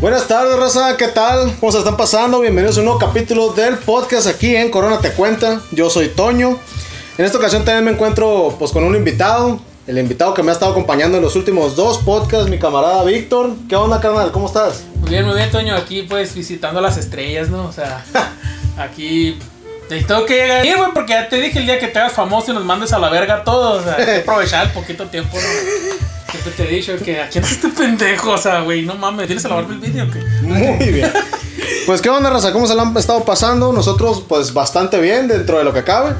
Buenas tardes, raza, ¿qué tal? ¿Cómo se están pasando? Bienvenidos a un nuevo capítulo del podcast aquí en Corona Te Cuenta. Yo soy Toño. En esta ocasión también me encuentro pues con un invitado, el invitado que me ha estado acompañando en los últimos dos podcasts, mi camarada Víctor. ¿Qué onda, carnal? ¿Cómo estás? Muy bien, muy bien, Toño. Aquí pues visitando las estrellas, ¿no? O sea, aquí tengo que llegar ahí, güey, porque ya te dije el día que te hagas famoso y nos mandes a la verga a todos. O sea, hay que aprovechar el poquito tiempo, ¿no? Siempre te he dicho que aquí no es este pendejo, o sea, güey, no mames, ¿tienes a lavarme el vídeo o qué? Muy bien. Pues qué onda, raza, ¿cómo se la han estado pasando? Nosotros, pues bastante bien dentro de lo que cabe.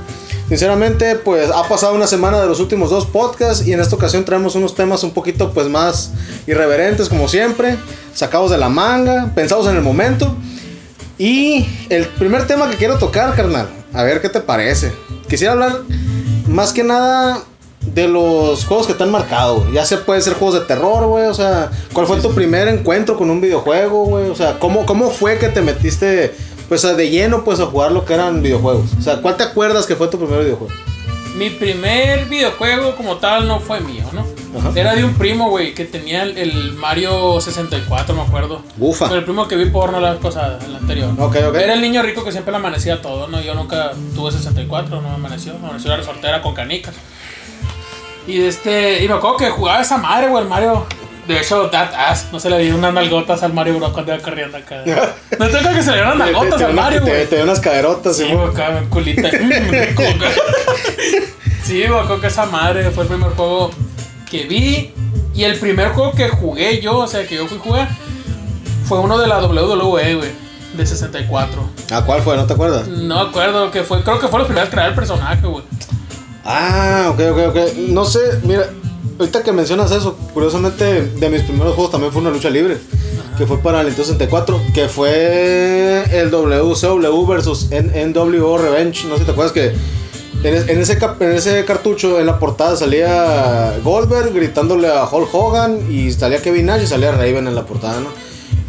Sinceramente, pues ha pasado una semana de los últimos dos podcasts y en esta ocasión traemos unos temas un poquito pues más irreverentes como siempre, sacados de la manga, pensados en el momento. Y el primer tema que quiero tocar, carnal, a ver qué te parece. Quisiera hablar más que nada de los juegos que te han marcado. Ya se puede ser juegos de terror, güey. O sea, ¿cuál fue tu primer encuentro con un videojuego, güey? O sea, ¿cómo, ¿cómo fue que te metiste, pues, de lleno, pues, a jugar lo que eran videojuegos? O sea, ¿cuál te acuerdas que fue tu primer videojuego? Mi primer videojuego como tal no fue mío, ¿no? Ajá. Era de un primo, güey, que tenía el, el Mario 64, me acuerdo. Bufa. Pero el primo que vi porno la vez pasada, el anterior. Ok, ok. Era el niño rico que siempre le amanecía todo, ¿no? Yo nunca tuve 64, no me amaneció. Me amaneció la resortera con canicas. Y este, y me acuerdo que jugaba esa madre, güey, el Mario. De hecho, that ass, no se le dio unas nalgotas al Mario Bros cuando iba corriendo acá. No tengo que se le dieron nalgotas al Mario, güey. te dio unas caderotas, Sí, sí, güey, acá, culita. Mm, sí, acuerdo que esa madre fue el primer juego que vi. Y el primer juego que jugué yo, o sea, que yo fui a jugar, fue uno de la WWE, güey, de 64. ¿A cuál fue? ¿No te acuerdas? No acuerdo que fue, creo que fue la primera vez que crear el personaje, güey. Ah, ok, ok, ok. No sé, mira, ahorita que mencionas eso, curiosamente de mis primeros juegos también fue una lucha libre. Que fue para el Nintendo 64, que fue el WCW versus NWO Revenge. No sé si te acuerdas que en, en ese, en ese cartucho, en la portada salía Goldberg gritándole a Hulk Hogan y salía Kevin Nash y salía Raven en la portada, ¿no?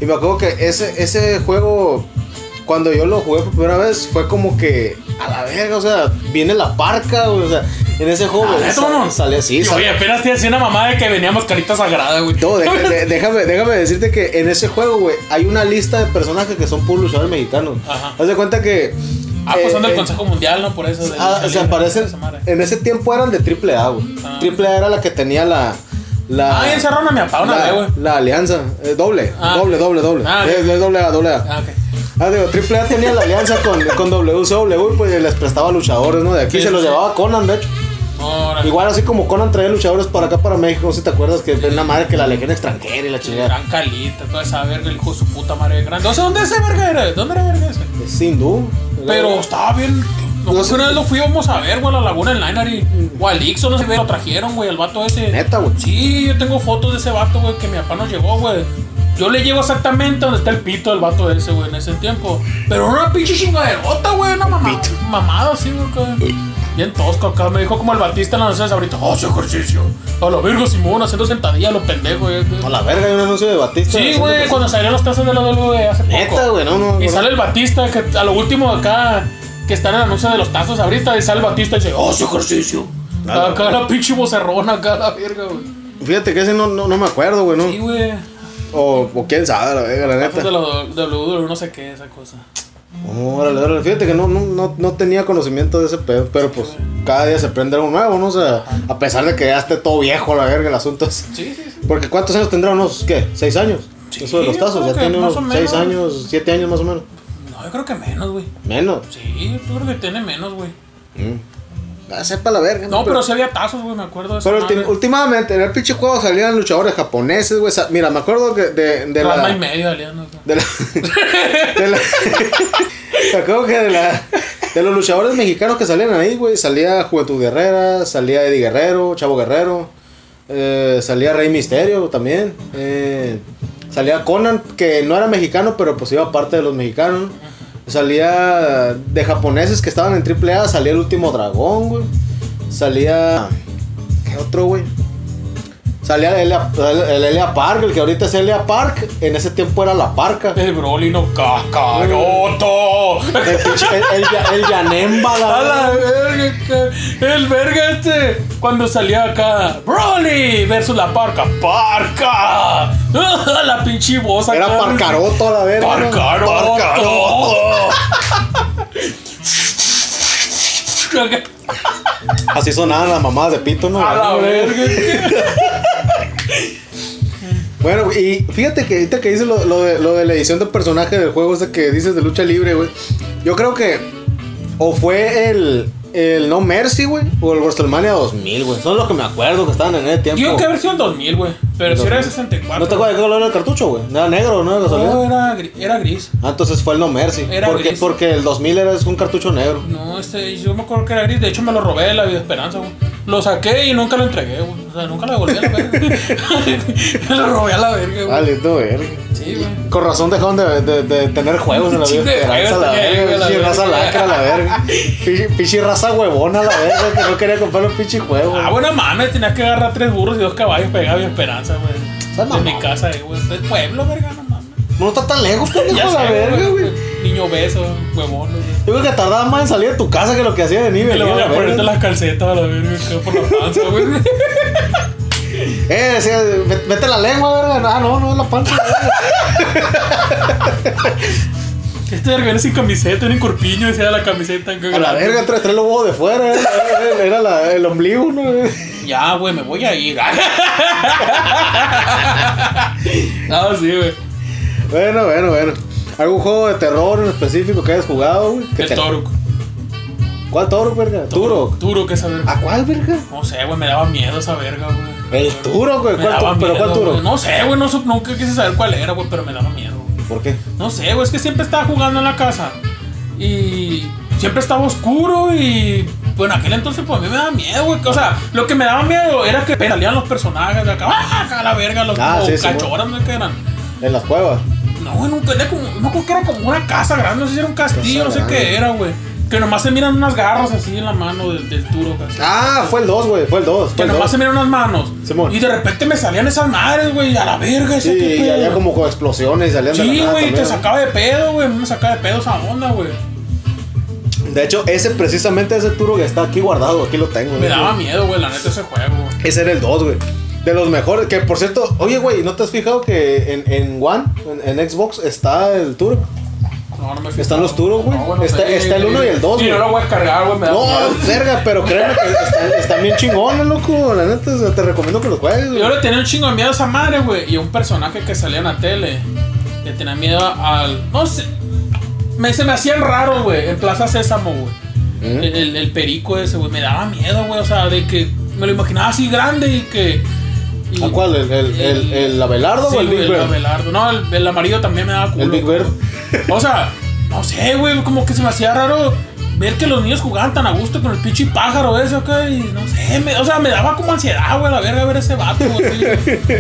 Y me acuerdo que ese, ese juego, cuando yo lo jugué por primera vez, fue como que a la verga, o sea, viene la parca, güey, o sea, en ese juego Ah, güey, ¿neta, sa- mamón? salía así, Y, salía. Oye, apenas te decía una mamá de que veníamos carita sagrada, güey. No, de- déjame, déjame decirte que en ese juego, güey, hay una lista de personajes que son puros luchadores mexicanos. Ajá. Haz de cuenta que. Ah, pues son del eh, Consejo Mundial, ¿no? Por eso. de Ah, o sea, libre, madre. En ese tiempo eran de AAA, güey. Ah. AAA era la que tenía la. la Ah, encerraron a mi papá una güey. la alianza. eh, doble, Ah, doble, ok. doble, doble. Ah, ok. es, es doble A, doble A. Ah, ok. Ah, digo, AAA tenía la alianza con, con WCW, pues les prestaba luchadores, ¿no? De aquí Sí, se los sí. llevaba Conan, de hecho. Órale. Igual así como Conan traía luchadores para acá, para México, no sé si te acuerdas que es la madre que la legión extranjera y la chingada. Gran calita, toda esa verga, el hijo de su puta madre grande. O sea, ¿dónde ese verga era? ¿Dónde era verga ese? Es hindú. Pero estaba bien. No, No no sé. una vez lo fuimos a ver, güey, a la Laguna del Liner y. O no sé, lo trajeron, güey, el vato ese. Neta, güey. Sí, yo tengo fotos de ese vato, güey, que mi papá nos llevó, güey. Yo le llevo exactamente donde está el pito del vato ese, güey, en ese tiempo. Pero una pinche chingaderota, güey, una mamada. Mamada así, güey. Bien tosco acá. Me dijo como el Batista en las noticias ahorita. Oh, ese ejercicio. A la verga, Simón, haciendo sentadilla, lo pendejo, güey. A la verga, hay un anuncio de Batista. Sí, güey, cuando salieron los tazos de la WWE hace poco. Neta, güey, no, no. Y no. sale el Batista, que a lo último acá, que está en el anuncio de los tazos ahorita, y sale el Batista y dice, oh, ese ejercicio. Acá la pinche vocerrona, acá la verga, güey. Fíjate que ese no, no, no me acuerdo, güey, ¿no? Sí, güey. O, o quién sabe, la verga, la Tazos neta. de la WWE, no sé qué, esa cosa. Órale, órale. Fíjate que no, no, no, no tenía conocimiento de ese pedo, pero pues cada día se aprende algo nuevo, ¿no? O sea, a pesar de que ya esté todo viejo, la verga, el asunto es. Sí, sí, sí. Porque ¿cuántos años tendrá? ¿Unos, qué? ¿Seis años? Sí, Eso de los tazos, ya tiene unos seis años, siete años más o menos. No, yo creo que menos, güey. Menos. Sí, yo creo que tiene menos, güey. Mm. Sepa la verga. No, pero sí había tazos, güey, me acuerdo de Pero ultim- últimamente en el pinche juego salían luchadores japoneses, güey. Mira, me acuerdo que de, de Rama la. y medio, aliando. De la. de la- me acuerdo que de la. De los luchadores mexicanos que salían ahí, güey. Salía Juventud Guerrera, salía Eddie Guerrero, Chavo Guerrero. eh, salía Rey Misterio también. eh, salía Conan, que no era mexicano, pero pues iba parte de los mexicanos. Salía de japoneses que estaban en AAA. Salía el último dragón, güey. Salía. ¿Qué otro, güey? Salía el Elia, el, el Elia Park, el que ahorita es Elia Park, en ese tiempo era la Parca. El Broly no cacaroto. El, el, el, el Yanemba, la A la verga. el verga este. Cuando salía acá, Broly versus la parca. ¡Parca! La pinche voz acá. Era Parcaroto, la verga. Parcaroto. Parcaroto. Así sonaban las mamadas de pito, ¿no? A la verga. Bueno, y fíjate que ahorita que dices lo, lo de, lo de la edición de personaje del juego, ese que dices de lucha libre, güey. Yo creo que o fue el, el No Mercy, güey, o el WrestleMania 2000, güey. Son los que me acuerdo que estaban en ese tiempo. Digo que haber sido el 2000, güey. Pero si era de 64. ¿No te acuerdas de qué color era el cartucho, güey? ¿Era negro, no? De casualidad? No, era, gri- era gris. Ah, entonces fue el No Mercy. Era porque, gris. porque el 2000 era un cartucho negro. No, este, yo me acuerdo que era gris. De hecho, me lo robé de la vida esperanza, güey. Lo saqué y nunca lo entregué, güey. O sea, nunca lo devolví a la verga. me lo robé a la verga, güey. Verga. Sí, güey. Con razón dejaron de, de, de tener juegos en la vida de juegos la verga. la Pinche raza lacra, la verga. Pinche- raza huevona, la verga, que no quería comprar los pinches juegos. Ah, bueno, mames, tenías que agarrar tres burros y dos caballos pegados y esperanza, güey. En mi casa, güey. Es pueblo, verga, no mames. No está tan lejos, pendejo, la verga, güey. Niño beso, huevón, güey. Yo creo que tardaba más en salir de tu casa que lo que hacía de Y nivel. le voy la a ponerte las calcetas a la verga, por la panza, güey. Eh, decía, "Met- mete la lengua, verga. Ah, no, no es la panza. Este verga sin camiseta, en corpiño, decía la camiseta. A la verga, trae, trae los huevos de fuera. Era, era- era la- el ombligo, ¿no? Ya, güey, me voy a ir. no, sí, güey. Bueno, bueno, bueno. ¿Algún juego de terror en específico que hayas jugado, güey? El te- Toruk. ¿Cuál toro, verga? Turo. Turo, que esa verga. ¿A cuál, verga? No sé, güey, me daba miedo esa verga, güey. El Turo, güey. ¿Cuál daba tu- ¿Pero cuál Turo? No sé, güey, no, nunca quise saber cuál era, güey, pero me daba miedo. ¿Por qué? No sé, güey, es que siempre estaba jugando en la casa. Y siempre estaba oscuro y. Bueno, aquel entonces, pues a mí me daba miedo, güey. O sea, lo que me daba miedo era que salían los personajes de acá, ¡ah! acá la verga, los Ah, sí, sí, cachoras, ¿no? Que eran. En las cuevas. No, güey, nunca era como. No creo que era como una casa grande, no sé si era un castillo, no Casa sé qué era, güey. Que nomás se miran unas garras así en la mano del, del turo, casi. Ah, fue el 2, güey. Fue el 2. Que el nomás 2. se miran unas manos. Simón. Y de repente me salían esas madres, güey, a la verga, ese Sí, y había como con explosiones salían Sí, güey, te sacaba de pedo, güey. Me sacaba de pedo esa onda, güey. De hecho, ese precisamente ese Turo que está aquí guardado, aquí lo tengo. Me daba miedo, güey, la neta, ese juego. güey. Ese era el 2, güey. De los mejores. Que por cierto, oye, güey, ¿no te has fijado que en, en One, en, en Xbox, está el Turo? No, no me. Están los turos, güey. No, Está- está el uno y el dos, Y güey. no lo voy a cargar, güey, No, verga, pero créeme que están, están bien chingones, loco. La neta, o sea, te recomiendo que los juegues, güey. Yo le tenía un chingo de miedo a esa madre, güey. Y a un personaje que salía en la tele. Le tenía miedo al. No sé. Me, se me hacían raros, güey. En Plaza Sésamo, güey. ¿Mm? El, el- el perico ese, güey. Me daba miedo, güey. O sea, de que me lo imaginaba así grande y que. Y- ¿A cuál? ¿El, el, el, el Abelardo Sí, o el Big Bird? Abelardo. No, el, el amarillo también me daba culo. El Big Bird. O sea, no sé, güey, como que se me hacía raro ver que los niños jugaban tan a gusto con el pinche pájaro ese acá y no sé, me- o sea, me daba como ansiedad, güey, la verga ver ese vato, güey. así.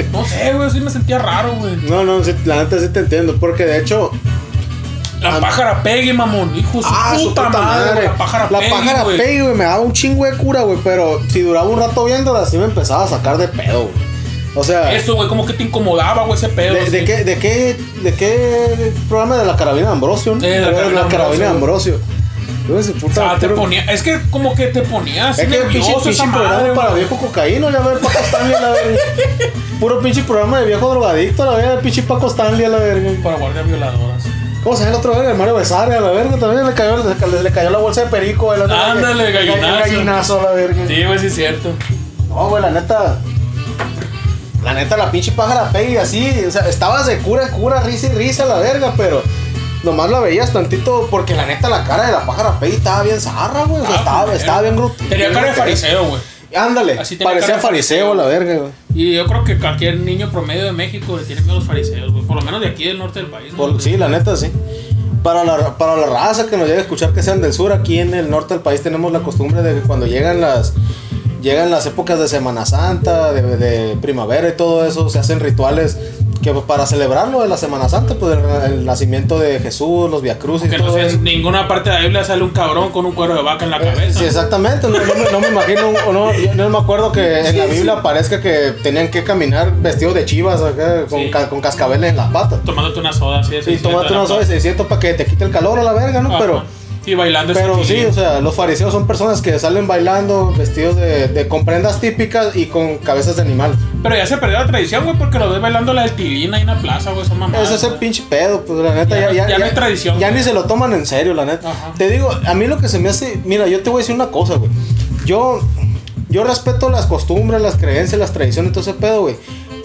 No sé, güey, sí me sentía raro, güey. No, no, sí, la neta sí te entiendo. Porque de hecho, La pájara Peggy, mamón, hijo de su, Ah, su puta, madre, la pájara La Peggy, pájara güey. Peggy, güey, me daba un chingo de cura, güey. Pero si duraba un rato viéndola, sí me empezaba a sacar de pedo, güey. O sea, Eso, güey, como que te incomodaba, güey, ese pedo. ¿de, de qué, de, qué, ¿de qué programa de la carabina de Ambrosio? no? Eh, la carabina de carabina de Ambrosio. Yo ese O puta. sea, te ponía, es que como que te ponía así es que pinche, esa pinche madre, programa para viejo cocaíno, ya ver Paco Stanley a la verga. Puro pinche programa de viejo drogadicto, la verga, pinche Paco Stanley a la verga. Para guardias violadoras. ¿Cómo se llama el otro verga? El Mario Besaria a la verga, también le cayó, le, le cayó la bolsa de perico. el otro. Ándale, El gallinazo. gallinazo a la verga. Sí, güey, sí es cierto. No, güey, la neta. La neta, la pinche pájara Peggy así. O sea, estabas de cura, cura, risa y risa la verga, pero. Nomás la veías tantito porque la neta la cara de la pájara Peggy estaba bien zarra, güey. O sea, Ah, estaba, pues, estaba bien grot- Tenía cara de fariseo, güey. Ándale, Así parecía fariseo fariseo, la verga, güey. Y yo creo que cualquier niño promedio de México le tiene miedo a los fariseos, güey. Por lo menos de aquí del norte del país. ¿no? Por- Sí, la neta, sí. Para la, para la raza que nos llegue a escuchar que sean del sur, aquí en el norte del país tenemos la costumbre de que cuando llegan las llegan las épocas de Semana Santa, de, de primavera y todo eso, se hacen rituales que para celebrarlo de la Semana Santa, pues el, el nacimiento de Jesús, los viacrucis y Que no todo sé, en ninguna parte de la Biblia sale un cabrón con un cuero de vaca en la Eh, cabeza. Sí, exactamente. No, no me, no me imagino, no, yo no me acuerdo que en la Biblia aparezca que tenían que caminar vestidos de chivas acá, con, Sí. ca- con cascabeles en las patas. Tomándote una soda así de Y 600 tomate de la una soda de plaza. 600 para que te quite el calor a la verga, ¿no? Ajá. Pero, Y bailando pero sí, o sea, los fariseos son personas que salen bailando vestidos de, de con prendas típicas y con cabezas de animal. Pero ya se perdió la tradición, güey, porque lo ves bailando la del tilín ahí en la plaza, güey, son mamadas. Ese es el pinche pedo, pues la neta, Ya ya, no- ya no hay tradición, Ya güey. ni se lo toman en serio, la neta. Ajá. Te digo, a mí lo que se me hace, mira, yo te voy a decir una cosa, güey. Yo, yo respeto las costumbres, las creencias, las tradiciones, todo ese pedo, güey.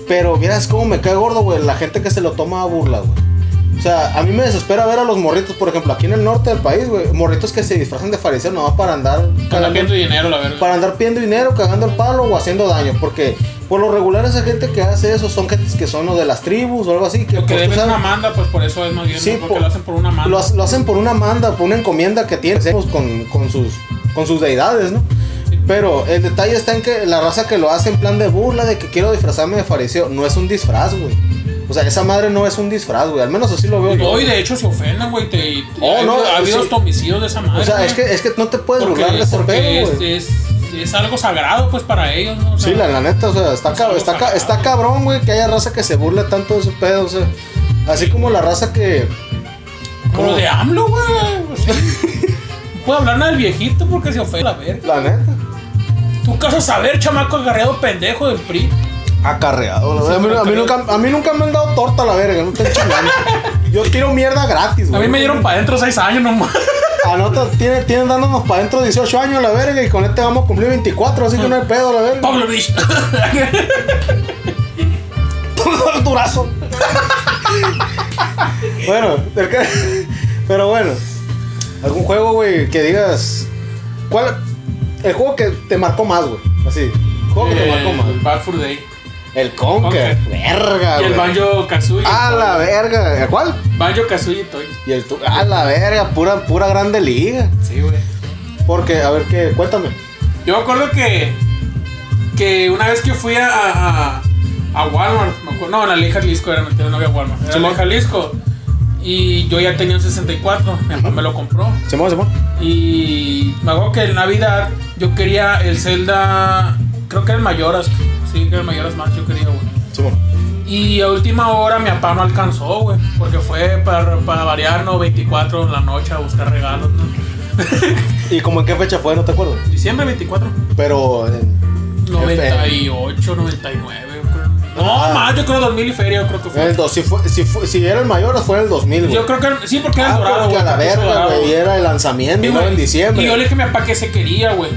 Pero miras cómo me cae gordo, güey, la gente que se lo toma a burla, güey. O sea, a mí me desespera ver a los morritos, por ejemplo, aquí en el norte del país, güey, morritos que se disfrazan de fariseos nomás para andar Para cagando- pidiendo dinero, la verga. para andar pidiendo dinero, cagando el palo o haciendo daño. Porque por lo regular esa gente que hace eso son gentes que son o de las tribus o algo así. Que, Lo que pues, deben una manda, pues por eso es más bien, porque por- lo hacen por una manda. lo hacen por una manda, por una encomienda que tienen pues, con, con, sus, con sus deidades, ¿no? Pero el detalle está en que la raza que lo hace en plan de burla, de que quiero disfrazarme de fariseo, no es un disfraz, güey. O sea, esa madre no es un disfraz, güey. Al menos así lo veo yo. No, y de hecho se ofenden, güey. Te, Oh, no, ha habido sí. homicidios de esa madre. O sea, güey. es que, es que no te puedes porque, burlar de ese pedo, es, güey. es, es algo sagrado, pues para ellos, ¿no? O sea, Sí, la, la neta, o sea, está, cab- está, sagrado. está cabrón, güey, que haya raza que se burle tanto de ese pedo, o sea, así como la raza que... Como lo de AMLO, güey. o sea, no puedo hablar nada del viejito porque se ofende la verga. La neta. Tú caso saber, chamaco agarreado pendejo del PRI. Acarreado, a, mí, a mí nunca, a mí nunca me han dado torta, la verga, no chingando. Yo tiro mierda gratis, A güey. mí me dieron para adentro seis años nomás. Anota, tienen, tienen dándonos para adentro 18 años, la verga, y con este vamos a cumplir 24, así que no hay pedo, la verga. Pablo Rich. durazo. bueno, el que- pero bueno, algún juego, güey, que digas. ¿Cuál? El juego que te marcó más, güey. Así. El juego que te marcó más. El Bad Fur Day. El Conker. Verga, Y el. Banjo Kazooie. A la verga. ¿El cuál? Banjo Kazooie Toy. Y el tu. A la verga, pura, pura grande liga. Sí, güey. Porque, a ver, ¿qué? Cuéntame. Yo me acuerdo que. Que una vez que fui a. a, a Walmart. me acuerdo- no, en ley Jalisco era, mentira, no había Walmart. Era Simón. Jalisco. Y yo ya tenía un 64. Mi papá me lo compró. Simón, Simón. Y me acuerdo que en Navidad yo quería el Zelda. Creo que el Mayoras. Sí, que era el Mayoras más. Yo quería, güey. Simón. Y a última hora mi papá no alcanzó, güey. Porque fue para, para variar, ¿no? 24 en la noche a buscar regalos, ¿no? ¿Y como en qué fecha fue? No te acuerdo. Diciembre 24. Pero. en- 98, 99, yo creo. No, Ah. más, yo creo 2000 y feria, yo creo que en el fue. dos- si, fue, si, fue- si era el mayor, fue en el 2000, güey. Yo creo que sí, porque era el Ah, dorado, porque güey. a la verga, güey. Y era el lanzamiento, Sí, y no en diciembre. Y yo le dije a mi papá que se quería, güey.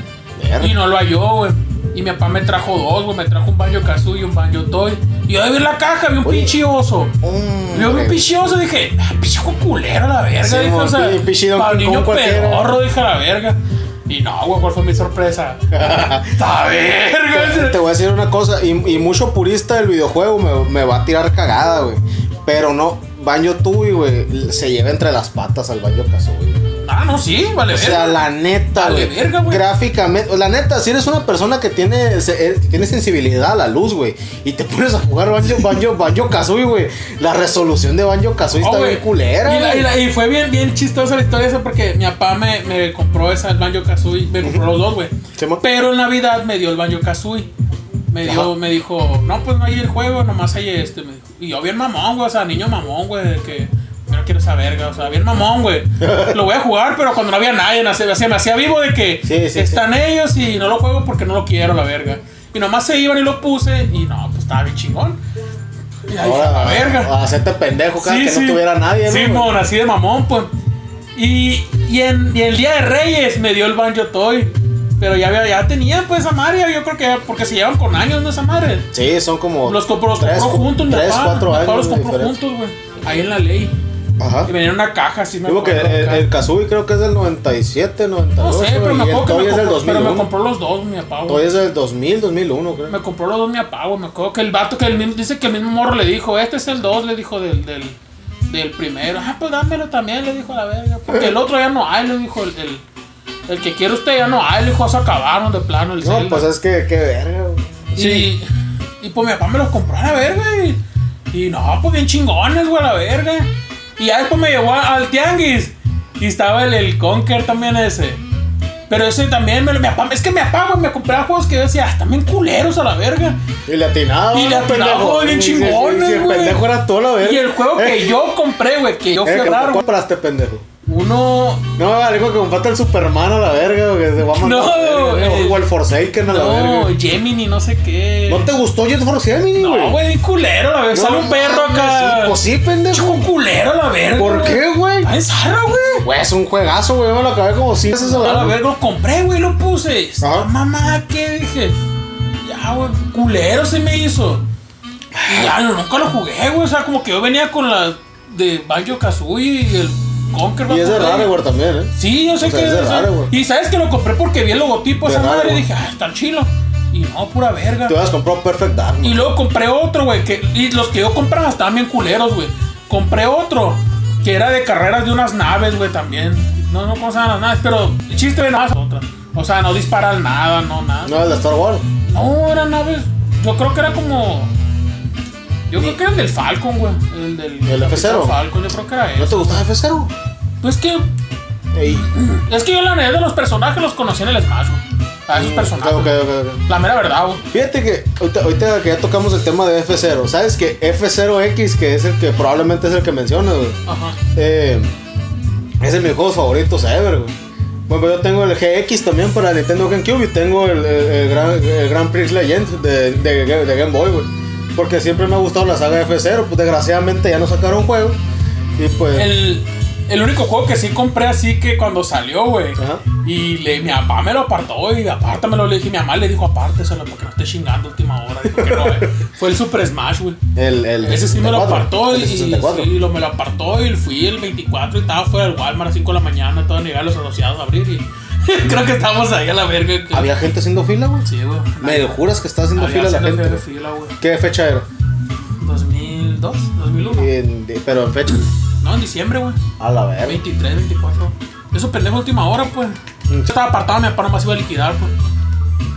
Y no lo halló, güey. Y mi papá me trajo dos, güey. Me trajo un baño Kazooie y un baño Toy. Y yo ver la caja, vi un Oye. pinche oso. Mm, Yo vi un pinche oso, dije, ah, pinche culero la verga. Sí, dije, o sea, para Kong niño pedorro, dije la verga. Y no, güey, ¿cuál fue mi sorpresa? ¡Esta verga! Te voy a decir una cosa, y, y mucho purista del videojuego me, me va a tirar cagada, güey. Pero no, Banjo Tui, güey, se lleva entre las patas al Banjo Kazooie. No, sí, vale, O sea, la neta, Vale, güey. verga, güey. Gráficamente, la neta, si eres una persona que tiene, se- eh, que tiene sensibilidad a la luz, güey, y te pones a jugar Banjo, Banjo, Banjo Kazooie, güey, la resolución de Banjo Kazooie Oh, está güey. bien culera, y, la- y la- y fue bien, bien chistosa la historia esa porque mi papá me, me compró esa, el Banjo Kazooie, me compró los dos, güey. Pero en Navidad me dio el Banjo Kazooie. Me dio, me dijo, no, pues no hay el juego, nomás hay este. me dijo. Y yo bien mamón, güey, o sea, niño mamón, güey, de que no quiero esa verga, o sea, bien mamón, güey. Lo voy a jugar, pero cuando no había nadie, se me hacía vivo de que Sí, sí, están ellos y no lo juego porque no lo quiero, la verga. Y nomás se iban y lo puse y no, pues estaba bien chingón. Y ahí Ahora, la verga. a hacerte pendejo cada que no tuviera nadie, ¿no? Sí, mon, así de mamón, pues. Y, y, en, y el día de Reyes me dio el Banjo Toy. Pero ya, había- ya tenían pues esa madre, yo creo que porque se llevan con años, ¿no? Esa madre. Sí, son como. Los compró, los tres, compró juntos, mi tres, papá. cuatro Mi papá años los compró juntos, güey. Ahí en la ley. Ajá. Y venía en una caja, así me Digo que el, el Kazooie creo que es del 97, 98. No sé, pero me acuerdo que me es del compró, pero me 2001. compró los dos, mi papá, güey. Toy es del 2000, 2001, creo. Me compró los dos mi papá, güey. Me acuerdo que el vato que el mismo, dice que el mismo morro le dijo, este es el dos, le dijo del, del, del primero. Ah, pues dámelo también, le dijo a la verga. Porque el otro ya no hay, le dijo el, el, el que quiere usted ya no hay, le dijo, se acabaron de plano el No, Zelda. pues es que, qué verga. Y, y pues mi papá me los compró a la verga y, Y no, pues bien chingones, güey, a la verga. Y ya después me llevó a- al tianguis. Y estaba el, el Conker también ese. Pero ese también me, lo- me apa- Es que me apago, me compraba juegos que yo decía, ah, también culeros a la verga. Y le atinaba. Y le ¿no, atinaba, pendejo? bien Y- y- chingones, y el güey. pendejo era todo la verga. Y el juego Eh, que yo compré, güey, que yo fui Eh, a agarrar, lo güey, compraste, pendejo. Uno. No, algo que falta el Superman a la verga, güey, que se va a mandar No, la verga, eh, O el Forsaken a la No, verga. Gemini, no sé qué. ¿No te gustó Jet Force Gemini, güey? No, güey, culero, la verga. No Sale un perro acá. sí, Pues sí, pendejo. Chico culero, la verga. ¿Por qué, güey? Ah, en zarra, güey. Güey, es un juegazo, güey. Me lo acabé como cinco veces a A la la verga lo compré, güey, lo puse. Ajá. Esta mamá, ¿qué dije? Ya, güey, culero se me hizo. Y ya, nunca lo jugué, güey. O sea, como que yo venía con la de Banjo Kazooie y el Conker. Y es de. Rareware también, ¿eh? Sí, yo sé O sea, que es de Rareware. Y sabes que lo compré porque vi el logotipo de esa madre y dije, ah, está chilo. Y no, pura verga. Te hubieras comprado Perfect Dark, Y luego compré otro, güey. Que, y los que yo compraba estaban bien culeros, güey. Compré otro que era de carreras de unas naves, güey, también. No, no llaman las naves, pero el chiste de nada otra. O sea, no disparan nada, no nada. No, el de Star Wars. No, eran naves. Yo creo que era como. Yo creo que era el del Falcon, güey. El del ¿El Capitán F0? Falcon, yo creo que era ¿No te gustaba F0? Pues que. Ey. Es que yo la neta de los personajes los conocí en el Smash, güey. A esos personajes. Ok, ok, ok, ok. La mera verdad, güey. Fíjate que ahorita, ahorita que ya tocamos el tema de F0, ¿sabes que F0X, que es el que probablemente es el que mencionas, güey? Ajá. Eh, es de mis juegos favoritos ever, güey. Bueno, yo tengo el GX también para Nintendo GameCube y tengo el, el, el el Grand Prix Legend de, de, de Game Boy, güey. Porque siempre me ha gustado la saga F0, pues desgraciadamente ya no sacaron juego. Y pues... El, el único juego que sí compré así que cuando salió, güey. Y le, mi papá me lo apartó y apártamelo. Le dije, mi mamá le dijo apárteselo porque no esté chingando última hora. Dijo que no, eh. Fue el Super Smash, güey. El, el Ese sí me lo 64, apartó y, 64. sí, lo me lo apartó y fui el 24 y estaba fuera del Walmart a 5 de la mañana, estaba negar los asociados a abrir y creo que estábamos ahí a la verga. que- ¿Había gente haciendo fila, güey? Sí, güey. ¿Me juras que está haciendo Había fila la gente? fila, güey. ¿Qué fecha era? 2002, 2001. En- de- pero en fecha. No, en diciembre, güey. A la verga. 23, 24. Eso pendejo última hora, pues. Yo estaba apartado, mi papá nomás iba a liquidar, pues.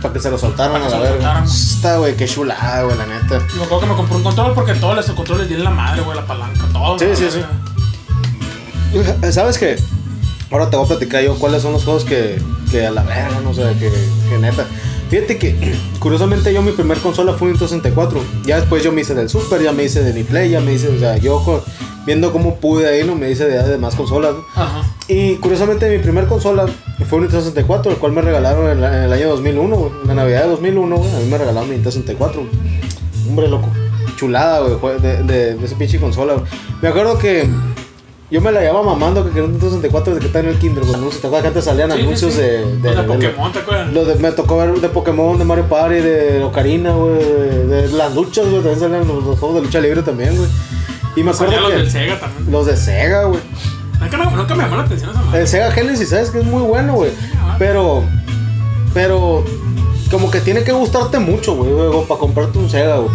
Para que se lo soltaran a la verga. Está, güey, qué chulada, güey, la neta. Y me acuerdo que me compré un control porque todos los controles tienen la madre, güey, la palanca, todo. Sí, sí, verga. ¿Sabes qué? Ahora te voy a platicar yo cuáles son los juegos que, que a la verga, no sé, que, que neta. Fíjate que, curiosamente, yo mi primer consola fue un Nintendo 64. Ya después yo me hice del Super, ya me hice de mi Play, ya me hice, o sea, yo co- viendo cómo pude ahí, no me hice de, de más consolas. ¿no? Ajá. Y curiosamente, mi primer consola fue un Nintendo 64, el cual me regalaron en, la- en el año 2001, güey. En la Navidad de 2001, güey, a mí me regalaron mi Nintendo 64. güey. Hombre, loco. Chulada, güey, de, de, de esa pinche consola, güey. Me acuerdo que yo me la llevaba mamando que quería un Nintendo 64 desde que estaba en el kinder, güey. No sé, ¿te acuerdas que antes salían Sí, anuncios sí. de, Los de Pokémon, ¿te acuerdas? los de- me tocó ver de Pokémon, de Mario Party, de Ocarina, güey, de, de las luchas, güey. También salían los, los juegos de lucha libre también, güey. Y me acuerdo los del Sega también. los de Sega, güey. Nunca nunca me llamó la atención esa madre. El Sega Genesis, ¿sabes? Que es muy bueno, güey. Pero, pero, como que tiene que gustarte mucho, güey, para comprarte un Sega, güey.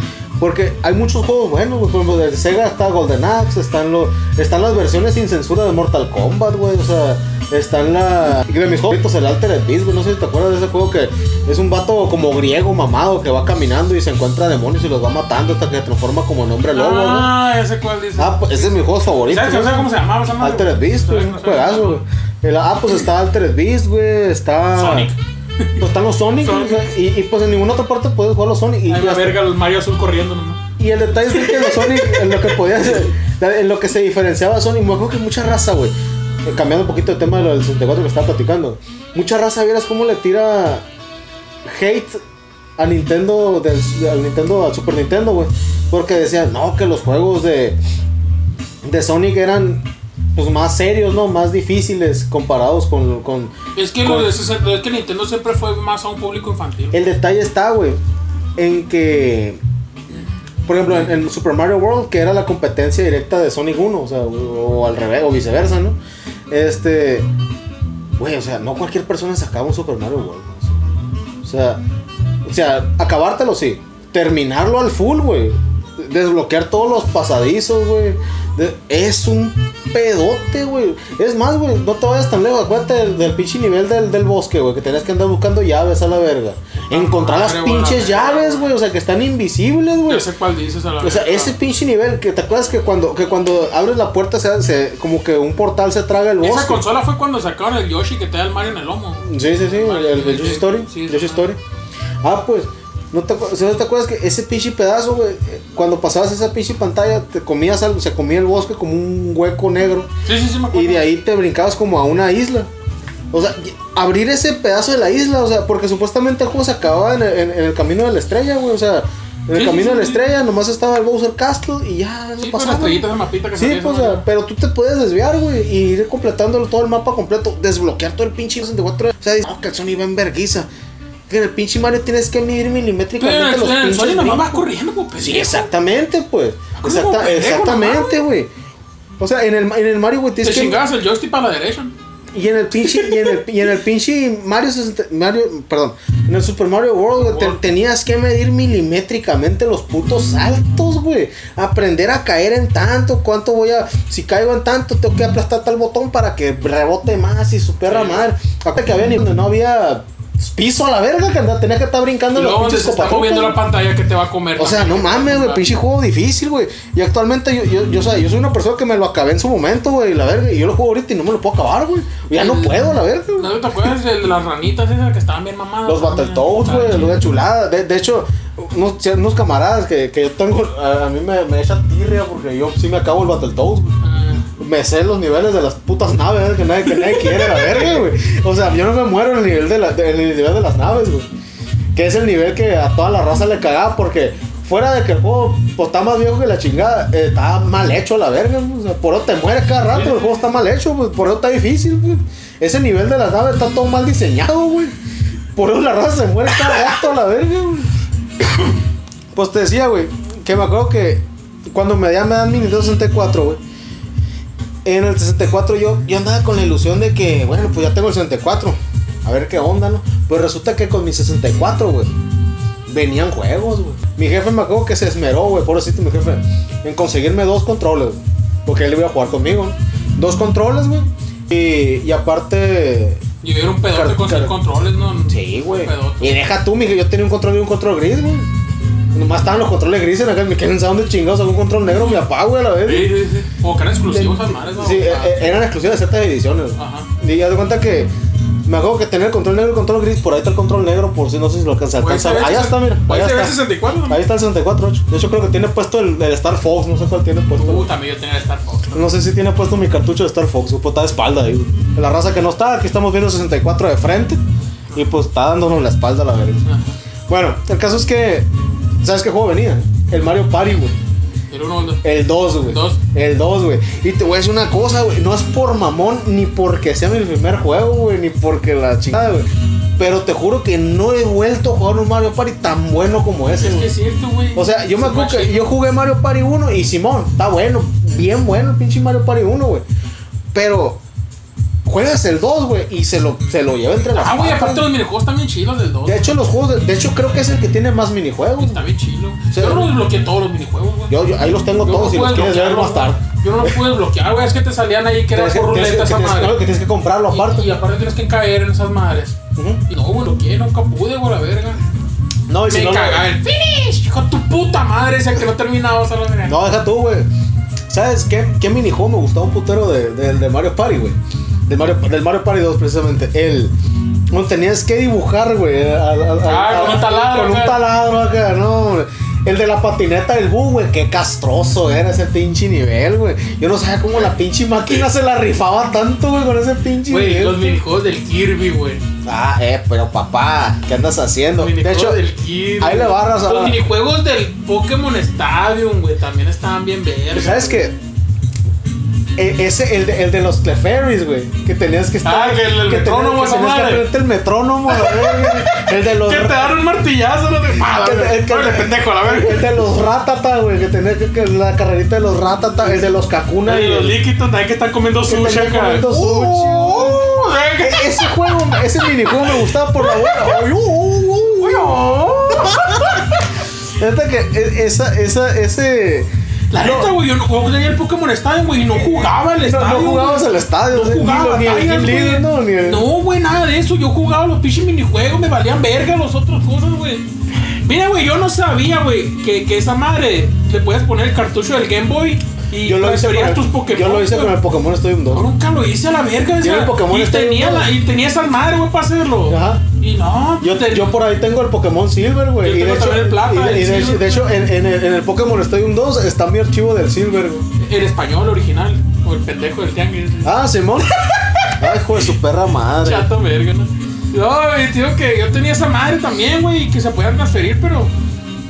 Porque hay muchos juegos buenos, güey. Por ejemplo, de Sega está Golden Axe, están, los, están las versiones sin censura de Mortal Kombat, güey. O sea, están la. De mis favoritos, el Altered Beast, güey. No sé si te acuerdas de ese juego que es un vato como griego mamado que va caminando y se encuentra demonios y los va matando hasta que se transforma como en hombre lobo, ¿no? Ah, ese cuál dice. Ah, pues ese es mi juego favorito. ¿Sabes, ¿no? ¿Sabes cómo se llamaba? Altered Beast, güey, güey. Ah, pues está Altered Beast, güey, está... Sonic. Pues están los Sonic, y, y pues en ninguna otra parte puedes jugar los Sonic. Y, Ay, la verga, los Mario Azul corriendo nomás. y el detalle es que los Sonic, en lo que podía hacer- en lo que se diferenciaba Sonic, me acuerdo que mucha raza, güey, eh, cambiando un poquito de tema de lo del 64 que estaba platicando, mucha raza, vieras cómo le tira hate a Nintendo, del, al Nintendo, al Super Nintendo, güey, porque decían, no, que los juegos de, de Sonic eran pues más serios, ¿no? Más difíciles comparados con, con... Es que, lo de, es que Nintendo siempre fue más a un público infantil. El detalle está, güey, en que, por ejemplo, en, en Super Mario World, que era la competencia directa de Sonic 1, o sea, o, o al revés, o viceversa, ¿no? Este, güey, o sea, no cualquier persona sacaba un Super Mario World, o sea, o sea, acabártelo sí, terminarlo al full, güey. Desbloquear todos los pasadizos, güey. Es un pedote, güey. Es más, güey, no te vayas tan lejos. Acuérdate del, del pinche nivel del, del bosque, güey. Que tenías que andar buscando llaves a la verga. Encontrar las pinches llaves, güey. O sea, que están invisibles, güey. Yo sé cuál dices a la O sea, verga. ese pinche nivel, que te acuerdas que cuando, que cuando abres la puerta se, se- como que un portal se traga el Esa bosque. consola fue cuando sacaron el Yoshi que te da el Mario en el lomo. Sí, sí, sí, el, el, el Yoshi Story. Sí, Yoshi. Story. Ah, pues, ¿no te, no te acuerdas que ese pinche pedazo, güey, cuando pasabas esa pinche pantalla, te comías algo, se comía el bosque como un hueco negro Sí, sí, sí, me acuerdo. y de ahí te brincabas como a una isla. O sea, abrir ese pedazo de la isla, o sea, porque supuestamente el juego se acababa en el, en- en el camino de la estrella, güey, o sea, en el Sí, camino sí, de la estrella nomás estaba el Bowser Castle y ya, no Sí, con pasaba. las estrellitas de mapita que Sí, pues, o ¿no? sea, pero tú te puedes desviar, güey, y ir completando todo el mapa completo, desbloquear todo el pinche 64. O sea, dices, no, que el Sony va en verguiza. Que en el pinche Mario tienes que medir milimétricamente los pinches Sony nomás vas corriendo, como pendejo. Sí, exactamente, pues. ¿Cómo Exacta- pendejo exactamente, güey. O sea, en el, en el Mario, güey, Te tienes que... chingabas el joystick para la derecha. Y en el pinche, y en el, y en el pinche Mario 60 Mario, perdón, en el Super Mario World, te- tenías que medir milimétricamente los putos saltos, güey. Aprender a caer en tanto, cuánto voy a, si caigo en tanto, tengo que aplastar tal botón para que rebote más y su perra madre. Aparte que había no había piso a la verga, que andaba- tenía que estar brincando en los pinches se está moviendo la pantalla que te va a comer. O sea, no mames, güey, pinche juego difícil, güey. Y actualmente yo, yo, yo, o sea, yo soy una persona que me lo acabé en su momento, güey, la verga. Y yo lo juego ahorita y no me lo puedo acabar, güey. Ya no El- puedo, la verga. güey. ¿No te acuerdas de las ranitas esas que estaban bien mamadas? Los Battletoads, güey, los de chulada. De, de hecho, unos, unos camaradas que, que yo tengo, a, a mí me, me echan tirria porque yo sí me acabo el Battletoads, güey. Me sé los niveles de las putas naves, que nadie, que nadie quiere, la verga, güey. O sea, yo no me muero en el nivel de, la, de- en el nivel de las naves, güey. Que es el nivel que a toda la raza le cagaba porque fuera de que el juego pues, está más viejo que la chingada, eh, está mal hecho la verga, o sea, por eso te mueres cada rato, el juego está mal hecho, pues, por eso está difícil, güey. Ese nivel de las naves está todo mal diseñado, güey. Por eso la raza se muere cada rato la verga, güey. Pues te decía, güey, que me acuerdo que cuando me dan, me dan mi Nintendo 64, güey. En el 64 yo, yo andaba con la ilusión de que, bueno, pues ya tengo el 64. A ver qué onda, ¿no? Pues resulta que con mi 64, güey, venían juegos, güey. Mi jefe me acuerdo que se esmeró, güey, pobrecito mi jefe, en conseguirme dos controles. Porque él iba a jugar conmigo, ¿no? Dos controles, güey. Y, y aparte, Y era un pedote con controles, ¿no? Sí, güey. Y deja tú, mija, yo tenía un control y un control gris, güey. Nomás estaban los controles grises acá, me quedan dónde chingados, un control negro, papá, güey, a la vez. Sí, sí, sí. Como que eran exclusivos ¿no? Sí, eh, Ah, eh, eran exclusivas de ciertas ediciones. Ajá. Y ya de cuenta que me acuerdo que tenía el control negro y el control gris, por ahí está el control negro, por si no sé si lo alcanza a ser Allá ese- está, mira. ser está. ese 64, ¿no? Ahí está el 64, ocho. De hecho, creo que tiene puesto el, el Star Fox, no sé cuál tiene puesto. Uh, también yo tenía el Star Fox. ¿no? No sé si tiene puesto mi cartucho de Star Fox, pues está de espalda ahí. La raza que no está, aquí estamos viendo el 64 de frente. Y pues está dándonos la espalda, la verdad. Ajá. Bueno, el caso es que. ¿Sabes qué juego venía? El Mario Party, güey. El uno, el dos. El 2, güey. El 2, güey. Y te voy a decir una cosa, güey. No es por mamón, ni porque sea mi primer juego, güey. Ni porque la chingada, güey. Pero te juro que no he vuelto a jugar un Mario Party tan bueno como ese, Es que güey. es cierto, güey. O sea, yo me acuerdo que yo jugué Mario Party 1 y Simón, está bueno, bien bueno el pinche Mario Party 1, güey. Pero juegas el 2, güey, y se lo, se lo lleva entre las Ah, güey, aparte los minijuegos están bien chilos del 2. De hecho, los juegos, de, de hecho, creo que es el que tiene más minijuegos. Está bien chilo. Sí. Yo no desbloqueé todos los minijuegos, güey. Yo, yo ahí los tengo Yo todos no y los quieres ver más tarde. Yo no los pude desbloquear, güey. Es que te salían ahí que era por ruleta esa madre. no, que tienes que comprarlo aparte. Y, y aparte tienes que caer en esas madres. Y no, güey, lo que nunca pude, güey, la verga. No, y si Me no, lo- cagaba el finish, hijo de tu puta madre, ese que no terminaba, solo. No, deja tú, güey. ¿Sabes qué, qué minijuego me gustaba un putero de, de, de Mario Party, güey? Del Mario, del Mario Party 2, precisamente. El. Donde tenías que dibujar, güey. a- a- a- Ah, con un taladro Con un taladro acá, no. El de la patineta del bug, güey. Qué castroso era ese pinche nivel, güey. Yo no sabía cómo la pinche máquina se la rifaba tanto, güey, con ese pinche Güey, nivel. los minijuegos del Kirby, güey. Ah, eh, pero papá, ¿qué andas haciendo? Los De hecho, del Kirby. ahí le barras a Los minijuegos del Pokémon Stadium, güey, también estaban bien verdes. ¿sabes qué? E- ese, el de, el de los Clefairies, güey. Que tenías que estar. Ah, que el- el tenías- metrónomo, que esa tenías que madre. aprenderte el metrónomo, la verga. El de los. Que te dan un martillazo, no te Ah, el, el- el- el de los ratata, güey. Que tenía que, que la carrerita de los ratata. El de los kakuna Y y los el- líquidos también que están comiendo que sushi acá. comiendo sushi, Uh. E- Ese juego, ese minijuego me gustaba por la buena. Uy. Neta que e- esa, esa, ese. La no, neta, güey, yo no yo tenía el Pokémon Stadium, güey, y no jugaba al estadio. no jugabas al estadio, No jugaba ni güey. no, ni el- No, güey, nada de eso. Yo jugaba los pinches minijuegos, me valían verga las otras cosas, güey. Mira, güey, yo no sabía, güey, que, que esa madre le puedes poner el cartucho del Game Boy y Yo lo hice, con el, tus Pokémon. yo lo hice con el Pokémon Stadium Yo 2. nunca lo hice a la verga. Yo el Pokémon y, Stadium tenía la, y tenía esa madre, güey, para hacerlo. Ajá. Y no, Yo, te- yo por ahí tengo el Pokémon Silver, güey. Yo Y de hecho, también el plata, y de, el y de- Silver. de hecho en, en el, en el Pokémon Stadium 2 está mi archivo del Silver, güey. el español original, o el pendejo del tianguis. Ah, Simón. Ay, hijo de su perra madre. Chato verga, ¿no? No, güey, tío, que yo tenía esa madre también, güey, que se podían transferir, pero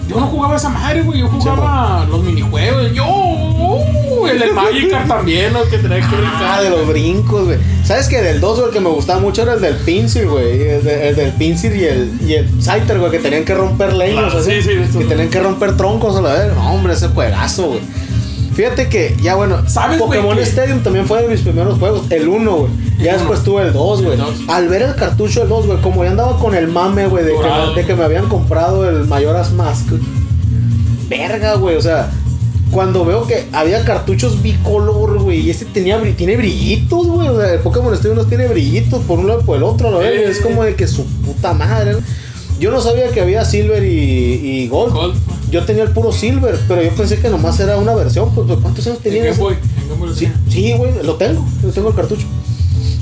yo no jugaba esa madre, güey. Yo jugaba los minijuegos. Yo, el del Magikarp también, ¿no? Que tenía que Ah, de los brincos, güey. ¿Sabes que Del 2, güey, el que me gustaba mucho era el del Pinsir, güey. El, de- el del Pinsir y el, y el Scyther, güey, que tenían que romper leños, Claro, así. sí, sí, Que tenían que romper troncos a la vez. No, hombre, ese juegazo, güey. Fíjate que, ya bueno, ¿Sabes, Pokémon que- Stadium también fue de mis primeros juegos. El 1, güey. Ya después tuve el 2, güey. Al ver el cartucho del 2, güey, como ya andaba con el mame, güey, de, de que me habían comprado el Mayoras Mask. Verga, güey, o sea. Cuando veo que había cartuchos bicolor, güey, y este tenía, tiene brillitos, güey. O sea, el Pokémon Stadium no tiene brillitos por un lado y por el otro, ¿no? Eh. Es como de que su puta madre. ¿no? Yo no sabía que había Silver y, y Gold. Gold. Yo tenía el puro Silver, pero yo pensé que nomás era una versión. Pues, ¿cuántos años En tenía? En Game Sí, sí, güey, lo tengo. Yo tengo el cartucho.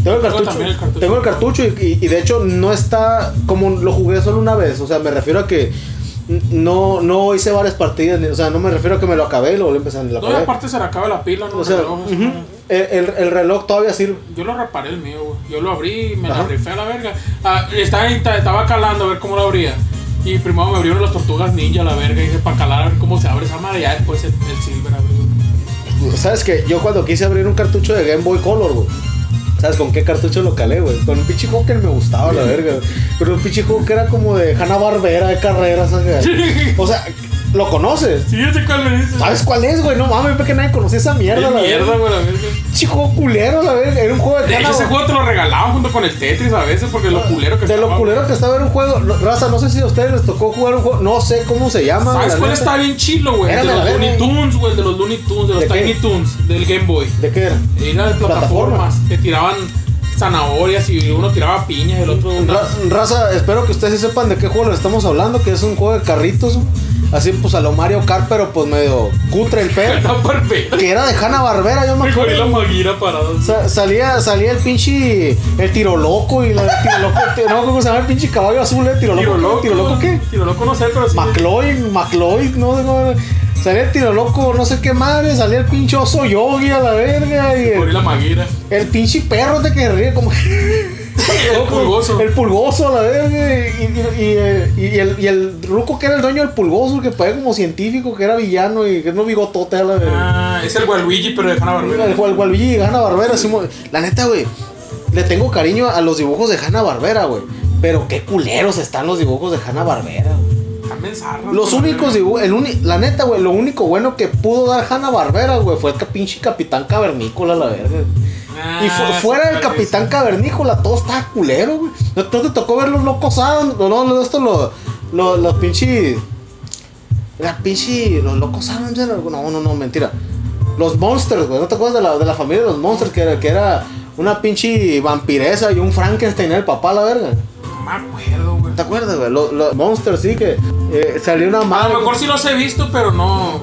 Tengo el cartucho. también el cartucho. Tengo el cartucho y, y- y de hecho no está como lo jugué solo una vez. O sea, me refiero a que no, no hice varias partidas. ni- O sea, no me refiero a que me lo acabé y lo volví a empezar. Y acabé. aparte se le acaba la pila, ¿no? O sea, El el, el- el reloj todavía sirve. Yo lo reparé el mío, güey. Yo lo abrí y me Ajá. la rifé a la verga. Ah, estaba, estaba calando a ver cómo lo abría. Y primero me abrieron las tortugas ninja a la verga. Y dije, para calar a ver cómo se abre esa madre. Y ya después el, el silver abrió. ¿Sabes que Yo cuando quise abrir un cartucho de Game Boy Color, güey. ¿Sabes con qué cartucho lo calé, güey? Con un pinche juego que me gustaba, la verga. Pero un pinche juego que era como de Hanna Barbera, de carreras. O sea, ¿lo conoces? Sí, ese cuál me dice. ¿Sabes cuál es, güey? No mames, porque nadie conocía esa mierda, la mierda, güey, la verga. Juego culero, la verga. Era un juego de De hecho, ese juego te lo regalaban junto con el Tetris a veces porque lo culero que De lo estaba, culero que estaba era un juego. Raza, no sé si a ustedes les tocó jugar un juego. No sé cómo se llama. ¿Sabes cuál neta. está bien chilo, güey? El de los Looney güey. Tunes, güey. El de los Looney Tunes, de los ¿De qué? Tiny Tunes, del Game Boy. ¿De qué era? Era de plataformas. Que tiraban zanahorias y uno tiraba piñas y el otro. Raza, espero que ustedes sepan de qué juego les estamos hablando, que es un juego de carritos. Así pues a lo Mario Kart, pero pues medio cutre el perfecta. que era de Hanna Barbera, yo me acuerdo. maguira. Sa- salía, salía el pinche. El tiro loco y la el tiro loco. el tiro- no, ¿cómo se llama el pinche caballo azul? ¿eh? ¿Tiro loco? Tiro loco. ¿Tiro loco qué? Tiro loco no sé, pero sí. McLoyd, no sé cómo. Salía el tiro loco, no sé qué madre. Salía el pinche oso yogi a la verga. Y el, la maguira. el pinche perro de que ríe como. El pulgoso. El pulgoso, a la verga. Y, y- y, eh, y el, y el ruco que era el dueño del pulgoso, que fue como científico, que era villano y que es no bigotote a la verga. Ah, es el Waluigi, pero de Hanna Barbera. El Gualvillí y Hanna Barbera. La neta, güey. Le tengo cariño a los dibujos de Hanna Barbera, güey. Pero qué culeros están los dibujos de Hanna Barbera. Los únicos dibujos, el uni- la neta, güey, lo único bueno que pudo dar Hanna Barbera, güey, fue el pinche Capitán Cavernícola, la verga. Ah, Y fu- sí, fuera del. Capitán Cavernícola, todo estaba culero, güey. ¿No te tocó ver los locos Adams? No, no, esto lo, lo, los pinche. La pinche. Los locos Adams No, no, no, mentira. Los Monsters, güey. ¿No te acuerdas de la, de la familia de los Monsters? Que era, que era una pinche vampiresa y un Frankenstein, el papá, la verga. No me acuerdo, güey. ¿Te acuerdas, güey? Los, los Monsters, sí, que eh, salió una A madre. lo mejor sí los he visto, pero no.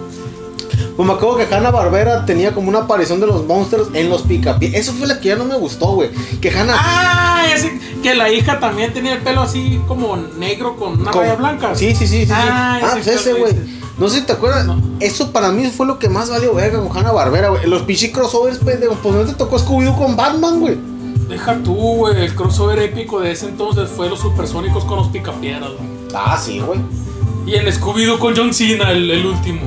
Pues me acuerdo que Hanna Barbera tenía como una aparición de los Monsters en los picapiés. Eso fue la que ya no me gustó, güey. Que Hanna. Ah, ese que la hija también tenía el pelo así como negro con una Con- raya blanca. Sí, sí, sí. sí, sí. Ah, Ah, ese pues ese, güey. No sé si te acuerdas. No. Eso para mí fue lo que más valió verga con Hanna Barbera, güey. Los pinches crossovers, pendejo. Pues no te tocó Scooby-Doo con Batman, güey. Deja tú, güey. El crossover épico de ese entonces fue los supersónicos con los picapiedras, güey. Ah, sí, güey. Y el Scooby-Doo con John Cena, el, el último.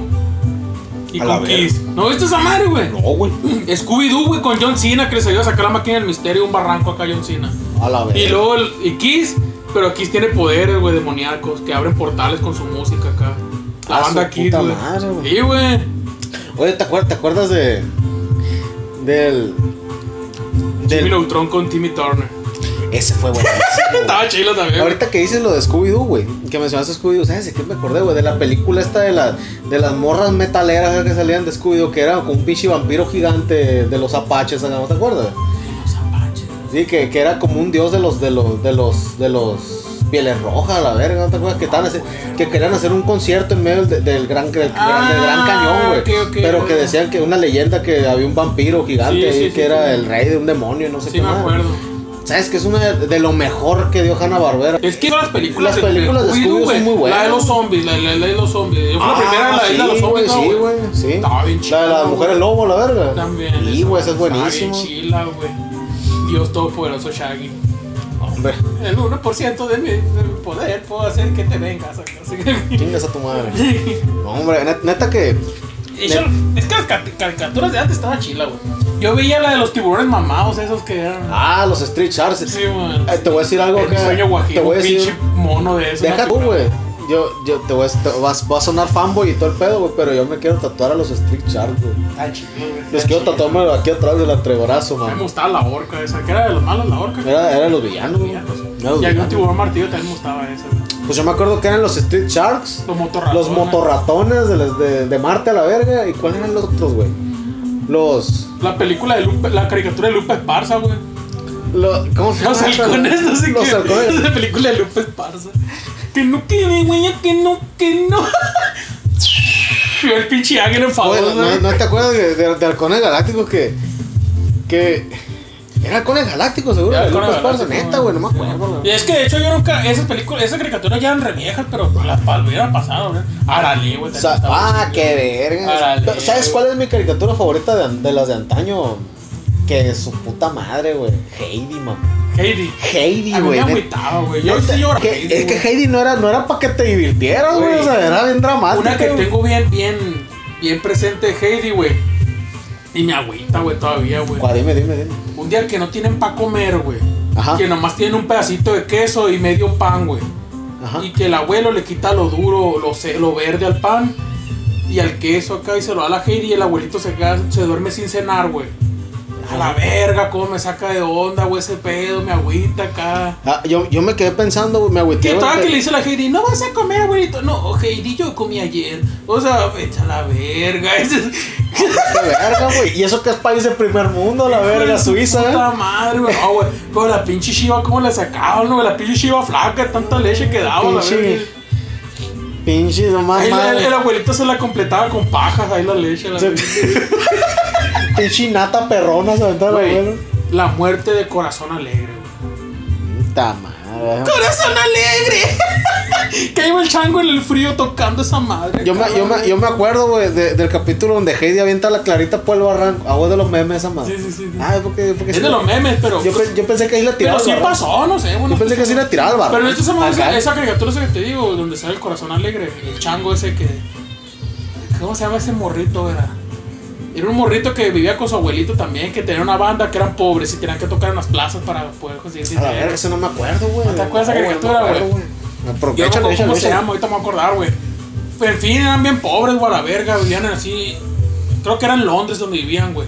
Y A con. Kiss. ¿No viste esa madre, güey? No, güey. Scooby-Doo, güey, con John Cena, que les ayudó a sacar la máquina del misterio, un barranco acá, John Cena. A la verga. Y luego el y Kiss, pero Kiss tiene poderes, güey, demoníacos, que abren portales con su música acá. La Ah, banda Kiss, güey. Sí, güey. Oye, ¿te acuerdas, ¿te acuerdas de. Del. Jimmy. Neutron con Timmy Turner. Ese fue buenísimo. Estaba chilo también. Ahorita que dices lo de Scooby-Doo, güey, que mencionaste Scooby-Doo, ¿sabes de qué me acordé, güey? De la película esta de, la, de las morras metaleras que salían de Scooby-Doo, que era como un pinche vampiro gigante de los apaches, ¿no te acuerdas? Los apaches. Sí, que, que era como un dios de los, de los, de los, de los pieles rojas, la verga, ¿no te acuerdas? Que, estaban que querían hacer un concierto en medio del, del gran, del, Ah, del gran cañón, güey. ok, ok, pero que decían que una leyenda que había un vampiro gigante Sí, ahí, sí, que sí, era sí. el rey de un demonio, no sé Sí, qué me más. acuerdo. ¿Sabes? Que es una de, de lo mejor que dio Hanna Barbera. Es que las películas, Las películas de Scooby-Doo güey, son muy buenas. La de los zombies, la, la, la de los zombies. Yo fui la primera, la isla de los sí, zombies, ¿no, sí, güey, sí. Estaba bien La chila, de las mujeres lobo, la verga. También. Sí, güey, esa es Estaba buenísimo. bien chila, güey. Dios Todopoderoso Shaggy. Hombre, El 1% de mi, de mi poder puedo hacer que te vengas. Así que- chingas a tu madre. No, hombre, net- neta que. Yo- es que las car- caricaturas de antes estaban chila, güey. Yo veía la de los tiburones mamados, esos que eran. Ah, los Street Sharks. sí. Eh, te voy a decir algo El que. sueño Te voy a un pinche decir. mono de eso. Deja tú, güey. Yo, yo te voy a, te vas, vas a sonar fanboy y todo el pedo, güey, pero yo me quiero tatuar a los Street Sharks, güey. Chido, güey. Les quiero tatuarme aquí atrás del atregorazo, A mí me man. gustaba la orca esa, que era de los malos la orca. Era, era los villanos, güey. Los Y había un tiburón martillo también me gustaba ese. güey. Pues yo me acuerdo que eran los Street Sharks. Los motorratones. Los motorratones de, las- de, de Marte a la verga. ¿Y cuáles eran los otros, güey? Los. La película de Lupe, la caricatura de Lupe Esparza, güey. los ¿Cómo se Los llama? esa? halcones, no sé Los qué. halcones. La película de Lupe Esparza. Que no quede, güey, que no, que no. El pinche águila en favor, Oye, ¿no, no te acuerdas de, de, de halcones galácticos que. que. Era halcones galácticos, seguro. Era Lucas Esparza, neta, güey, no me sí. acuerdo, Y es que de hecho yo nunca, esas películas, esas caricaturas ya eran re viejas, pero las palmeras pasado, güey. Arale, güey. Ah, qué verga. ¿Sabes cuál es mi caricatura favorita de, de las de antaño? Que su puta madre, güey. Heidi, man. Heidi. Heidi, A mí me güey. neta. agüitaba, güey. Yo Neta, sí lloraba. que- es que Heidi no era, no era para que te divirtieras, güey. O sea, era bien dramática. Una que tengo bien, bien, bien presente, Heidi, güey. Y mi agüita, güey, todavía, güey. Dime, dime, dime. Un día que no tienen para comer, güey. Ajá. Que nomás tienen un pedacito de queso y medio pan, güey. Ajá. Y que el abuelo le quita lo duro, lo, lo verde al pan y al queso acá y se lo da a la Heidi y el abuelito se, queda, se duerme sin cenar, güey. A la verga, cómo me saca de onda, güey, ese pedo, mi agüita acá. Ah, yo, yo me quedé pensando, güey, me agüité. Que todavía que- le dice a la Heidi, no vas a comer, abuelito. No, Heidi, yo comí ayer. O sea, vete a la verga. Ese- Qué verga, güey. Y eso que es país de primer mundo, la verga, Suiza, Puta ¿eh? madre, güey. No, güey. Pero la pinche Shiva, ¿cómo le sacaban, güey? La pinche Shiva flaca, tanta leche que daba, la verga. Pinche nomás la- el abuelito se la completaba con pajas, ahí la leche. La verga. Pinche nata perrona se aventaba el Güey, la muerte de corazón alegre, güey. Puta madre. ¡Corazón alegre! que iba el chango en el frío tocando esa madre. Yo me, yo, me, yo me acuerdo, güey, de- del capítulo donde Heidi avienta la clarita por el barranco. Agua de los memes, esa madre. Sí, sí, sí. sí. Ah, porque, porque es sí de los memes, pero. Yo, pe- yo pensé que ahí la tiraba. pero sí pasó, no sé. Bueno, Yo pensé que sí la tiraba al. Pero Acá. esa, esa caricatura esa que te digo, donde sale el corazón alegre. El chango ese que. ¿Cómo se llama ese morrito? Era, era un morrito que vivía con su abuelito también, que tenía una banda que eran pobres y tenían que tocar en las plazas para poder conseguir A dinero. verga, eso no me acuerdo, güey. ¿No te acuerdas de esa No, caricatura, no güey? Pero Yo no me échale, cómo se llama, ahorita me voy a acordar, güey. Pero en fin, eran bien pobres, güey, a la verga, vivían así. Creo que era en Londres donde vivían, güey.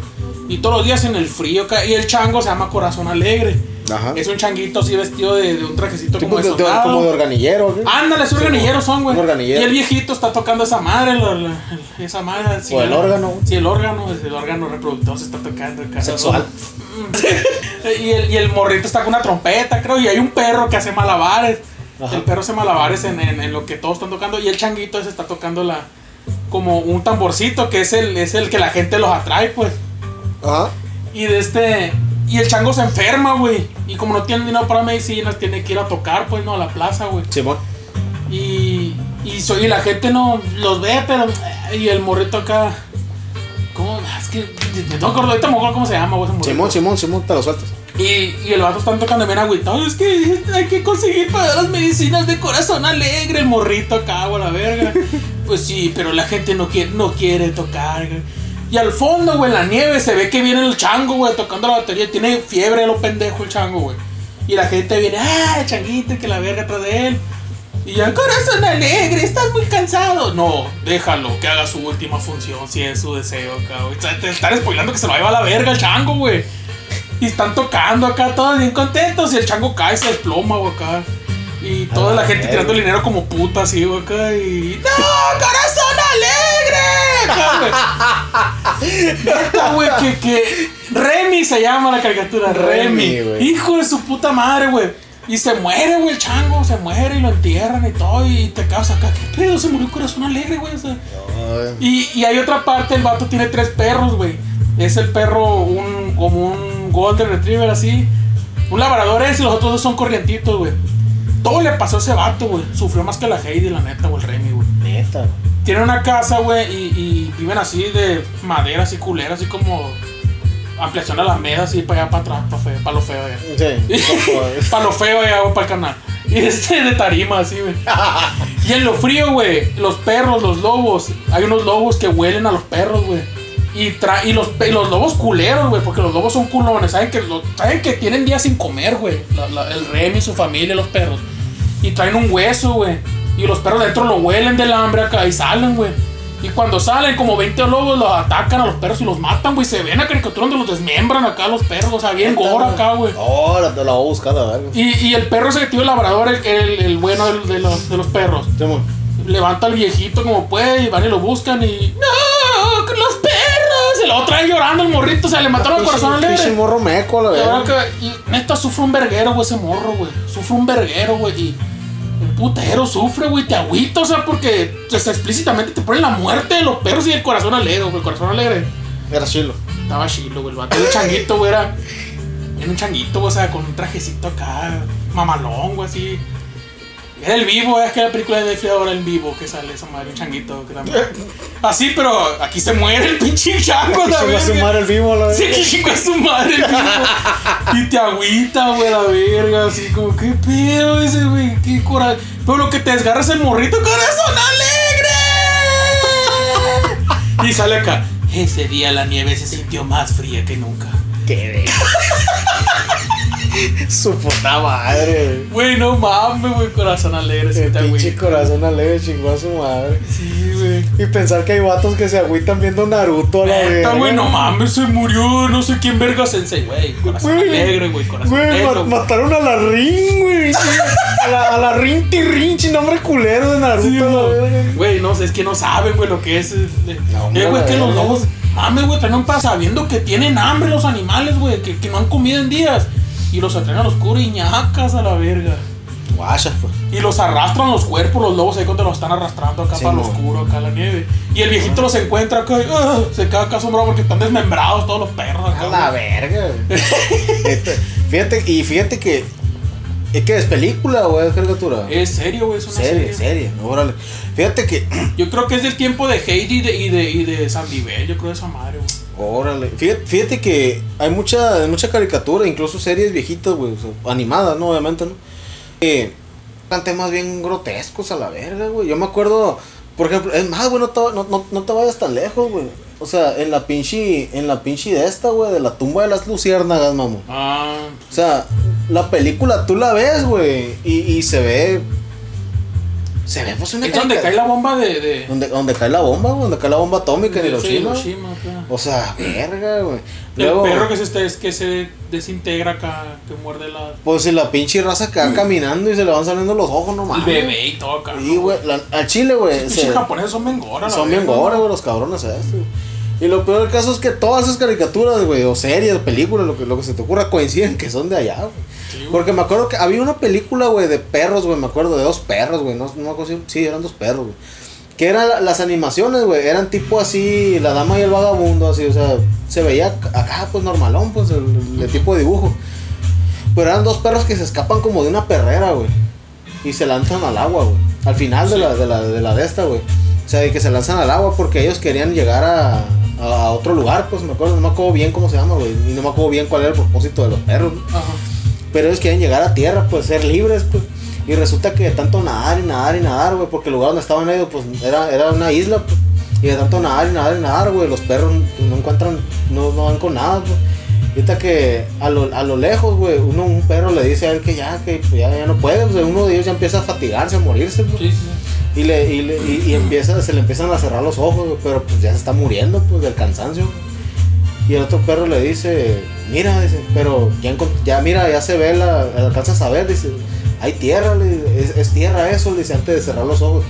Y todos los días en el frío. Y el chango se llama Corazón Alegre. Ajá. Es un changuito así vestido de, de un trajecito como de soldado. como de organillero, güey. Ándale, es Sí, organillero son, güey. Y el viejito está tocando esa madre, la- la- esa madre. sí, O el órgano. Sí, el órgano, el órgano reproductor se está tocando. Sexual. y, el, y el morrito está con una trompeta, creo, y hay un perro que hace malabares. Ajá. El perro hace malabares en, en- en lo que todos están tocando, y el changuito ese está tocando la como un tamborcito, que es el, es el que la gente los atrae, pues. Ajá. Y de este. Y el chango se enferma, güey. Y como no tiene dinero para medicinas, tiene que ir a tocar, pues, no, a la plaza, güey. Simón. Y, y, so- y la gente no los ve, pero. Y el morrito acá. ¿Cómo? Es que. No me acuerdo, ahorita me acuerdo cómo se llama, güey. Simón, Simón, Simón, te lo sueltas. Y, y el vato están tocando bien agüitado. Es que hay que conseguir para las medicinas de corazón alegre. El morrito acá, güey, la verga. Pues sí, pero la gente no quiere, no quiere tocar, güey. Y al fondo, güey, en la nieve se ve que viene el chango, güey, tocando la batería. Tiene fiebre lo pendejo el chango, güey. Y la gente viene, ah, changuito, que la verga atrás de él. Y ya, corazón alegre, estás muy cansado. No, déjalo, que haga su última función, si es su deseo, acá, güey. Te están spoilando que se lo va a la verga el chango, güey. Y están tocando acá, todos bien contentos. Y el chango cae, se desploma, güey, acá. Y toda Ah, la gente verga. tirando el dinero como puta, así, güey, acá. Y. ¡No, corazón. Neta, güey, que, que. Remy se llama la caricatura. Remy. Hijo de su puta madre, güey. Y se muere, güey, el chango. Se muere y lo entierran y todo. Y te quedas acá. ¿Qué pedo? Se murió corazón alegre, güey. O sea, Ay, y, y hay otra parte, el vato tiene tres perros, güey. Es el perro, un, como un Golden Retriever así. Un labrador es y los otros dos son corrientitos, güey. Todo le pasó a ese vato, güey. Sufrió más que la Heidi, la neta, güey, el Remy, güey. Neta, güey. Tienen una casa, güey, y, y viven así de madera, así culera, así como ampliación a la meda, así para allá, para atrás, para, feo, para lo feo, ya. Sí, para lo feo, ya, güey, para el canal. Y este de tarima, así, güey. Y en lo frío, güey, los perros, los lobos, hay unos lobos que huelen a los perros, güey. Y, tra y los, lobos culeros, güey, porque los lobos son culones. Saben que, saben que tienen días sin comer, güey. El Remy, su familia, los perros. Y traen un hueso, güey. Y los perros dentro lo huelen del hambre acá y salen, güey. Y cuando salen, como 20 lobos los atacan a los perros y los matan, güey. Se ven a caricatura donde los desmembran acá a los perros. O sea, bien gore acá, güey. Ahora te la voy a buscar, la verga. Y, y el perro ese tiene el labrador, el, el, el bueno de, los, de los perros. Sí. Levanta al viejito como puede y van y lo buscan y. ¡No! ¡Con los perros! Y lo traen llorando el morrito, o sea, le mataron el corazón pinche alegre. morro meco, la que- y neta sufre un verguero, güey, ese morro, güey. Sufre un verguero, güey. Y un putero sufre, güey. Te agüita, o sea, porque pues, explícitamente te ponen la muerte de los perros y el corazón alegre, güey. El corazón alegre. Era chilo. Estaba chilo, güey. El vato del changuito, güey, era. Era un changuito, güey, o sea, con un trajecito acá, mamalón, güey, así. Era el vivo, es que la película de Netflix ahora el vivo que sale esa madre, un changuito que también. Así, pero aquí se muere el pinche chango, la Se va a el vivo, la Sí, verga. que chingo a su madre el vivo. Y te agüita, güey, la verga. Así como, qué pedo ese, güey, qué coraje. Pero lo que te desgarra es el morrito, corazón alegre. Y sale acá. Ese día la nieve se sintió más fría que nunca. Qué verga. Su puta madre, Güey, no mames, güey, corazón alegre. güey. Sí, te pinche corazón alegre chingó a su madre. Sí, güey. Y pensar que hay vatos que se agüitan viendo Naruto a la verga. güey, no mames, se murió no sé quién verga sensei, güey. Corazón Güey. alegre, güey, corazón Güey, alegre. güey. mataron a la Rin, güey. A la, a la Rinty Rinchi, nombre culero de Naruto, Sí. Güey, no sé, es que no saben, güey, lo que es. eh, No, eh, güey, que los lobos. Mames, güey, traen un pan sabiendo que tienen hambre los animales, güey, que, que no han comido en días. Y los atraen al oscuro y ñacas a la verga. Guacha, pues. Y los arrastran los cuerpos, los lobos ahí cuando los están arrastrando acá Sí, para el mo. oscuro, acá a la nieve. Y el viejito los encuentra acá y ah, se queda acá asombrado porque están desmembrados todos los perros acá. A la güey. verga. Este, fíjate, y fíjate que. Es que es película, güey, es caricatura. Es serio, güey, es una serie, serie. serie. Órale. Fíjate que. Yo creo que es del tiempo de Heidi y de, y de, y de Sandivel, yo creo de esa madre, güey. Órale. Fíjate, fíjate que hay mucha, mucha caricatura, incluso series viejitas, güey. o sea, animadas, ¿no? Obviamente, ¿no? Que eran temas bien grotescos a la verga, güey. Yo me acuerdo, por ejemplo, es más, güey, no te, no, no, no te vayas tan lejos, güey. O sea, en la pinche, en la pinche de esta, güey, de la tumba de las luciérnagas, mamón. Ah, O sea, la película tú la ves, güey, y, y se ve. Se ve, pues, una es donde cae la bomba de. de Donde, donde cae la bomba, donde cae la bomba atómica en Hiroshima. Hiroshima, acá. O sea, verga, güey. El Luego, perro que se, es que se desintegra acá, que muerde la, pues si la pinche raza queda caminando y se le van saliendo los ojos, no el bebé y todo acá. Sí, güey, al chile, güey. Los se- japoneses son bien goras, la Son ¿no? güey, los cabrones estos. Y lo peor del caso es que todas esas caricaturas, güey, o series, películas, lo que, lo que se te ocurra, coinciden que son de allá, güey. Sí. Porque me acuerdo que había una película, güey, de perros, güey, me acuerdo, de dos perros, güey, no, no me acuerdo si, sí, eran dos perros, güey. Que eran la- las animaciones, güey, eran tipo así, la dama y el vagabundo, así, o sea, se veía acá, pues, normalón, pues, el, el tipo de dibujo. Pero eran dos perros que se escapan como de una perrera, güey. Y se lanzan al agua, güey. Al final de, la, de, la, de la de esta, güey. O sea, de que se lanzan al agua porque ellos querían llegar a, a, a otro lugar, pues me acuerdo, no me acuerdo bien cómo se llama, güey. Y no me acuerdo bien cuál era el propósito de los perros, ¿no? Ajá. Pero ellos querían llegar a tierra, pues ser libres, pues. Y resulta que de tanto nadar y nadar y nadar, güey, porque el lugar donde estaban ellos, pues era, era una isla, pues. Y de tanto nadar y nadar y nadar, güey, los perros no encuentran, no, no van con nada, pues. Y ahorita que a lo, a lo lejos, güey, uno, un perro le dice a él que ya, que pues, ya, ya no puede, pues, uno de ellos ya empieza a fatigarse, a morirse, pues. Sí, sí. Y, le, y, le- y, y empieza, se le empiezan a cerrar los ojos, pero pues ya se está muriendo, pues, del cansancio. Y el otro perro le dice, mira, dice, pero ya, ya mira, ya se ve, la, alcanzas a ver, dice, hay tierra, le dice, es, es tierra eso, le dice, antes de cerrar los ojos.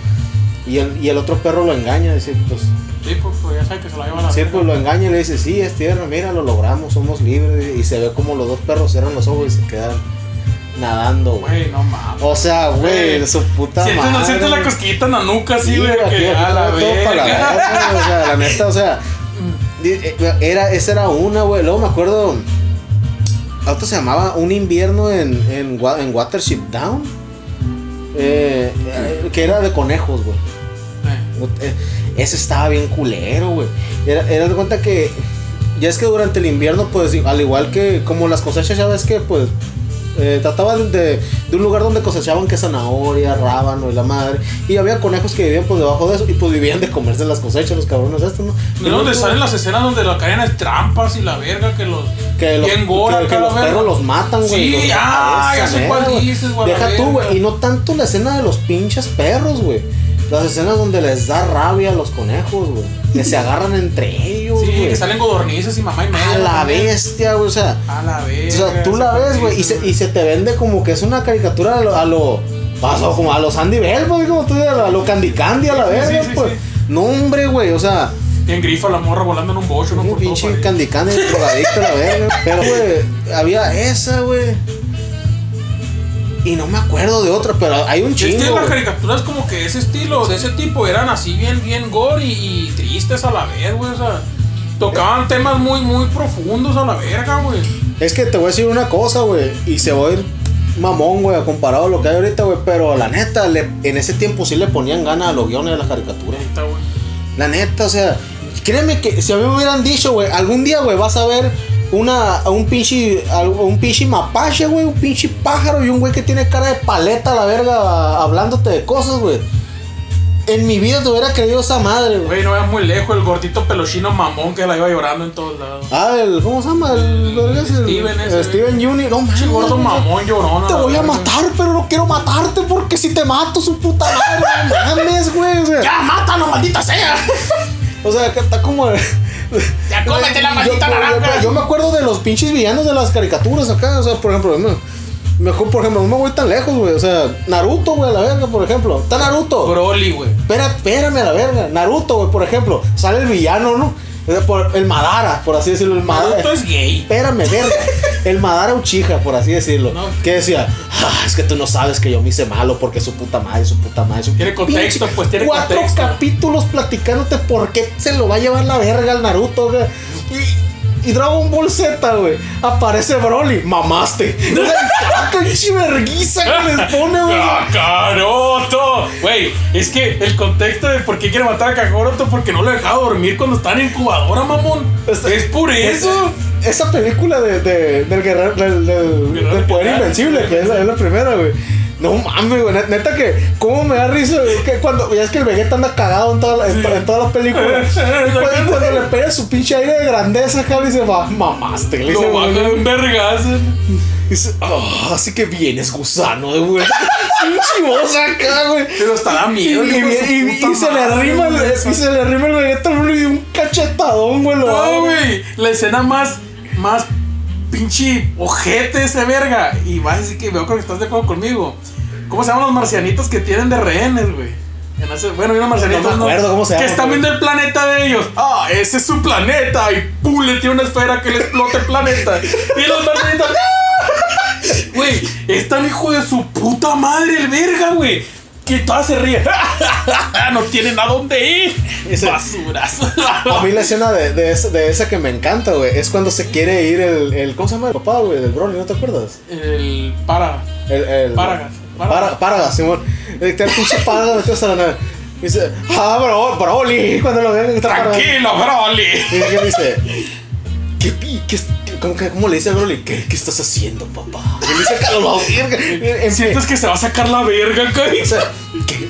Y el, y el otro perro lo engaña, dice, pues, Sí, pues, pues ya sabes que se la lleva la sí, verga. pues lo engaña y le dice, sí, es tierra, mira, lo logramos, somos libres. Y se ve como los dos perros cierran los ojos y se quedan nadando, güey. No mames. O sea, güey, su puta Sientes, madre. sientes la güey. cosquillita en la nuca así, Sí, güey, que aquí a la todo para la verga. verga, O sea, la neta, o sea, era, esa era una, güey. Luego me acuerdo, auto se llamaba Un invierno en, en, en Watership Down. eh, eh, que era de conejos, güey. Eh, Eh, Ese estaba bien culero, güey. Era, era de cuenta que. Ya es que durante el invierno, pues, al igual que como las cosechas, ya ves que, pues. Eh, trataban de, de un lugar donde cosechaban que zanahoria, rábano y la madre. Y había conejos que vivían pues debajo de eso y pues vivían de comerse las cosechas, los cabrones estos, ¿no? ¿De dónde luego, salen las escenas donde la caen es trampas y la verga que los. Que los, gora que- que perros los matan, güey. Sí, los- ah, ya sé cuál dices, güey, Deja tú, güey. Y no tanto la escena de los pinches perros, güey. Las escenas donde les da rabia a los conejos, güey. Que se agarran entre ellos, güey. que salen godornices y mamá y media. A la bestia, güey. O sea, A la o vez. sea tú la ves, güey. Y se, y se te vende como que es una caricatura a lo. A lo paso, como a los Andy Bell, pues, como tú dices, a lo Candy Candy, a la verga, sí, sí, pues. sí. No, hombre, güey. O sea, Bien grifa la morra volando en un bocho, ¿no? un pinche. Candy Candy drogadicto, la verga. Pero, güey, había esa, güey. Y no me acuerdo de otra, pero hay un Es que chingo. las güey. caricaturas como que ese estilo, de ese tipo, eran así bien, bien gore y, y tristes a la vez, güey. O sea, tocaban temas muy, muy profundos a la verga, güey. Es que te voy a decir una cosa, güey. Y se va a ir mamón, güey, comparado a lo que hay ahorita, güey. Pero la neta, le- en ese tiempo sí le ponían ganas a los guiones de las caricaturas. Neta, güey. La neta, o sea, créeme que si a mí me hubieran dicho, güey, algún día, güey, vas a ver una, un pinche, un pinche mapache, güey, un pinche pájaro y un güey que tiene cara de paleta a la verga hablándote de cosas, güey. En mi vida te hubiera creído esa madre, güey. Güey, no veas muy lejos, el gordito peluchino mamón que la iba llorando en todos lados. Ah, el, ¿cómo se llama? El, Steven ese, Steven Juni. No, mames, gordo mamón llorón. Te voy a matar, pero no quiero matarte porque si te mato, su puta madre, no mames, güey. O sea, ¡Ya, mátalo, maldita sea! O sea, que está como. Ya cómete la maldita naranja. Yo, yo me acuerdo de los pinches villanos de las caricaturas acá. O sea, por ejemplo, mejor, por ejemplo, no me voy tan lejos, güey. O sea, Naruto, güey, a la verga, por ejemplo. Está Naruto. Broly, güey. Espera, espérame a la verga. Naruto, güey, por ejemplo. Sale el villano, ¿no? Por- el Madara, por así decirlo. El Madara. Naruto es gay. Espérame, verga. El Madara Uchiha, por así decirlo. No. Que decía, "Ah, es que tú no sabes que yo me hice malo porque su puta madre, su puta madre. Su Tiene contexto, pues, tiene cuatro contexto. capítulos platicándote por qué se lo va a llevar la verga al Naruto, güey. Y, y Dragon Ball Z, güey. Aparece Broly. Mamaste. ¡qué pinche verguiza que les pone, güey. ¡Kakaroto! Güey, es que el contexto de por qué quiere matar a Kakaroto porque no lo dejaba dormir cuando estaba en incubadora, mamón. Este- es por eso. Es- esa película de, de- del guerrero del, del- del poder invencible, que es es la primera, güey. No mames, güey. net- Neta que, ¿cómo me da risa? güey? Que cuando, ya es que el Vegeta anda cagado en toda la, en, Sí. to- en toda la película. y, cuando, le pega su pinche aire de grandeza, le dice, va, mamaste. Le dice, güey. un vergazo. Dice, "Ah, así que vienes, gusano, de güey. Pinche acá, güey. Pero da Y, miedo. y- y- y se le arrima el, y se le arrima el Vegeta y un cachetadón, güey. No, güey. La escena más, más pinche ojete ese verga. Y vas a decir que veo creo que estás de acuerdo conmigo. ¿Cómo se llaman los marcianitos que tienen de rehenes, güey? Bueno, hay unos marcianitos No me acuerdo cómo se que llaman, están güey. viendo el planeta de ellos. Ah, ese es su planeta. Y pum, le tiene una esfera que le explota el planeta. Y los marcianitos. ¡ah! Güey, es tan hijo de su puta madre el verga, güey. Que todas se ríen. no tienen a dónde ir. Ese- Basuras. A mí la escena de, de, esa, de esa que me encanta, güey, es cuando se quiere ir el, el ¿cómo se llama el papá, güey? Del Broly, ¿no te acuerdas? El para. El, el, Paragas. Para, Paragas, Simón. El, el pinche Paragas metido hasta la nave. Dice, ah, bro, Broly, cuando lo ven. está. Tranquilo, Broly. Y que dice, ¿qué, pi- qué, cómo, que- cómo le dice a Broly? ¿Qué, qué estás haciendo, papá? Le dice, "Calo, la verga". En- en- Sientes que se va a sacar la verga, o güey. sea, ¿qué,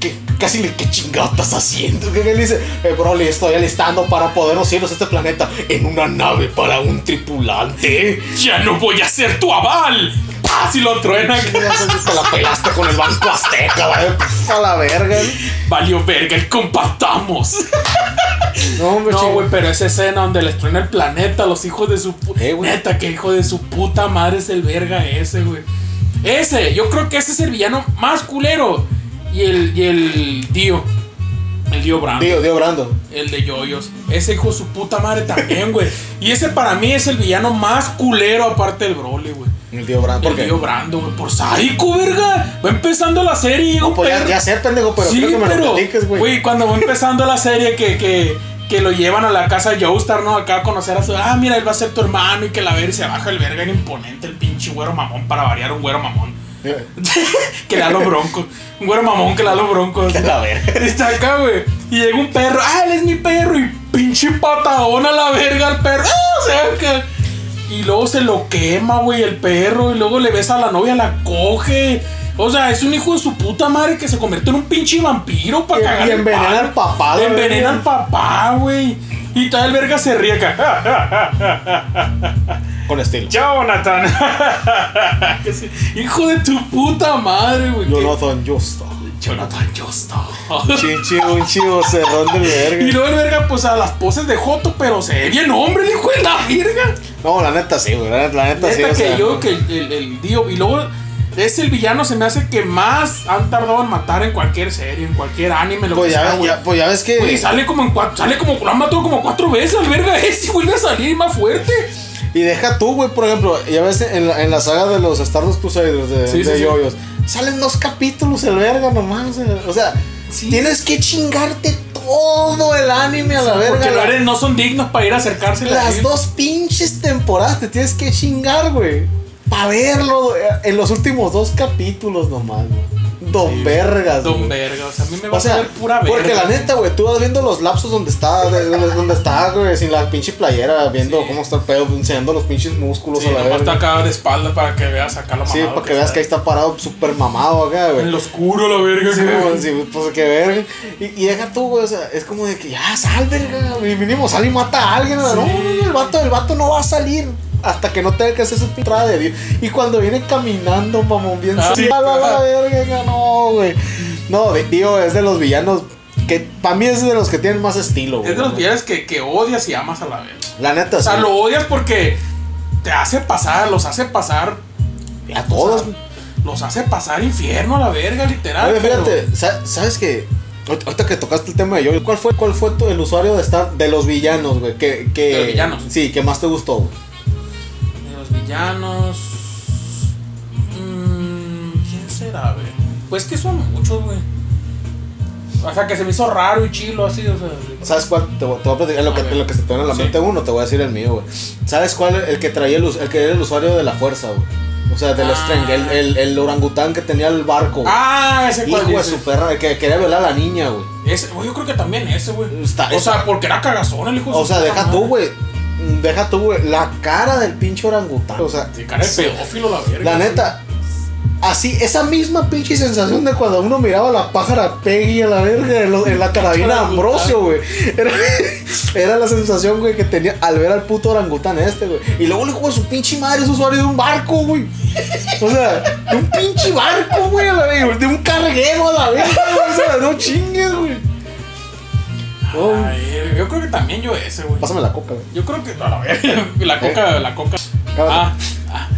qué- casi le, ¿qué chingado estás haciendo? Que él dice, eh, Broly, estoy alistando para podernos irnos a este planeta en una nave para un tripulante. Ya no voy a ser tu aval. ¡Pah! Si lo truena. Te la pelaste con el Banco Azteca, ¿vale? Puf, a la verga. Valió verga y compartamos. No, hombre, No, güey, pero esa escena donde les truena el planeta los hijos de su pu- Eh. Neta, que hijo de su puta madre es el verga ese, güey. Ese, yo creo que ese es el villano más culero. Y el, y el Dio. El Dio Brando. Tío, tío Brando. El de Yoyos. Ese hijo de su puta madre también, güey. Y ese para mí es el villano más culero aparte del Broly, güey. El tío Brando. ¿Por El? Dio Brando, güey. Por sádico, verga. Va empezando la serie llega No, pues ya, ya sé, pendejo, pero sí, que me pero, lo platiques, güey. Güey, cuando va empezando la serie que, que, que lo llevan a la casa de Joestar, ¿no? Acá a conocer a su. Ah, mira, él va a ser tu hermano y que la ver y se baja el verga en imponente, el pinche güero mamón, para variar un güero mamón. que los broncos. Un güero mamón que le da los broncos. Que la verga. Está acá, güey. Y llega un perro. Ah, él es mi perro. Y pinche patadón a la verga al perro. Ah, o sea, que- Y luego se lo quema, güey, el perro. Y luego le besa a la novia, la coge. O sea, es un hijo de su puta madre que se convierte en un pinche vampiro para cagar y envenena al papá, la Envenena al papá, güey. Y tal el verga se ríe acá. Con estilo. Jonathan. Hijo de tu puta madre, güey. Jonathan Justo. Jonathan Justo. Chinchi, un chivo cerrón del Y verga. luego el verga, pues a las poses de Joto, pero se ve bien hombre, el hijo de la verga. No, la neta sí, güey. La neta, la neta sí. Neta o que sea, yo, que el, el, el Dio. Y luego es el villano, se me hace que más han tardado en matar en cualquier serie, en cualquier anime, lo Pues que sea, ya, ya, pues ya ves que. Güey, sale como en cuatro, sale como, lo han matado como cuatro veces al verga ese, y vuelve a salir más fuerte. Y deja tú, güey, por ejemplo, ya ves en la, en la saga de los Stardust Crusaders de, Sí, de sí. Yoyos, salen dos capítulos el verga nomás. O sea, tienes que chingarte todo el anime a la verga. Porque no, la- no son dignos para ir a acercarse a la las dos pinches temporadas te tienes que chingar, güey. Para verlo en los últimos dos capítulos nomás, güey. Don Vergas, Don verga, sea, a mí me va O sea, a ver pura verga. porque la neta, güey, tú vas viendo los lapsos donde está, de- donde, está, güey, sin la pinche playera, viendo Sí. cómo está el pedo, enseñando los pinches músculos Sí, a la nomás está verga. acá de espaldas para que veas acá la Sí, para que veas que ahí está parado súper mamado acá, En güey. lo oscuro, la verga. Sí, güey, sí, pues que verga. Y, y deja tú, güey, o sea, es como de que ya sal, verga. Y mínimo sal y mata a alguien. Sí. No, no, el vato, el vato no va a salir. Hasta que no tenga que hacer su pintada de Dios. Y cuando viene caminando, mamón, bien Ah, sí. a la, la verga, no, güey. No, tío, es de los villanos que para mí es de los que tienen más estilo, güey. Es de los villanos que, que odias y amas a la verga. La neta, O sea, sí. lo odias porque te hace pasar, los hace pasar. A todos. o sea, los hace pasar infierno a la verga, literal. Oye, fíjate, sa- ¿sabes qué? Ahorita que tocaste el tema de yo, ¿cuál fue, cuál fue tu- el usuario de estar de los villanos, güey? Que, que, De los villanos. Sí, que más te gustó, güey. Los villanos. Mm, ¿Quién será, güey? Pues que son muchos, güey. O sea, que se me hizo raro y chilo así, o sea. ¿Sabes cuál? Te, voy te voy a platicar lo que, A en lo que se te viene a la Sí. mente uno, te voy a decir el mío, güey. ¿Sabes cuál? El que traía el, que era el usuario de la fuerza, güey. O sea, del Ah. Strength, el, el, el orangután que tenía el barco. güey. Ah, ese Hijo cual de su perra, el que quería violar a la niña, güey. Ese, güey, yo creo que también ese, güey. Está- O sea, porque era cagazón el hijo de O sea, deja tú, güey. Deja tú, güey. La cara del pinche orangután. O sea, Sí, cara de pedófilo, la verga. La neta, así, esa misma pinche sensación de cuando uno miraba a la pájara Peggy a la verga en, lo- en la carabina. Ambrosio, güey. Era, era la sensación, güey, que tenía al ver al puto orangután este, güey. Y luego le jugó su pinche madre, es usuario de un barco, güey. O sea, de un pinche barco, güey, a la verga. De un carguero a la verga, güey. O sea, no chingues, güey. Oh, Ay, yo creo que también yo ese, güey. pásame la coca, güey. Yo creo que. No, la coca, la coca. Ah, ah.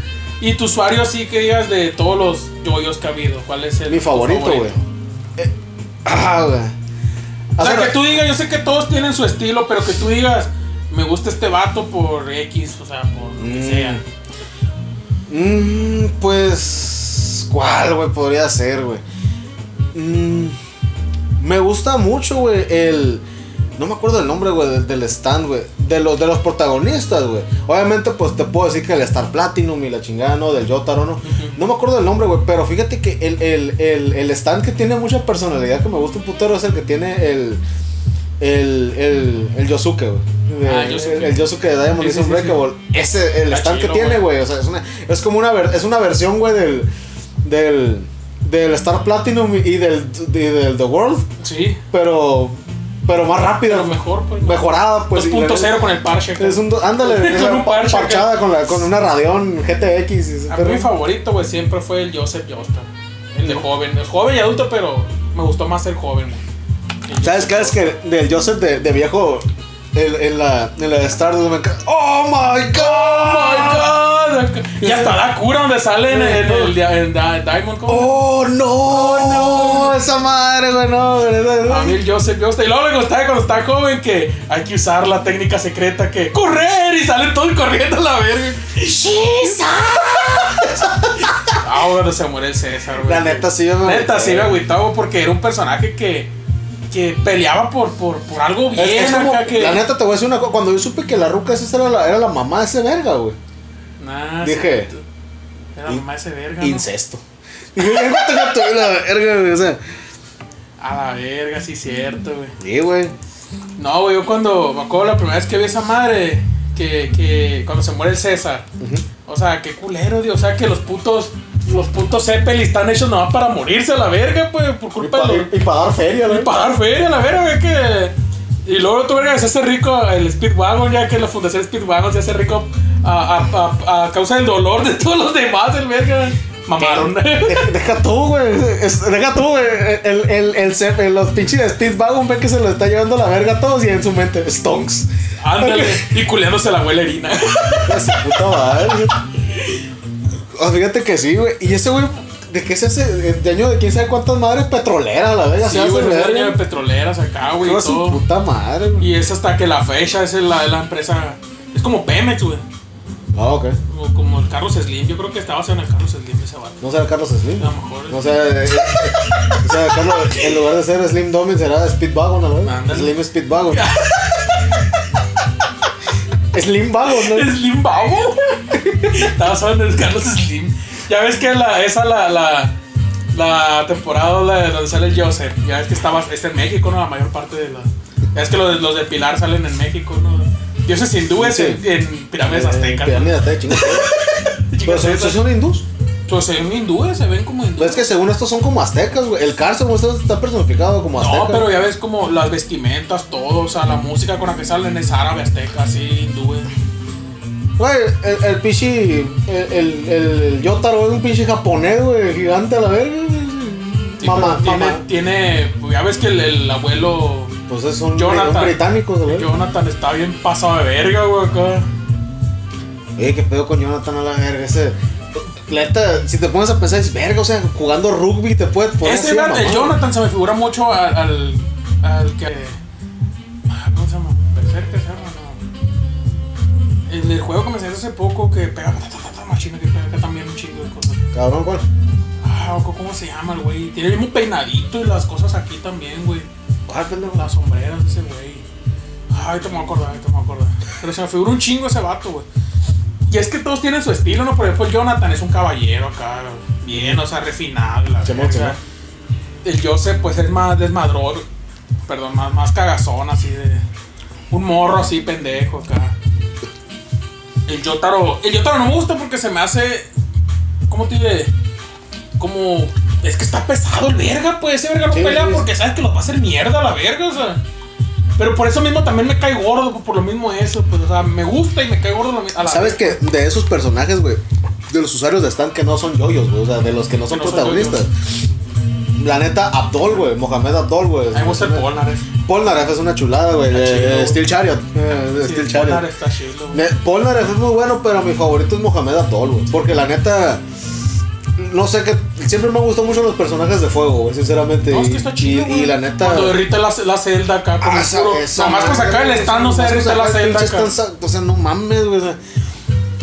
Y tu usuario así que digas de todos los yoyos que ha habido. ¿Cuál es el Mi favorito, güey. Eh, ah, güey. O sea, que tú digas, yo sé que todos tienen su estilo, pero que tú digas, me gusta este vato por X, o sea, por lo que Mm. sea. Mm, pues. ¿Cuál, güey? Podría ser, güey. Mm, me gusta mucho, güey, el. No me acuerdo el nombre, güey, del, del stand, güey. De los, de los protagonistas, güey. Obviamente, pues te puedo decir que el Star Platinum y la chingada, ¿no? Del Yotaro, ¿no? No me acuerdo del nombre, güey. Pero fíjate que el, el, el, el stand que tiene mucha personalidad, que me gusta un putero, es el que tiene el. El, el, el Yosuke, güey. Ah, Yosuke. El, el Yosuke de Diamond Sí, sí, sí, Unbreakable. Ese, el stand que tiene, güey. güey. O sea, es, una, es como una, ver- es una versión, güey, del, del, del Star Platinum y del, y del The World, Sí, pero, pero más rápida, pero mejor, pues. mejorada, pues. y la- 2.0 con el parche. Es un, ándale, Con un parche parchada con, la, con una Radeon GTX. A mí mi favorito, güey, siempre fue el Joseph Joestar. El de joven. El joven y adulto, pero me gustó más el joven, güey. ¿Sabes qué es que del Joseph de, de viejo en, en la, en la de Stardust me encanta? ¡Oh my god! Oh my god. Y hasta da cura donde sale en, en el Di- Diamond. ¿cómo? ¡Oh no! no. Esa madre, güey, no, güey. A mí el Joseph Joestar. Y luego le gustaba cuando está joven que hay que usar la técnica secreta que correr y salen todos corriendo a la verga. Ah, cuando se muere el César, güey. La neta sí, me Neta, sí me agüitaba güey, porque era un personaje que, que peleaba por, por, por algo bien Es, es como, acá que. La neta te voy a decir una cosa. Cuando yo supe que la ruca esa era la, era la mamá de ese verga, güey. Nah, Dije, Era la mamá de ese verga. ¿no? Incesto. Dije, "Hijo de tu- la verga, güey. O sea, A la verga, sí, cierto, güey. sí, güey. No, güey, yo cuando. Me acuerdo la primera vez que vi a esa madre. Que, que cuando se muere el César. O sea, qué culero, tío. O sea, que los putos. Los putos Zeppelin están hechos nomás para morirse a la verga, pues, por Y culpa de los. dar feria, Y güey. pagar feria, la verga, güey, que. Y luego otro verga se hace rico el Speedwagon, ya que la fundación Speedwagon se hace rico a, a, a, a causa del dolor de todos los demás, el verga. Mamaron. Deja, deja tú, güey. Es- Deja tú, güey. El, el, el, los pinches de Speedwagon ven que se lo está llevando la verga a todos y en su mente, Stonks. Ándale. Y culeándose la abuela Irina. A su puta madre. Ah, Fíjate que sí, güey. Y ese güey, ¿de qué se hace? De año de quién sabe cuántas madres petroleras, la verga. Sí, güey, dueño de petroleras acá, güey, y su todo. puta madre, güey. Y es hasta que la fecha es la, la empresa. Es como Pemex, güey. Ah, ok. O como el Carlos Slim. Yo creo que estaba en el Carlos Slim ese vato. No será Carlos Slim. A lo mejor. No sé, eh, o sea, Carlos, en lugar de ser Slim Domin será Speedwagon, ¿no? Slim Speedwagon. Slim Wagon, ¿no? Slim Babo. Estaba basado en el Carlos Slim. Ya ves que la, esa la, la, la temporada la- donde sale el Joseph. Ya ves que estaba, está en México, ¿no? La mayor parte de la. Ya ves que los, de- los de Pilar salen en México, ¿no? Dioses hindúes Sí. en, en pirámides aztecas. Pirámide azteca, chingada. Pero son, son hindús. Pues se ven hindúes, se ven como hindúes. Es que según estos son como aztecas, güey. El esto, está personificado como azteca. No, pero ya ves como las vestimentas, todo, o sea, la música con la que salen es árabe, azteca, así, hindúes. Güey, el, el pinche. El, el, el Yotaro es un pinche japonés, güey. Gigante a la verga. Sí, mamá, pero mamá. tiene, tiene, pues, ya ves que el, el abuelo Pues es un, Jonathan. un británico, güey. Jonathan está bien pasado de verga, güey, acá. Eh, qué pedo con Jonathan a la verga. Ese. La neta, si te pones a pensar, es verga, o sea, jugando rugby te puedes poner Ese, así de. Jonathan se me figura mucho al, al, al que... ¿Cómo se llama? Berserker se llama, no. El juego que me enseñaste hace poco que pega machina, que pega también un chingo de cosas. Cabrón, ¿cuál? Ah, ¿cómo se llama el güey? Tiene el mismo peinadito y las cosas aquí también, güey. ¿Cuál, pendejo? Las sombreras de ese güey. Ay, te me voy a acordar, te me voy a acordar. Pero se me figura un chingo ese vato, güey. Y es que todos tienen su estilo, ¿no? Por ejemplo, el Jonathan es un caballero acá, bien, o sea, refinado. La verga. El Joseph, pues es más desmadrón, perdón, más, más cagazón, así de. Un morro así, pendejo acá. El Yotaro. El Yotaro no me gusta porque se me hace. ¿Cómo te diré? Como. Es que está pesado el verga, pues ese verga no Sí, pelea porque sabes que lo va a hacer mierda la verga, o sea. Pero por eso mismo también me cae gordo, por lo mismo eso, pues, o sea, me gusta y me cae gordo a la ¿Sabes que de esos personajes, güey? De los usuarios de stand que no son yoyos, güey. O sea, de los que no son no son protagonistas. La neta, Abdol, güey. Mohamed Abdol, güey. A mí me gusta el Polnareff. Polnareff es una chulada, güey. Güey. Steel Chariot. eh, Sí, Steel el Chariot. Polnareff está chido, Polnareff es muy bueno, pero mi favorito es Mohamed Abdol, güey. Porque la neta. No sé qué. Siempre me han gustado mucho los personajes de fuego, güey, sinceramente. No, es que está chido, y- la neta. Cuando derrite la, la celda acá con Ah, puro. Nomás con madre, sacar el stand no se derrite la celda acá. O sea, no mames, güey. o sea,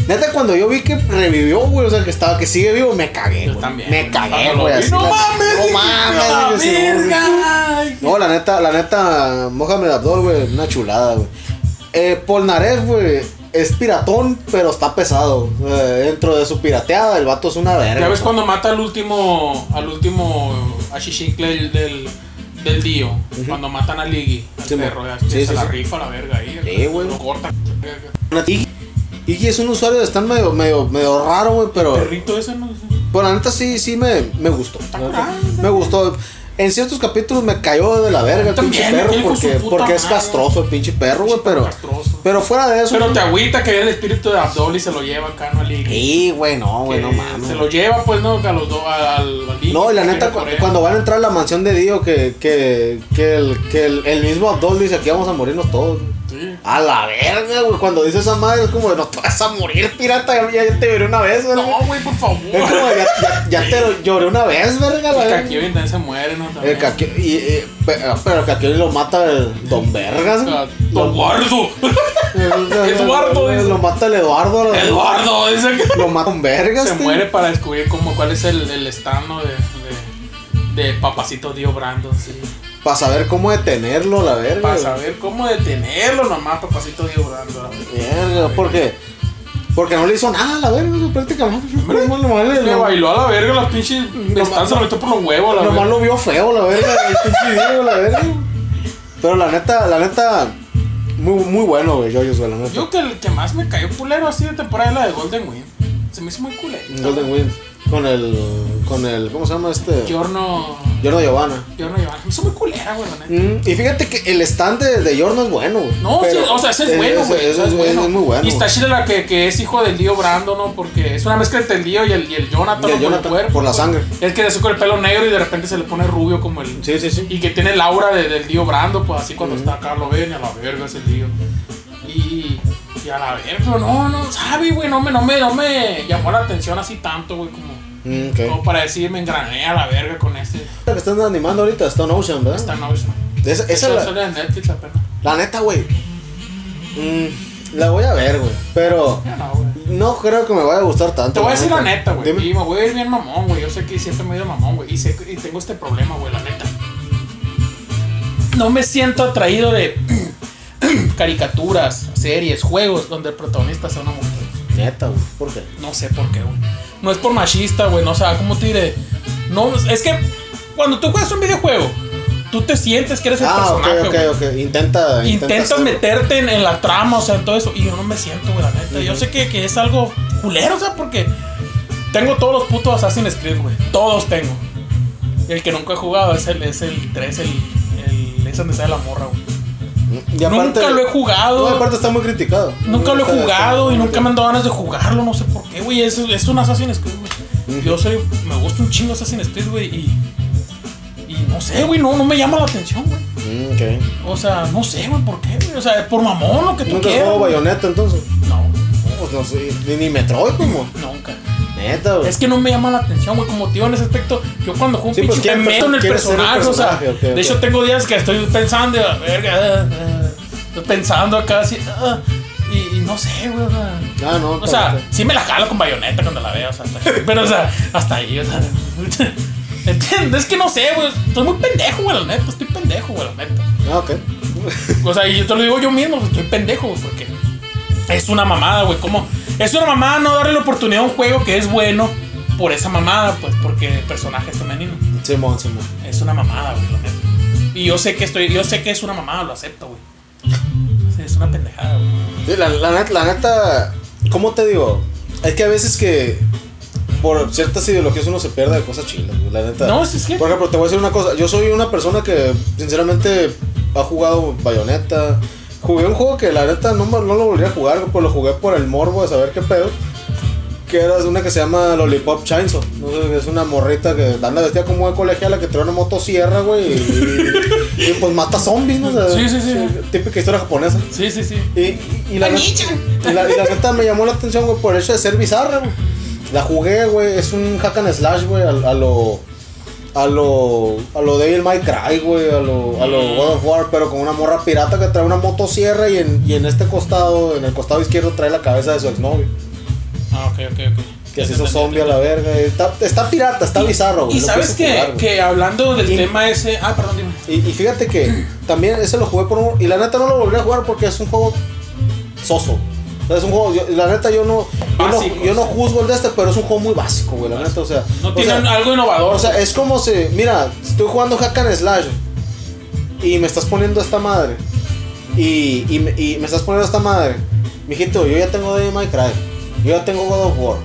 Neta, cuando yo vi que revivió, güey, o sea, que estaba, que sigue vivo, me cagué, güey. también. Me cagué, güey. así, No la- mames, No mames, verga. Ay, No, la neta, la neta, Mohamed Abdul, güey, una chulada, güey. Eh, Polnareff, güey, es piratón, pero está pesado. Eh, dentro de su pirateada, el vato es una verga. Ya ves cuando mata al último. Al último. A del. del Dio, cuando matan a Liggy, al Sí, perro, Sí, se sí, la rifa la verga ahí. Sí, güey. Lo corta. Iggy, Iggy es un usuario de stand medio, medio, medio raro, güey, pero. Perrito ese, ¿no? Pues la neta sí, sí me, me gustó. Me gustó. En ciertos capítulos me cayó de la verga el pinche perro porque, porque es castroso el pinche perro, güey, pero. Pero fuera de eso. Pero te agüita que el espíritu de Abdol y se lo lleva acá, ¿no? Sí, güey, no, güey, no mames. Se lo lleva, pues, ¿no? A los dos, al, No, y la neta, cuando van a entrar a la mansión de Dio, que, que, que, el, que el, el mismo Abdul dice aquí vamos a morirnos todos. Sí. A la verga, güey. Cuando dice esa madre es como de no te vas a morir, pirata. Ya, ya te veré una vez, verga. No, güey, por favor. Es como ya, ya, ya te lo lloré una vez, verga. La El. Kakioin también se muere, ¿no? También. El y, y- pe- pero el Kakioin lo mata el Don Vergas. güey. Ah, Lo- Eduardo. Eduardo, dice. Lo mata el Eduardo. Eduardo, dice que. Lo mata Don Vergas. Se tío. muere para descubrir cómo, cuál es el, el stand ¿no? de, de, de Papacito Dio Brando, sí. Para saber cómo detenerlo, la verga. Para saber cómo detenerlo nomás, Papacito Dio Brando. Verga, porque. Porque no le hizo nada a la verga, prácticamente. Le- Le bailó a la verga la pinche stand, se lo metió por los huevos, la nomás verga. lo vio feo, la verga. El pinche Dio, la verga. Pero la neta, la neta. Muy, muy bueno, güey, Joyos, güey, la neta. Yo que el que más me cayó culero así de temporada es la de Golden Wind. Se me hizo muy culero. Golden Wind. Con el. Con el. ¿Cómo se llama este? Giorno. Giorno Giovanna. Giorno Giovanna. Me hizo muy culera, güey, la neta. Mm, y fíjate que el stand de, de Giorno es bueno, güey. No, sí, o sea, ese es bueno, ese- güey. ese ese es, es bueno. es muy bueno. Y está chida la que, que es hijo del Dio Brando, ¿no? Porque es una mezcla entre el Dio y el, y el Jonathan. Y el. Jonathan, cuerpo, por la sangre. Es que le con el pelo negro y de repente se le pone rubio como el. Sí, sí, sí. Y que tiene el aura de- del Dio Brando, pues así cuando está acá lo ven y a la verga es el Dio. Y, y a la verga, pero no, no, sabe, güey, no me, no, me, no me llamó la atención así tanto, güey, como, Mm, ok. como para decir me engrané a la verga con este. La que están animando ahorita, Stone Ocean, ¿verdad? Esta no, esa, Esa, la, sale de Netflix apenas. la neta, güey. mm, la voy a ver, güey. Pero no, no creo que me vaya a gustar tanto. Te voy a decir la neta, güey. Y me voy a ir bien mamón, güey. Yo sé que siempre me he ido mamón, güey. Y, sé, y tengo este problema, güey, la neta. No me siento atraído de caricaturas, series, juegos donde el protagonista sea una mujer. Neta, güey. ¿Por qué? No sé por qué, güey. No es por machista, güey. No, o sea, ¿cómo te diré? No, es que cuando tú juegas un videojuego, tú te sientes que eres el Ah, ok, personaje, güey. ok, ok. Intenta. Intentas meterte en, en la trama, o sea, en todo eso. Y yo no me siento, güey, la neta. Yo sé que, que es algo culero, o sea, porque tengo todos los putos Assassin's Creed, güey. Todos tengo. Y el que nunca he jugado es el, es el 3, el, el, es donde sale la morra, güey. Y aparte- Nunca lo he jugado. No, aparte está muy criticado. Nunca lo he jugado y nunca me han dado ganas de jugarlo, no sé por qué, güey. Es, es un Assassin's Creed, güey. Yo soy, me gusta un chingo Assassin's Creed, güey, y. Y no sé, güey, no, no me llama la atención, güey. Mm, ok. O sea, no sé, güey, por qué, güey. O sea, por mamón, lo que tú ¿Nunca quieras. güey. Bayonetta entonces? No, Pues no sé. Ni, Metroid, como. nunca. Neta, güey. Es que no me llama la atención, güey. Como digo en ese aspecto, yo cuando juego un Sí, pues, pinche me ¿quién meto en el personaje, o sea. de hecho, tengo días que estoy pensando, verga, ah, estoy pensando acá así. ah, y, y no sé, güey. O sea, Ah, no. o sea, sí me la jalo con bayoneta cuando la veo, o sea, hasta- pero o sea, hasta ahí, o sea. ¿Entiendes? Es que no sé, güey. Estoy muy pendejo, güey, la neta. Estoy pendejo, güey, la neta. Ah, ok. O sea, y yo te lo digo yo mismo, estoy pendejo, güey, porque es una mamada, güey. ¿Cómo? Es una mamada no darle la oportunidad a un juego que es bueno por esa mamada, pues, porque el personaje es femenino. Simón, Simón. Es una mamada, güey, la neta. Y yo sé que estoy, yo sé que es una mamada, lo acepto, güey. Es una pendejada, güey. Sí, la, la, la neta, ¿cómo te digo? Es que a veces que por ciertas ideologías uno se pierde de cosas chidas, güey, la neta. No, es que- Por ejemplo, te voy a decir una cosa. Yo soy una persona que, sinceramente, ha jugado Bayonetta. Jugué un juego que la neta no, no lo volví a jugar, pues lo jugué por el morbo de saber qué pedo. Que era una que se llama Lollipop Chainsaw. No sé, es una morrita que anda vestida como de colegiala que trae una motosierra, güey. Y, y, pues mata zombies, ¿no? O sea, Sí, sí, sí. Típica historia japonesa. Sí, sí, sí. Y, y, y la, y, la, y la neta me llamó la atención, güey, por el hecho de ser bizarra, güey. La jugué, güey, es un hack and slash, güey, a, a lo. A lo. A lo Devil May Cry, güey, a lo, a lo God of War, pero con una morra pirata que trae una motosierra y en, y en este costado, en el costado izquierdo, trae la cabeza de su exnovio. Ah, ok, ok, ok. Que se hizo zombie a la verga. y Está, está pirata, está bizarro, güey. Y sabes que, jugar, que hablando del Y- tema ese. Ah, perdón, dime. Y, y fíjate que también ese lo jugué por un. Y la neta no lo volví a jugar porque es un juego soso. O sea, es un juego. yo- la neta yo no. Yo no, yo no juzgo el de este, pero es un juego muy básico, güey. La neta, o sea. No o tiene sea, algo innovador. O sea, es como si. Mira, estoy jugando Hack and Slash. Y me estás poniendo esta madre. Y, y, me- y me estás poniendo esta madre. Mijito, yo ya tengo Devil May Cry. Yo ya tengo God of War.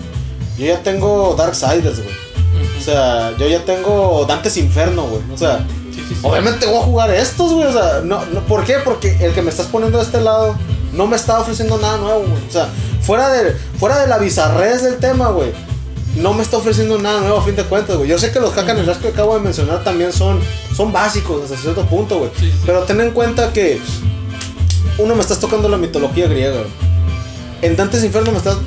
Yo ya tengo Darksiders, güey. O sea, yo ya tengo Dante's Inferno, güey. O sea. Sí, sí, sí. Obviamente voy a jugar estos, güey. O sea, no, no, ¿por qué? Porque el que me estás poniendo de este lado no me está ofreciendo nada nuevo, güey. O sea, fuera de, fuera de la bizarrez del tema, güey. No me está ofreciendo nada nuevo a fin de cuentas, güey. Yo sé que los hack and slash que acabo de mencionar también son, son básicos hasta cierto punto, güey. Pero ten en cuenta que uno me estás tocando la mitología griega, güey. En Dantes Inferno me estás.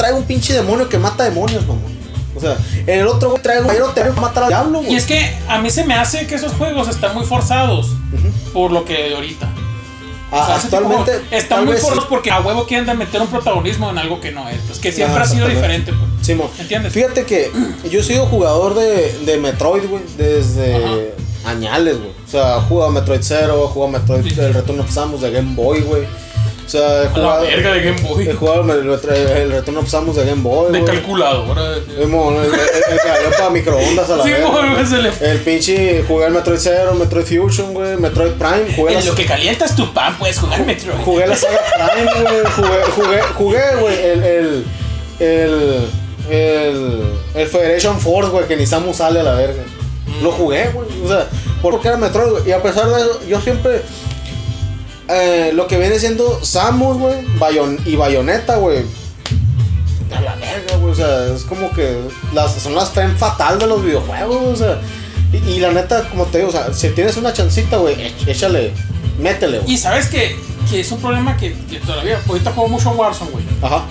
Trae un pinche demonio que mata demonios, mamón. O sea, en el otro, güey, trae un caballero que mata al diablo, güey. Y es que a mí se me hace que esos juegos están muy forzados por lo que de ahorita. Ah, O sea, ese tipo de actualmente. están muy sí. forzados porque a huevo quieren de meter un protagonismo en algo que no es. Pues que siempre Ah, ha sido diferente, pues. Simón. ¿Entiendes? Fíjate que yo he sido jugador de, de Metroid, güey, desde Ajá. añales, güey. O sea, he jugado Metroid Zero, he jugado Metroid Sí, el Return of Samus de Game Boy, güey. O sea, he A la jugado. verga de Game Boy. He jugado el, el Return of Samus de Game Boy, De calculadora. Simón, el, el, el que salió para microondas a la Sí, vez. le- El pinche, jugué el Metroid Zero, Metroid Fusion, güey, Metroid Prime, jugué En lo que calientas tu pan puedes jugar Metroid. jugué la saga Prime, güey, jugué, jugué, jugué, güey, el, el, el, el, el Federation Force, güey, que ni Samus sale a la verga. Lo jugué, güey, o sea, porque era Metroid, güey, y a pesar de eso, yo siempre, eh, lo que viene siendo Samus, güey, Bayon- y Bayonetta, güey, a la verga, güey, o sea, es como que las, son las fem fatal de los videojuegos, o sea, y, y la neta, como te digo, o sea, si tienes una chancita, güey, éch- échale, métele, güey. Y sabes que, que es un problema que, que todavía. Ahorita juego mucho Warzone, güey. Ajá.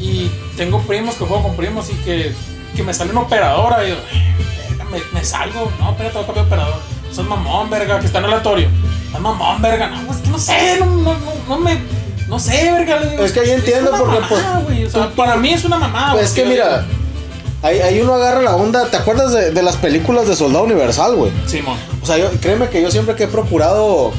Y tengo primos que juego con primos y que, que me sale una operadora y yo, me, me salgo. No, espérate, voy a cambiar operador. Sos mamón, verga, que está en aleatorio. Estás mamón, verga. No, es que no sé, no, no, no, me. No sé, verga. le digo, Es que ahí entiendo una porque, pues, mamada, güey, o sea, tú- para mí es una mamada. Pues es que mira, ahí, ahí uno agarra la onda, ¿te acuerdas de, de las películas de Soldado Universal, güey? Simón. O sea, yo, créeme que yo siempre que he procurado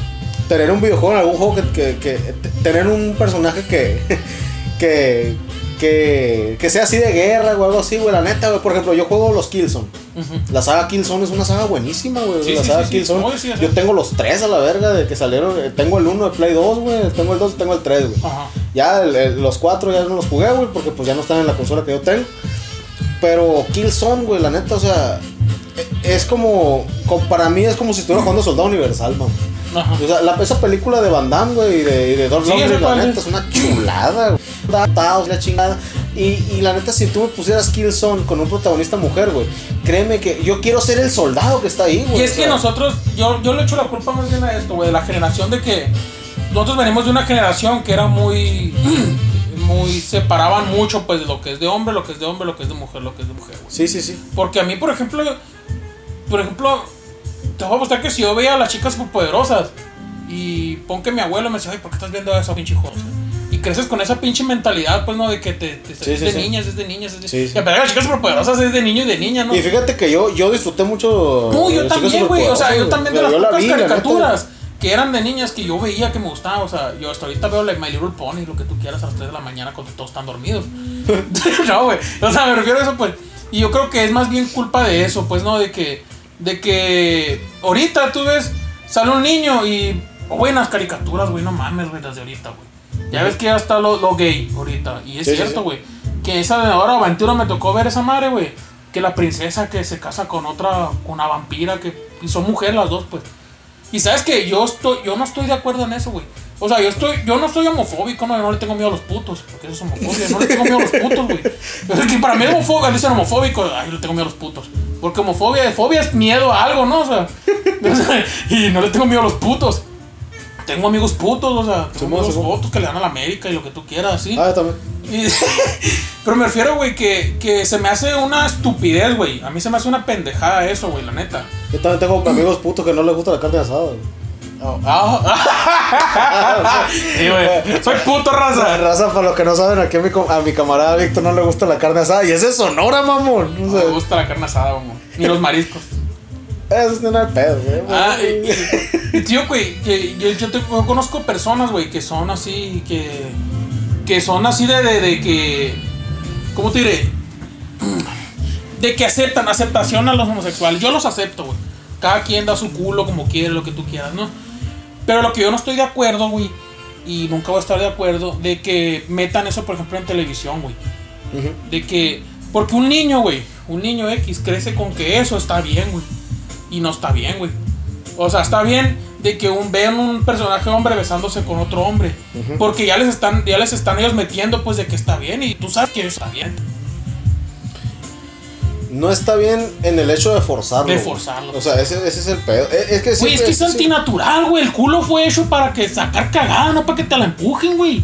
tener un videojuego en algún juego que, que- tener un personaje que, que, que, que sea así de guerra o algo así, güey, la neta, güey. Por ejemplo, yo juego los Killzone. La saga Killzone es una saga buenísima, güey. Sí, la sí, saga sí. Killzone. Yo tengo los tres a la verga de que salieron. eh, Tengo el 1 de Play 2, güey. Tengo el 2 y tengo el 3, güey. Ajá. Ya el- el- los cuatro ya no los jugué, güey, porque pues ya no están en la consola que yo tengo. Pero Killzone, güey, la neta, o sea, e- es como, como- para mí es como si estuviera jugando Soldado Universal, man. Ajá. O sea, la, esa película de Van Damme, güey, y de, y de Dolph Sí, la neta, es una chulada, güey. Taos, la chingada. Y, y la neta, si tú me pusieras Killzone con un protagonista mujer, güey, créeme que yo quiero ser el soldado que está ahí, güey. Y es o que sea, nosotros, yo, yo le echo la culpa más bien a esto, güey, de la generación de que nosotros venimos de una generación que era muy, muy, separaban mucho, pues, de lo que es de hombre, lo que es de hombre, lo que es de mujer, lo que es de mujer, güey. Sí, sí, sí. Porque a mí, por ejemplo, por ejemplo, te voy a mostrar que si yo veía a las chicas poderosas y pon que mi abuelo me decía, ay, ¿por qué estás viendo a esa pinche? Y creces con esa pinche mentalidad, pues, ¿no? De que te, te- Sí, es sí, de sí. niñas, es de niñas, es de... Sí. Y a las chicas superpoderosas es de niño y de niña, ¿no? Y fíjate que yo, yo disfruté mucho. No, yo también, güey. O sea, yo también de las la pocas la caricaturas que eran de niñas que yo veía que me gustaban. O sea, yo hasta ahorita veo like, My Little Pony, lo que tú quieras, a las 3 de la mañana cuando todos están dormidos. no, güey. O sea, me refiero a eso, pues. Y yo creo que es más bien culpa de eso, pues, ¿no? De que, de que ahorita tú ves, sale un niño y buenas caricaturas, güey, no mames, güey, las de ahorita, güey. Ya ves que ya está lo, lo gay ahorita. Y es Sí, sí, cierto, sí. güey. Que esa de ahora aventura me tocó ver esa madre, güey. Que la princesa que se casa con otra, con una vampira, que y son mujeres las dos, pues. Y sabes que yo estoy, yo no estoy de acuerdo en eso, güey. O sea, yo estoy, yo no soy homofóbico, no, yo no le tengo miedo a los putos, porque eso es homofobia, no le tengo miedo a los putos, güey. Es que para mí homofobia, dicen homofóbico, ay, le tengo miedo a los putos. Porque homofobia, fobia es miedo a algo, ¿no? O sea, y no le tengo miedo a los putos. Tengo amigos putos, o sea, tengo Simón, amigos putos que le dan a la América y lo que tú quieras, así. Ah, yo también. Y- pero me refiero, güey, que, que se me hace una estupidez, güey. A mí se me hace una pendejada eso, güey, la neta. Yo también tengo amigos putos que no les gusta la carne asada. güey. Sí, güey. Soy puto raza. raza, para los que no saben, aquí a mi, a mi camarada Víctor no le gusta la carne asada. Y es Sonora, mamón. O No sea, me gusta la carne asada, güey. Ni los mariscos. Eso es pedo, güey. Ah, y, y- y, tío, güey, que yo, yo te- yo conozco personas, güey, que son así, que. Que son así de, de, de que. ¿Cómo te diré? De que aceptan, aceptación a los homosexuales. Yo los acepto, güey. Cada quien da su culo como quiere, lo que tú quieras, ¿no? Pero lo que yo no estoy de acuerdo, güey, y nunca voy a estar de acuerdo, de que metan eso, por ejemplo, en televisión, güey. De que. Porque un niño, güey. Un niño X crece con que eso está bien, güey. Y no está bien, güey. O sea, está bien de que un vean un personaje hombre besándose con otro hombre. Porque ya les están, ya les están ellos metiendo pues de que está bien y tú sabes que está bien. No está bien en el hecho de forzarlo. De güey. forzarlo. O sea, ese, ese es el pedo. Es, es que Güey, es que es siempre- antinatural, güey. El culo fue hecho para que sacar cagada, no para que te la empujen, güey.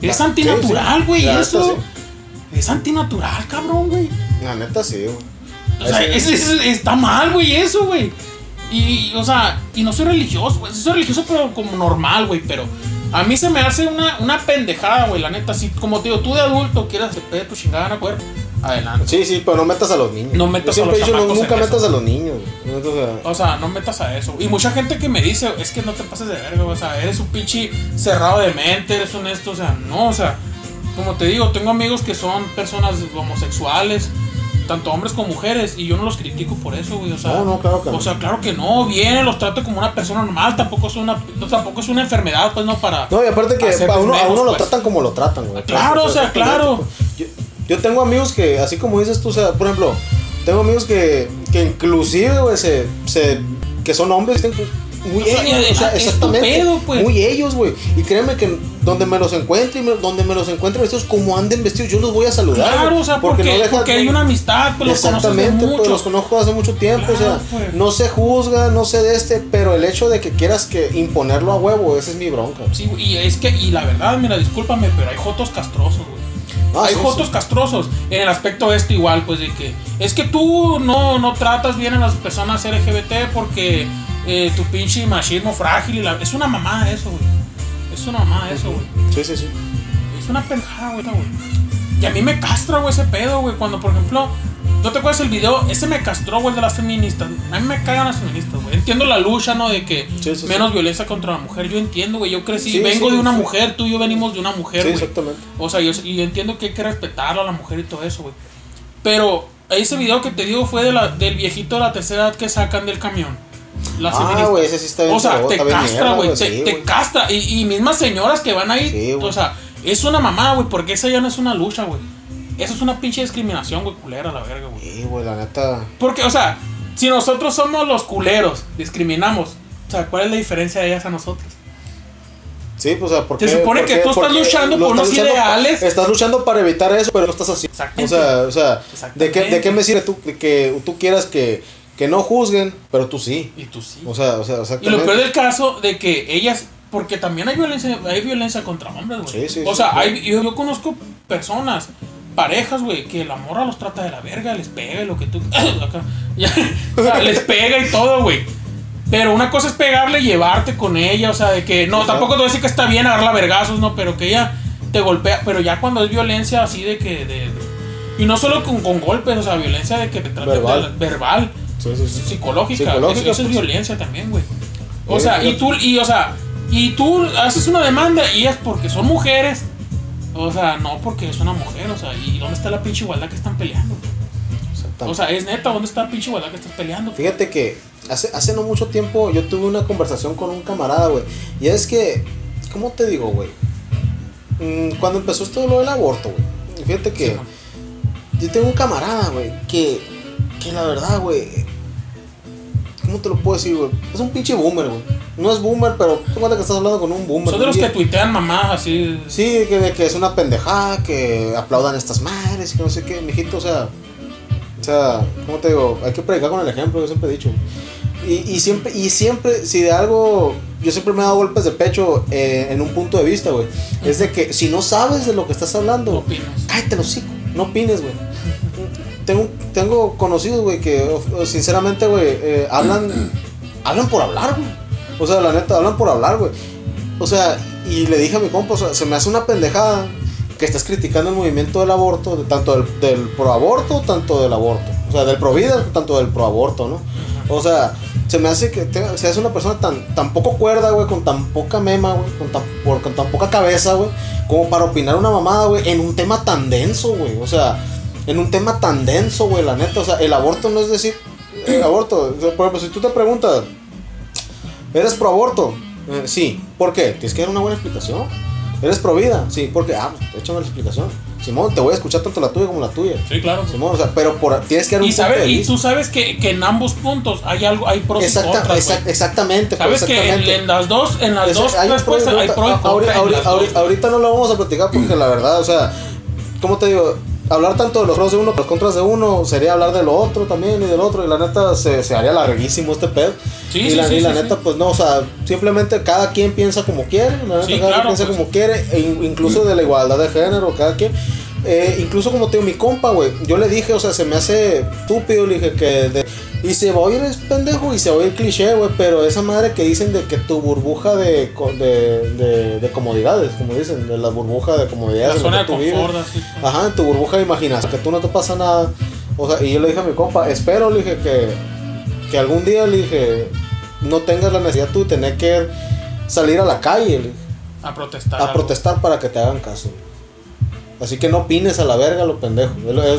Es antinatural, sí, sí. güey, neta, eso. sí. Es antinatural, cabrón, güey. La neta sí, güey. O sea, es- es- está mal, güey, eso, güey. Y, o sea, y no soy religioso, güey. Soy religioso, pero como normal, güey. Pero a mí se me hace una, una pendejada, güey, la neta. Si, como te digo, tú de adulto quieres hacer tu chingada gana cuerpo, adelante. Sí, sí, pero no metas a los niños. No metas Yo siempre a los no- chamacos nunca en metas eso. a los niños. No metas a- O sea, no metas a eso. Y mucha gente que me dice, es que no te pases de verga, o sea, eres un pinche cerrado de mente, eres honesto, o sea, no, o sea, como te digo, tengo amigos que son personas homosexuales, tanto hombres como mujeres, y yo no los critico por eso, güey, o sea, No, no, claro que no. o sea, claro que no, vienen, los trato como una persona normal, tampoco es una, no, tampoco es una enfermedad, pues no para... No, y aparte que a uno, a uno lo pues. tratan como lo tratan, güey. Claro, o sea, claro. Yo, yo tengo amigos que, así como dices tú, o sea, por ejemplo, tengo amigos que, que inclusive, güey, se, se, que son hombres, muy O sea, ellos, o sea, exactamente, pedo, pues. muy ellos, güey. Y créeme que donde me los encuentre, y me- donde me los encuentre vestidos como anden vestidos, yo los voy a saludar. Claro, o sea, porque, no dejan- porque hay una amistad, pues los conoces de Exactamente, pues mucho. los conozco hace mucho tiempo, o sea, pues. no se juzga, no sé de este, pero el hecho de que quieras que imponerlo a huevo, esa es mi bronca. Sí, y es que, y la verdad, mira, discúlpame, pero hay jotos castrosos, güey. Ah, hay sí, jotos sí. castrosos. En el aspecto este igual, pues de que es que tú no, no tratas bien a las personas LGBT porque eh, tu pinche machismo frágil y la... Es una mamada eso, güey. Es una mamada eso, güey. Sí, sí, sí. Es una pendejada, güey. Y a mí me castra, güey, ese pedo, güey. Cuando, por ejemplo, ¿no te acuerdas el video? Ese me castró, güey, de las feministas. A mí me cagan las feministas, güey. Entiendo la lucha, ¿no? De que Sí, sí, menos violencia contra la mujer. Yo entiendo, güey. Yo crecí, Sí, vengo sí, de una sí. mujer, tú y yo venimos de una mujer, Sí, güey. exactamente. O sea, yo, y yo entiendo que hay que respetarla a la mujer y todo eso, güey. Pero ese video que te digo fue de la, del viejito de la tercera edad que sacan del camión. Las Ah, güey, ese sí está bien O sea, te castra, güey. te, sí, te güey. castra. Y, y mismas señoras que van ahí. Sí, o sea, es una mamada, güey, porque esa ya no es una lucha, güey. Eso es una pinche discriminación, güey, culera, la verga, güey. Sí, güey, la neta. Porque, o sea, si nosotros somos los culeros, discriminamos. O sea, ¿cuál es la diferencia de ellas a nosotros? Sí, pues, o sea, porque. Se supone que tú estás luchando por unos ideales. Estás luchando para evitar eso, pero no estás así. Exactamente. O sea, o sea, ¿de qué. ¿de qué me sirve tú, de que tú quieras que, que no juzguen, pero tú sí? Y tú sí. O sea, o sea, Y lo peor del caso de que ellas, porque también hay violencia, hay violencia contra hombres, güey. Sí, sí, o sí, sea, hay, yo, yo conozco personas, parejas, güey, que la morra los trata de la verga, les pega y lo que tú. o sea, les pega y todo, güey. Pero una cosa es pegarle y llevarte con ella, o sea, de que no, tampoco te voy a decir que está bien agarrarla vergazos, no, pero que ella te golpea, pero ya cuando es violencia así de que. De, y no solo con, con golpes, o sea, violencia de que te trate Verbal. de- verbal Sí, sí, sí. psicológica. Psicológica, Eso, eso es pues. violencia también, güey. O sea, y fíjate. tú, y, o sea, y tú haces una demanda y es porque son mujeres. O sea, no porque es una mujer, o sea, ¿y dónde está la pinche igualdad que están peleando? O sea, es neta, ¿dónde está la pinche igualdad que estás peleando? Fíjate que hace, hace no mucho tiempo yo tuve una conversación con un camarada, güey. Y es que, ¿cómo te digo, güey? Mm, cuando empezó esto lo del aborto, güey. Fíjate que Sí, yo tengo un camarada, güey, que, que la verdad, güey. ¿Cómo te lo puedo decir, güey? Es un pinche boomer, güey. No es boomer, pero tú cuenta que estás hablando con un boomer. Son de los que tuitean mamás así. Sí, que, de que es una pendejada, que aplaudan estas madres, que no sé qué, mijito, o sea, o sea, ¿cómo te digo? Hay que predicar con el ejemplo, yo siempre he dicho. Y, y siempre, y siempre, si de algo, yo siempre me he dado golpes de pecho eh, en un punto de vista, güey. Es de que si no sabes de lo que estás No hablando, opinas. cállate los hocico, no opines, güey. Tengo, conocidos, güey, que sinceramente, güey, eh, hablan, hablan por hablar, güey. O sea, la neta, hablan por hablar, güey. O sea, y le dije a mi compa, o sea, se me hace una pendejada que estás criticando el movimiento del aborto, tanto del, del proaborto, tanto del aborto. O sea, del pro vida, tanto del proaborto, ¿no? O sea, se me hace que se hace una persona tan, tan poco cuerda, güey, con tan poca mema, güey, con tan, con tan poca cabeza, güey, como para opinar una mamada, güey, en un tema tan denso, güey. O sea, en un tema tan denso, güey, la neta. O sea, el aborto no es decir, el aborto, por ejemplo, si tú te preguntas, ¿eres pro aborto? sí. ¿Por qué? Tienes que dar una buena explicación. ¿Eres pro vida? Sí. ¿Por qué? Ah, pues échame la explicación. Simón, te voy a escuchar tanto la tuya como la tuya. Sí, claro. Simón, o sea, pero por, tienes que dar un Y, y tú sabes que, que en ambos puntos hay algo, hay pros y Exacta- contras, güey. exact- exactamente, pues, Sabes que en, exactamente. en las dos, en las dos hay y respuestas hay contra. pro y A- contra. ahorita, ahorita no lo vamos a platicar porque la verdad, o sea, ¿cómo te digo? Hablar tanto de los pros de uno, los contras de uno, sería hablar de lo otro también y del otro. Y la neta se, se haría larguísimo este pedo. Sí, y sí, la, sí, y la sí, neta, pues no, o sea, simplemente cada quien piensa como quiere. La neta, cada claro, quien piensa pues. como quiere, e in- incluso de la igualdad de género, cada quien. Eh, incluso como te digo, mi compa, güey, yo le dije, o sea, se me hace estúpido, le dije que de- y se va a oír es pendejo y se va a oír cliché, güey, pero esa madre que dicen de que tu burbuja de, de, de, de comodidades, como dicen, de la burbuja de comodidades. La zona de confort, así. Ajá, en tu burbuja de imaginación, que tú no te pasa nada. O sea, y yo le dije a mi compa, espero, le dije que, que algún día, le dije, no tengas la necesidad tú de tener que salir a la calle, le dije, A protestar. a protestar para que te hagan caso. Así que no opines a la verga lo pendejo.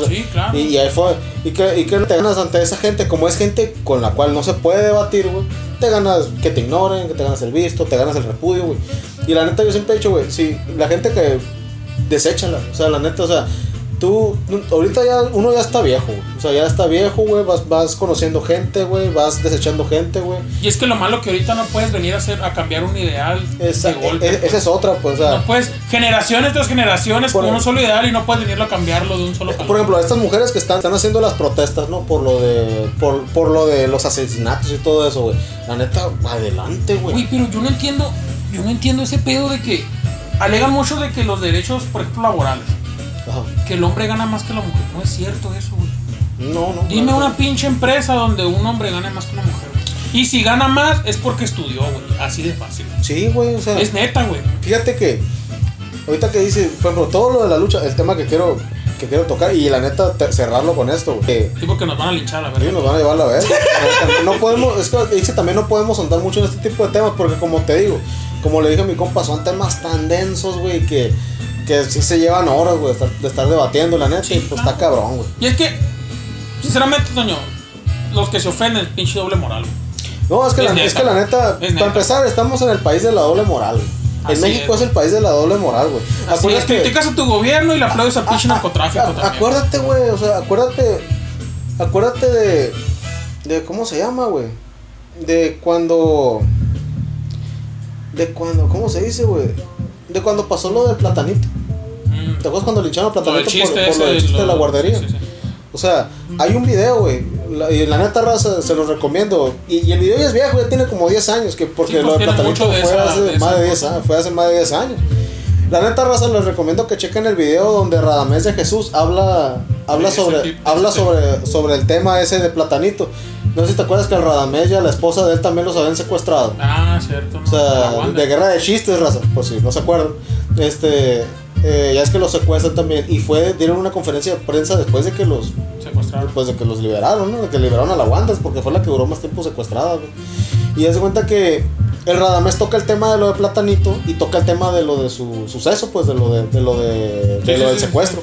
Sí, claro. Y, y ahí fue. Y que, y que te ganas ante esa gente, como es gente con la cual no se puede debatir, güey. Te ganas que te ignoren, que te ganas el visto, te ganas el repudio, güey. Y la neta, yo siempre he dicho, güey, si la gente que deséchala. O sea, la neta, o sea, tú, ahorita ya, uno ya está viejo, güey. O sea, ya está viejo, güey. Vas, vas conociendo gente, güey. Vas desechando gente, güey. Y es que lo malo que ahorita no puedes venir a hacer a cambiar un ideal Esa, de golpe. e- pues. esa es otra, pues, o sea. No puedes, generaciones tras generaciones con un solo ideal y no puedes venirlo a cambiarlo de un solo Por ejemplo, estas mujeres que están, están haciendo las protestas, ¿no? Por lo de por, por lo de los asesinatos y todo eso, güey. La neta, adelante, güey. Uy, pero yo no entiendo, yo no entiendo ese pedo de que alegan mucho de que los derechos, por ejemplo, laborales, Ajá. que el hombre gana más que la mujer. No es cierto eso, güey. No, no. Dime no, una pinche empresa donde un hombre gane más que una mujer. güey. Y si gana más es porque estudió, güey. Así de fácil. Sí, güey, o sea. Es neta, güey. Fíjate que ahorita que dice, por ejemplo, todo lo de la lucha, el tema que quiero que quiero tocar y la neta cerrarlo con esto, güey. que Sí, porque nos van a linchar, la Sí, verdad. nos van a llevar a la vez. No podemos, es que dice también no podemos andar mucho en este tipo de temas porque como te digo, como le dije a mi compa, son temas tan densos, güey, que, que sí se llevan horas, güey, de estar, de estar debatiendo, la neta, Sí, y pues claro. está cabrón, güey. Y es que, sinceramente, Toño, los que se ofenden, pinche doble moral. güey. No, es que, Es la, neta. es que la neta, para empezar, estamos en el país de la doble moral, güey. En México es. es. el país de la doble moral, güey. Acuérdate, criticas a tu gobierno y le aplaudes al pinche Ah, ah, narcotráfico ah, también. Acuérdate, güey, o sea, acuérdate. Acuérdate de. de ¿Cómo se llama, güey? De cuando. De cuando. ¿Cómo se dice, güey? De cuando pasó lo del platanito. Mm. ¿Te acuerdas cuando Lo del platanito por, lo del de la guardería? sí, sí, sí. O sea, hay un video, güey. la- Y la neta raza se los recomiendo. Y, y el video ya es viejo, ya tiene como 10 años. Que porque Sí, pues lo del platanito fue, esa- hace de más esa de 10 cosa. años, fue hace más de 10 años. La neta raza les recomiendo que chequen el video donde Radamés de Jesús habla habla sobre tipo- habla sobre sobre el tema ese de platanito. No sé si te acuerdas que el Radamés y a la esposa de él también los habían secuestrado. Ah, cierto. no, O sea, de guerra de chistes, raza, por si no se acuerdan. Este, eh, ya es que los secuestran también. Y fue, dieron una conferencia de prensa después de que los, Secuestraron. pues de que los liberaron, ¿no? De que liberaron a la Wanda, porque fue la que duró más tiempo secuestrada, güey. Y haz de cuenta que el Radamés toca el tema de lo de Platanito y toca el tema de lo de su suceso, pues de lo de, de lo de, de Sí, lo sí, del sí, secuestro.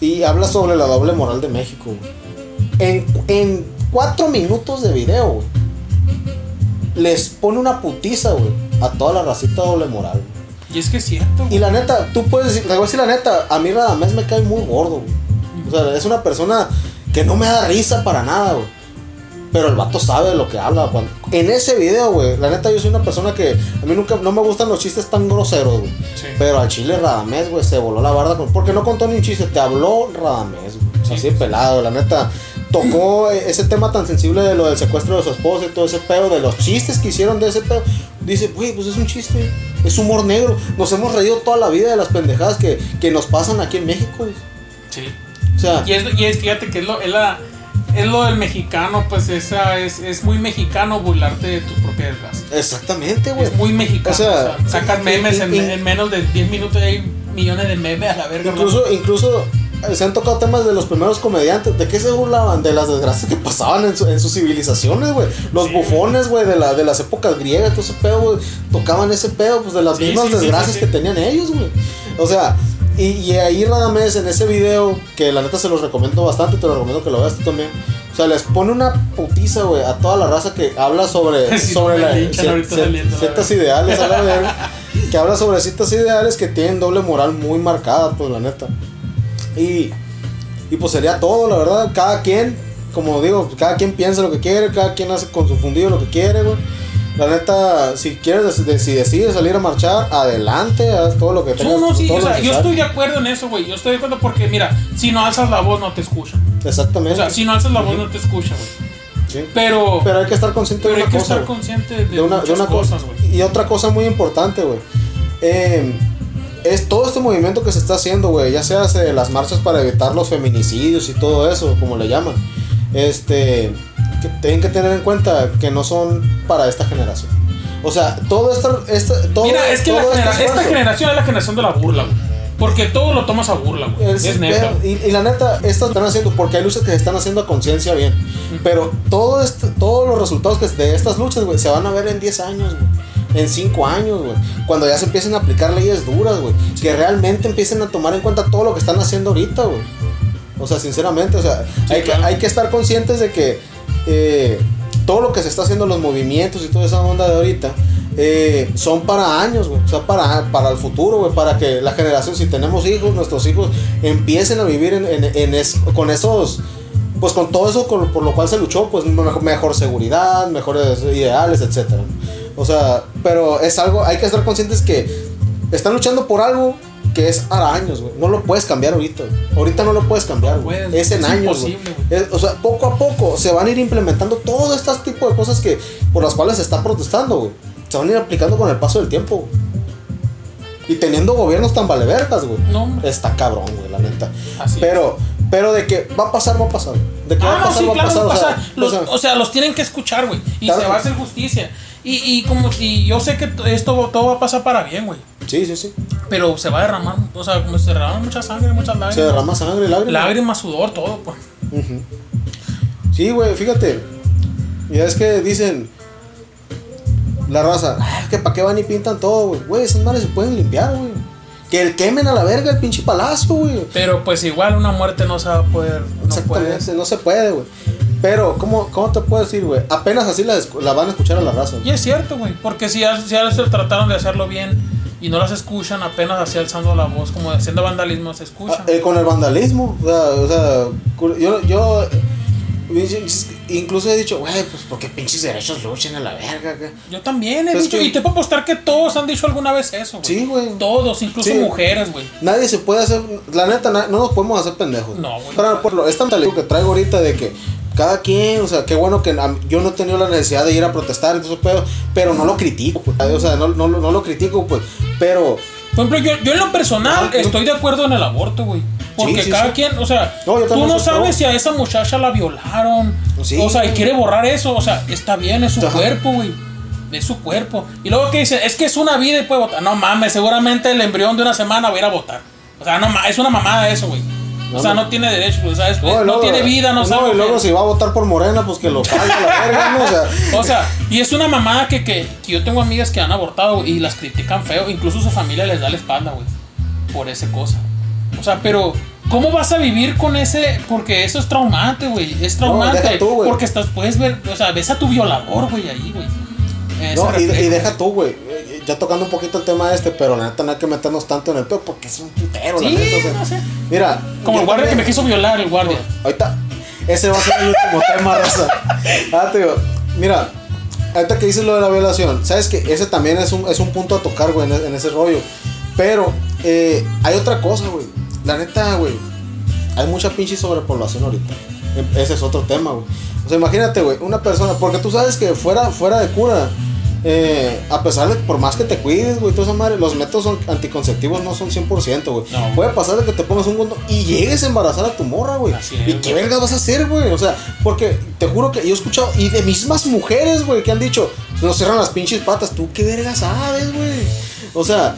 Y habla sobre la doble moral de México. En, en cuatro minutos de video, güey, les pone una putiza, güey, a toda la racita doble moral. güey. Y es que es cierto. Y la neta, tú puedes decir, te voy a decir la neta, a mí Radamés me cae muy gordo, güey. O sea, es una persona que no me da risa para nada, güey. Pero el vato sabe de lo que habla. Cuando... En ese video, güey, la neta yo soy una persona que a mí nunca, no me gustan los chistes tan groseros, güey. Sí. Pero al chile Radamés, güey, se voló la barda. con- Porque no contó ni un chiste, te habló Radamés, güey. Sí, Así pelado, la neta. Tocó ese tema tan sensible de lo del secuestro de su esposa y todo ese pedo, de los chistes que hicieron de ese pedo. Dice, güey, pues es un chiste, es humor negro. Nos hemos reído toda la vida de las pendejadas que, que nos pasan aquí en México, güey. Sí. O sea, Y es, y es fíjate que es lo, es la, es lo del mexicano, pues esa es, es muy mexicano burlarte de tus propias razas. exactamente, güey. Es muy mexicano. O sea, o sea, in- memes en, menos de 10 minutos y hay millones de memes a la verga. Incluso, incluso eh, se han tocado temas de los primeros comediantes. ¿De qué se burlaban? De las desgracias que pasaban en, su- en sus civilizaciones, güey. Los Sí. bufones, güey, de, la, de las épocas griegas, todo ese pedo, güey. Tocaban ese pedo, pues de las Sí, mismas desgracias que tenían ellos, güey. O sea, y, y ahí Radamés en ese video, que la neta se los recomiendo bastante, te lo recomiendo que lo veas tú también. O sea, les pone una putiza, güey, a toda la raza que habla sobre, Sí, sobre la- cier- cier- ciertas ideales, a la verga, que habla sobre ciertas ideales que tienen doble moral muy marcada, pues la neta. Y, y pues sería todo, la verdad. Cada quien, como digo, cada quien piensa lo que quiere, cada quien hace con su fundido lo que quiere, güey. La neta, si quieres, si decides salir a marchar, adelante, haz todo lo que tengas. No, no, sí, o sea, yo estoy de acuerdo en eso, güey. Yo estoy de acuerdo porque, mira, si no alzas la voz, no te escuchan. O Exactamente. sea, si no alzas la voz, no te escuchan, güey. Sí. Pero, Pero hay que estar consciente pero de hay una que cosa. estar consciente de, de una, de una cosas, güey. Y otra cosa muy importante, güey. Eh, es todo este movimiento que se está haciendo, güey. Ya sea hace las marchas para evitar los feminicidios y todo eso, como le llaman. Este. Que tienen que tener en cuenta que no son para esta generación. O sea, todo esto. Esto, todo, Mira, es que la este esta generación es la generación de la burla, güey. Porque todo lo tomas a burla, güey. Es- Es, neta. y, y la neta, estas están haciendo, porque hay luchas que se están haciendo a conciencia bien. Pero todo este- todos los resultados que de estas luchas, güey, se van a ver en 10 años, güey. En 5 años, güey. Cuando ya se empiecen a aplicar leyes duras, güey. Que realmente empiecen a tomar en cuenta todo lo que están haciendo ahorita, güey. O sea, sinceramente, o sea, Sí, hay, claro. que, hay que estar conscientes de que eh, todo lo que se está haciendo, los movimientos y toda esa onda de ahorita, eh, son para años. O sea, para, para el futuro. Para que la generación, si tenemos hijos, nuestros hijos empiecen a vivir con esos. Pues con todo eso por lo cual se luchó, pues mejor, mejor seguridad, mejores ideales, etcétera. O sea, pero es algo, hay que estar conscientes que están luchando por algo que es años, güey. No lo puedes cambiar ahorita. Ahorita no lo puedes cambiar, güey. puedes, Es en es años, güey. O sea, poco a poco se van a ir implementando todo este tipo de cosas que por las cuales se está protestando, güey. Se van a ir aplicando con el paso del tiempo. güey. Y teniendo gobiernos tan valevergas, güey. No. Está cabrón, güey, la neta. Así pero, pero de que va a pasar, va a pasar. De que va Ah, a no, pasar, sí, va a claro, pasar. o sea, los, o sea, o sea, los tienen que escuchar, güey. Y Claro. se va a hacer justicia. Y, y como y yo sé que esto todo va a pasar para bien, güey. Sí, sí, sí. Pero se va a derramar, o sea, como se derrama mucha sangre, muchas lágrimas. Se derrama sangre, lágrimas. Lágrimas, sudor, todo, pues. Sí, güey, fíjate. Ya es que dicen la raza, "Ah, que para qué van y pintan todo, güey. Güey, esas madres se pueden limpiar, güey. Que el quemen a la verga el pinche palacio, güey. Pero pues igual una muerte no se va a poder. No puede. Exactamente, no se puede, güey. Pero, ¿cómo, ¿cómo te puedo decir, güey? Apenas así la van a escuchar a la raza. Y es cierto, güey. Porque si ya, si ya se trataron de hacerlo bien y no las escuchan, apenas así alzando la voz, como haciendo vandalismo, se escuchan. Ah, eh, con el vandalismo, o sea, o sea yo, yo incluso he dicho, güey, pues porque pinches derechos luchen a la verga. acá?" Yo también he Pues dicho, que- y te puedo apostar que todos han dicho alguna vez eso, güey. Sí, güey. Todos, incluso Sí. mujeres, güey. Nadie se puede hacer, la neta, no nos podemos hacer pendejos. No, güey. Pero por lo, esta mentalidad que traigo ahorita de que cada quien, o sea, qué bueno que yo no he tenido la necesidad de ir a protestar eso, pero, pero no lo critico, pues, o sea, no, no, lo- no lo critico, pues, pero Por ejemplo, yo, yo en lo personal Ah, estoy de acuerdo en el aborto, güey. Porque Sí, sí, cada sí. quien, o sea, No, tú no sabes si a esa muchacha la violaron. O sea, y quiere borrar eso. O sea, está bien, es su Ajá. cuerpo, güey. Es su cuerpo. Y luego que dice, es que es una vida y puede votar. No mames, seguramente el embrión de una semana va a ir a votar. O sea, no es una mamada eso, güey. O No, sea, no. no tiene derecho, o sea, es- No, no luego- tiene vida, no, sabe. y luego que- si va a votar por Morena, pues que lo cague a la verga, ¿no? O sea, O sea, y es una mamada que, que, que yo tengo amigas que han abortado y las critican feo. Incluso su familia les da la espalda, güey. Por esa cosa. O sea, pero, ¿cómo vas a vivir con ese? Porque eso es traumante, güey. Es traumante. deja tú, güey. porque estás, puedes ver, o sea, ves a tu violador, güey, ahí, güey. No, y, y deja tú, güey, ya tocando un poquito el tema este, pero la neta no hay que meternos tanto en el pedo porque es un putero, la Sí, neta, o sea, no sé. Mira, Como el guardia que también- me quiso violar, el guardia. Ahorita, ese va a ser el último tema, raza. Ah, te digo, mira, ahorita que dices lo de la violación, sabes que ese también es un, es un punto a tocar, güey, en, en ese rollo. Pero eh, hay otra cosa, güey. La neta, güey, hay mucha pinche sobrepoblación ahorita. E- Ese es otro tema, güey. O sea, imagínate, güey, una persona, porque tú sabes que fuera, fuera de cura, eh, a pesar de que por más que te cuides, güey, toda esa madre, los métodos anticonceptivos no son 100%, güey. No. Puede pasar de que te pongas un condón y llegues a embarazar a tu morra, güey. Es, ¿Y qué güey. vergas vas a hacer, güey? O sea, porque te juro que yo he escuchado, y de mismas mujeres, güey, que han dicho, nos cierran las pinches patas, tú qué vergas sabes, güey. O sea,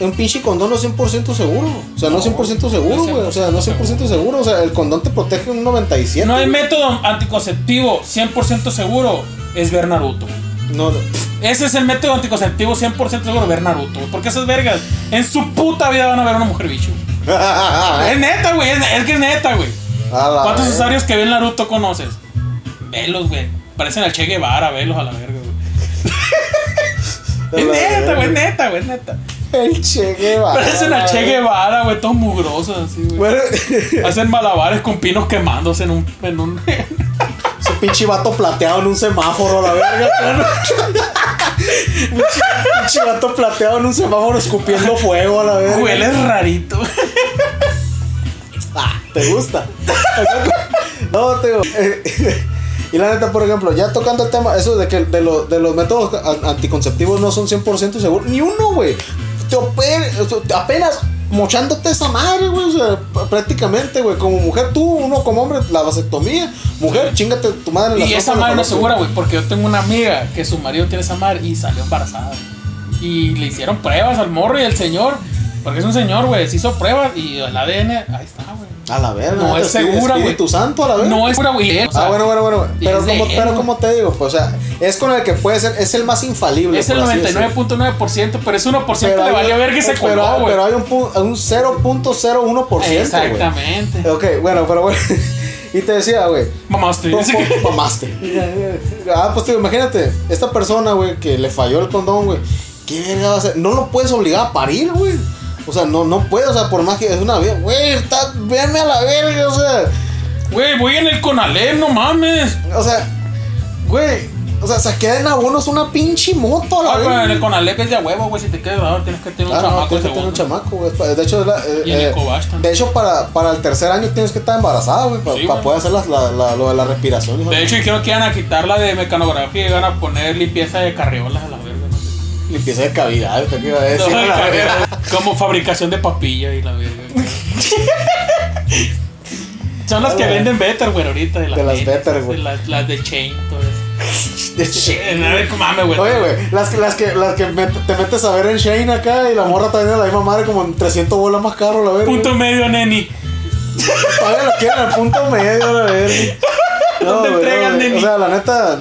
un pinche condón no es 100% seguro. O sea, no, es No, 100% seguro, es güey. O sea, no es 100% seguro. O sea, el condón te protege un 97. No hay método anticonceptivo 100% seguro, es ver Naruto. No, no. Ese es el método anticonceptivo 100% seguro, ver Naruto, güey. Porque esas vergas en su puta vida van a ver una mujer bicho. Es neta, güey. Es, es que es neta, güey. A ¿Cuántos verga. usuarios que ven Naruto conoces? Velos, güey. Parecen al Che Guevara, velos a la verga, güey. A Es neta, güey, es neta, güey, es neta. El Che Guevara. Parecen a Che Guevara, güey, todos mugrosos así, güey. Bueno, Hacen malabares con pinos quemándose en un. En un ese pinche vato plateado en un semáforo, la verga. Pinche vato plateado en un semáforo escupiendo fuego, a la verga. Huele rarito. Ah, ¿Te gusta? no, te digo. eh, y la neta, por ejemplo, ya tocando el tema, eso de que de, lo- de los métodos anticonceptivos no son 100% seguros. Ni uno, güey. Apenas mochándote esa madre, güey. O sea, prácticamente, güey. Como mujer, tú, uno como hombre, la vasectomía. Mujer, chingate tu madre en la Y esa madre no segura, güey, porque yo tengo una amiga que su marido tiene esa madre y salió embarazada. Y le hicieron pruebas al morro y el señor, porque es un señor, güey, se hizo pruebas y el ADN, ahí está, güey. A la verga. No es segura, güey. Espíritu Santo, a la verga. No es segura, güey. o sea, ah, bueno, bueno, bueno. Pero es como, él, pero como te digo, pues, o sea, es con el que puede ser, es el más infalible. Es el por así decirlo. 99.9%, pero ese 1% le hay- valió ver que se pero- coló, güey. Pero hay un, un 0.01%. güey. Exactamente. Ok, bueno, pero bueno. y te decía, güey. Mamaste. Mamaste. ah, pues tío, imagínate, esta persona, güey, que le falló el condón, güey. ¿Qué verga va a hacer? No lo puedes obligar a parir, güey. O sea, no, no puede, o sea, por más que es una vida, güey, está, véanme a la verga, o sea. Güey, voy en el Conalep, no mames. O sea, güey, o sea, se queda en abonos una pinche moto la Ah, pero en el verga. Conalep es de a huevo, güey. Si te quedas grabado, tienes que tener un Ah, no, chamaco. tienes que tener un chamaco, güey. De hecho, es la- eh, Y en eh, de hecho para, para el tercer año tienes que estar embarazada, güey, para Sí, poder hacer las- la, la- lo de la respiración. De hecho, dijeron que iban a quitarla de mecanografía y iban a poner limpieza de carriolas a la verga. No. Limpieza de cavidad, ¿qué iba a decir? No, de La verga. como fabricación de papilla y la verga. Son las que venden Better, güey, ahorita. De las, De las Better, güey. de Las, las de Chain, todo eso. Eh, A ver, mames, güey. Oye, güey, las, que- las que, las que met- te metes a ver en Shane acá y la morra también es la misma madre como en 300 bolas más caro, la verga. Punto medio, neni. Todavía lo quieren al punto medio, la verga. ¿Dónde güey, entregan, güey. neni? O sea, la neta.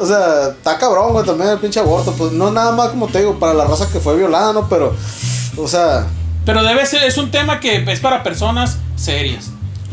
O sea, está cabrón, güey, también el pinche aborto. Pues no nada más, como te digo, para la raza que fue violada, ¿no? Pero, o sea, Pero debe ser, es un tema que es para personas serias.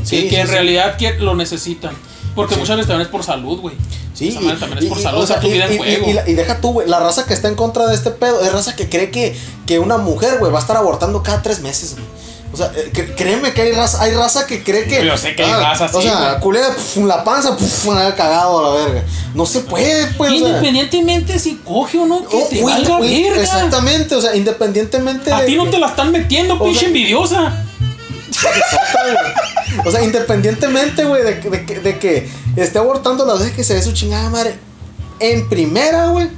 Sí, que, que sí, en sí. realidad que lo necesitan. Porque muchas veces también es por salud, güey. sí. Madre también es y- por y- salud, o sea, y- en y- juego. y y deja tú, güey, la raza que está en contra de este pedo es raza que cree que, que una mujer, güey, va a estar abortando cada tres meses, güey. O sea, eh, créeme que hay raza, hay raza que cree que. Yo sé que hay ah, raza O así, sea, güey. culera, la panza, me había cagado a la verga. No se puede, pues. o sea. Independientemente si coge o no, que Oh, te güey, valga güey, verga. Exactamente, o sea, independientemente A de ti no que- te la están metiendo, O pinche sea- envidiosa. Exacto, güey. O sea, independientemente, güey, de, que- de, que- de que esté abortando las veces que se dé su chingada madre. En primera, güey,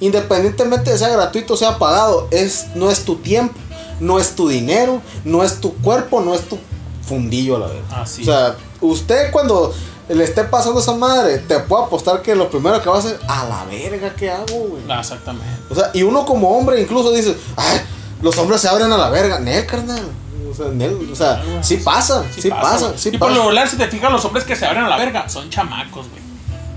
independientemente de sea gratuito o sea pagado, es, no es tu tiempo, no es tu dinero, no es tu cuerpo, no es tu fundillo, la verdad. Así. O sea, usted cuando le esté pasando esa madre, te puedo apostar que lo primero que va a hacer, a la verga, ¿qué hago, güey? Ah, exactamente. O sea, y uno como hombre incluso dice, ay, los hombres se abren a la verga. Nel, carnal. O sea, Nel, o sea, sí pasa, sí, pasa, sí y por pasa. lo regular, si te fijas, los hombres que se abren a la verga son chamacos, güey.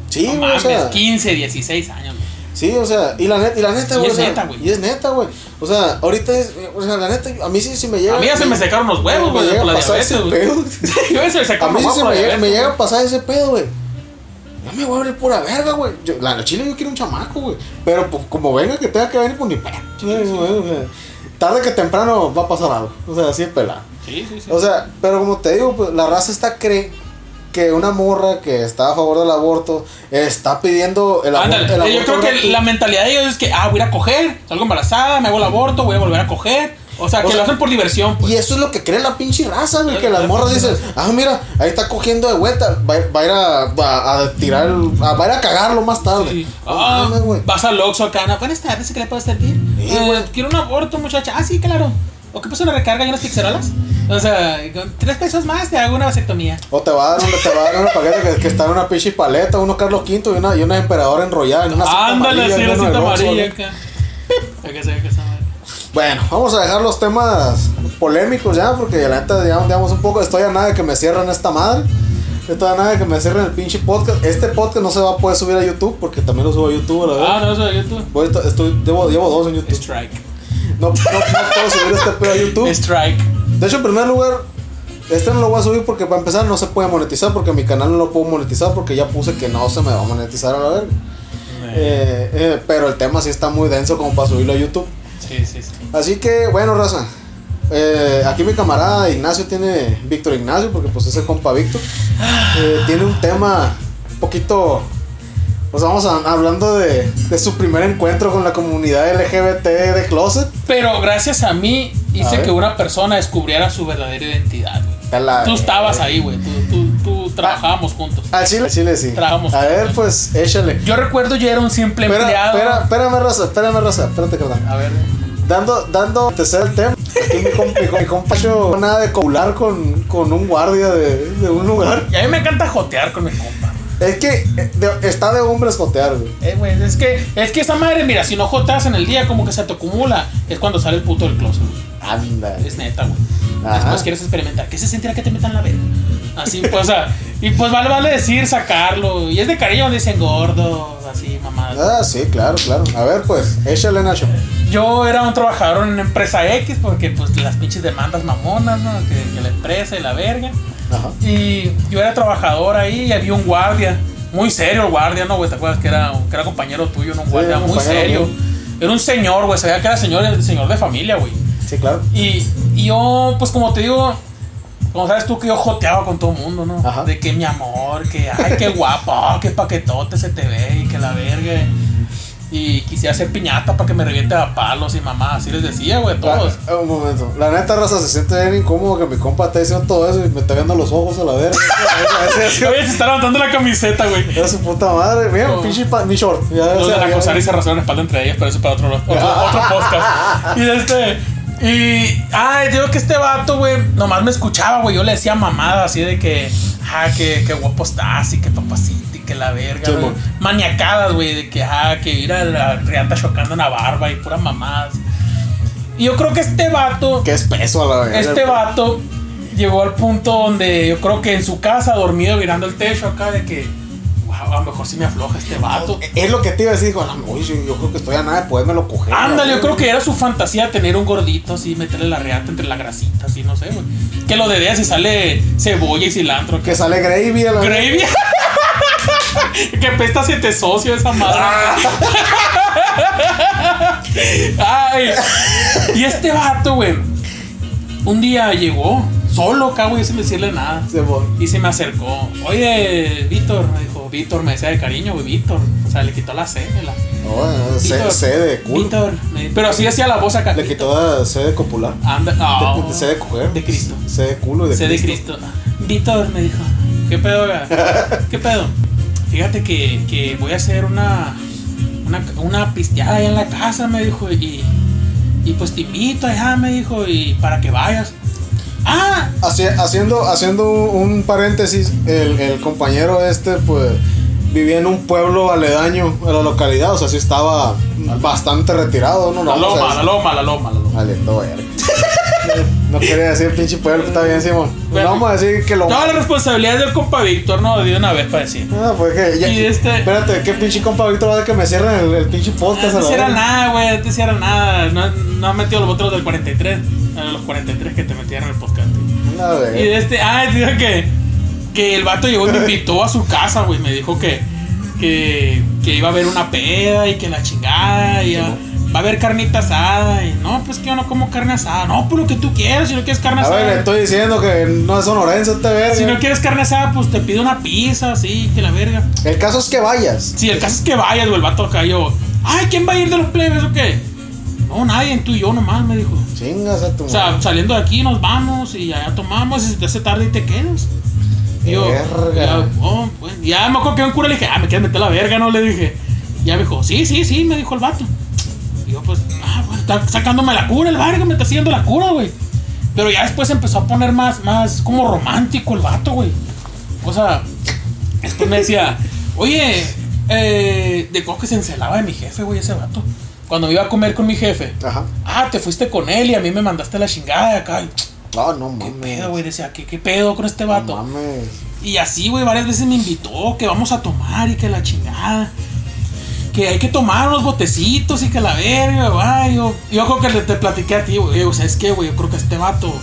Sí, no o mames, sea, 15, 16 años, güey. Sí, o sea, y la neta, y la neta, Y güey. es o sea, neta, güey. Y es neta, güey. O sea, ahorita es, o sea, la neta, a mí sí, sí me llega. A mí ya se me secaron los huevos, güey, por la a diabetes, güey. Yo se me A secaron mí los sí se me llega, me diabetes, llega a pasar ese pedo, güey. Ya me voy a abrir pura verga, güey. La la chile yo quiero un chamaco, güey. Pero pues, como venga que tenga que venir con ni pedo. Tarde que temprano va a pasar algo. O sea, así es pelado. Sí, sí, sí. O sea, pero como te digo, pues, la raza está cree que una morra que está a favor del aborto está pidiendo el, abor- Ándale, el aborto. yo creo que la mentalidad de ellos es que, ah, voy a coger, salgo embarazada, me hago el aborto, voy a volver a coger. O sea, O que sea, lo hacen por diversión, pues. Y eso es lo que cree la pinche raza, güey. Que las morras dicen, ah, mira, ahí está cogiendo de vuelta. Va, va a ir a, a tirar, el- a- va a ir a cagarlo más tarde. Sí. No Ah, vas al Oxxo acá, no, buenas tardes, ¿qué le puedo servir? Sí, Eh, quiero un aborto, muchacha. Ah, sí, claro. ¿O qué pasa una recarga y unas pixerolas? O sea, con tres pesos más te hago una vasectomía. O te va a dar, un, te va a dar una paquete que, que está en una pinche paleta, uno Carlos V y una, y una emperadora enrollada en una cinta Ándale, amarilla, la cinta del Oxxo, amarilla acá. Que. Bueno, vamos a dejar los temas polémicos ya, porque la neta ya digamos un poco. Estoy a nada de que me cierren esta madre. Estoy a nada de que me cierren el pinche podcast. Este podcast no se va a poder subir a YouTube, porque también lo subo a YouTube, la verdad. Ah, no, eso de YouTube. Voy a- estoy, llevo, llevo dos en YouTube. Strike. No, no, no puedo subir este pedo a YouTube. Strike. De hecho, en primer lugar, este no lo voy a subir porque para empezar no se puede monetizar, porque mi canal no lo puedo monetizar, porque ya puse que no se me va a monetizar a la verga. Eh, eh, pero el tema sí está muy denso como para subirlo a YouTube. Sí, sí, sí. Así que, bueno, raza. eh, aquí mi camarada Ignacio tiene, Víctor Ignacio, porque pues es el compa Víctor. eh, tiene un tema un poquito, pues vamos a- hablando de, de su primer encuentro con la comunidad LGBT de Closet. Pero gracias a mí hice que una persona descubriera su verdadera identidad, la- Tú estabas ahí, güey. Tú, tú, tú trabajábamos juntos. Al chile, chile sí. Trabajamos A ver, pues échale. Yo recuerdo yo era un simple Espera, empleado. espera, espérame, raza, espérame, raza, espérate, carnal. A ver. Dando, dando tercer el tema. Aquí mi, compa, mi, nada de copular con, con un guardia de, de un lugar. Y a mí me encanta jotear con mi compa. Es que eh, de- está de hombres jotear, güey. Eh, güey, es que, es que esa madre, mira, si no joteas en el día, como que se te acumula. Es cuando sale el puto del closet. Anda. Es neta, güey. Ajá. Después quieres experimentar. ¿Qué se sentirá que te metan la verga? Así, pues, o sea, y pues vale, vale decir, sacarlo. Y es de cariño donde dicen gordo, así, mamadas. Ah, sí, claro, claro. A ver, pues, échale, Nacho. Yo era un trabajador en una empresa X porque, pues, las pinches demandas mamonas, ¿no? Que, que la empresa y la verga. Ajá. Y yo era trabajador ahí y había un guardia. Muy serio el guardia, ¿no, güey? ¿Te acuerdas que era, que era compañero tuyo, ¿no? Un guardia muy serio. Era un señor, güey. Se veía que era señor, señor de familia, güey. Sí, claro. Y, y yo, pues como te digo, como sabes tú que yo joteaba con todo el mundo, ¿no? Ajá. De que mi amor, que ay, qué guapo, qué paquetote se te ve y que la verga. Y quisiera hacer piñata para que me reviente a palos y mamá, así les decía, güey, todos. Ah, un momento. La neta, raza, se siente bien incómodo que mi compa esté diciendo todo eso y me está viendo los ojos a la verga. Oye, se está levantando la camiseta, güey. Era su puta madre. Mira, Oh. pinche mi short. Ya, Los o de sea, la ya- acosar y se rasaron la espalda entre ellas, pero eso es para otro, otro, otro podcast. Y este. Y. Ay, digo que este vato, güey, nomás me escuchaba, güey. Yo le decía mamada así de que. Ah, que, que guapo estás y que papacito que la verga. Sí, güey. Maniacadas, güey, de que, ah, que ir a la riata chocando una barba y pura mamadas. Y yo creo que este vato. Qué espeso a la verga. Este vato llegó al punto donde yo creo que en su casa, dormido, mirando el techo acá, de que, wow, a lo mejor sí me afloja este vato. Es lo que te iba a decir, dijo, "No, yo, yo creo que estoy a nada de podérmelo coger. Ándale, yo creo verga". que era su fantasía tener un gordito así, meterle la reata entre la grasita, así, no sé, güey. Que lo de y sale cebolla y cilantro. Que sale gravy a la. Gravy. que pesta siete socios esa madre. Ay. Y este vato, güey. Un día llegó, solo güey, sin decirle nada. Se. Y se me acercó. Oye, Víctor, me dijo, Víctor, me decía de cariño, güey, Víctor. O sea, le quitó la C. La, No, C, Víctor, C de culo. Víctor. me- pero así hacía la voz acá. Le quitó la C de copular. Anda. De- de- C de coger. De Cristo. C de culo y de Sé de Cristo. Víctor me dijo, ¿qué pedo, güey? ¿Qué pedo? Fíjate que, que voy a hacer una, una, una pisteada allá en la casa, me dijo, y, y pues te invito allá, me dijo, y para que vayas. Ah, Haci- haciendo, haciendo un, paréntesis, el, el compañero este, pues, vivía en un pueblo aledaño a la localidad, o sea, sí estaba bastante retirado, ¿no? la No, loma, la loma, la loma, la loma. Valiendo verga. No quería decir pinche pueblo, está bien, Simón. No Bueno. vamos a decir que lo. Toda la responsabilidad es del compa Víctor, ¿no? De una vez para decir. Ah, pues que ya. Y este- Espérate, ¿qué pinche compa Víctor va a que me cierren el, el pinche podcast? No te hiciera verga? nada, güey, no te hiciera nada. No, no han metido los otros del 43. eh, Los 43 que te metieron el podcast. La verga. Y de este, ah, dijo que, que el vato llegó y me invitó a su casa, güey. Me dijo que, que, que iba a haber una peda y que la chingada. Y ya, va a haber carnita asada. Y no, pues que yo no como carne asada. No, pues lo que tú quieras. Si no quieres carne A ver, le asada. estoy diciendo que no es sonorense este verga. Si no quieres carne asada, pues te pido una pizza, así, que la verga. El caso es que vayas. Si el caso es que vayas, güey, el vato acá yo. Ay, ¿quién va a ir de los plebes o qué? No, nadie, tú y yo nomás, me dijo. Chingas a tu O sea, madre. saliendo de aquí nos vamos y allá tomamos y si te hace tarde y te quedas. Y yo, Verga. ya, oh, pues, ya me acuerdo que un cura le dije, ah, me quieres meter la verga, ¿no? Le dije. Y ya me dijo, sí, sí, sí, me dijo el vato. Pues, ah, pues, está sacándome la cura, el verga, me está haciendo la cura, güey. Pero ya después empezó a poner más, más como romántico el vato, güey. O sea, después me decía, oye, eh, de cómo que se encelaba de mi jefe, güey, ese vato. Cuando me iba a comer con mi jefe. Ajá. Ah, te fuiste con él y a mí me mandaste la chingada de acá. Y, No, no ¿Qué pedo, güey? Decía, ¿qué, ¿qué pedo con este No vato? mames. Y así, güey, varias veces me invitó, que vamos a tomar y que la chingada. Que hay que tomar unos botecitos y que la verga, güey. Yo, yo creo que le, te platiqué a ti, güey. Digo, ¿sabes qué, güey? Yo creo que este vato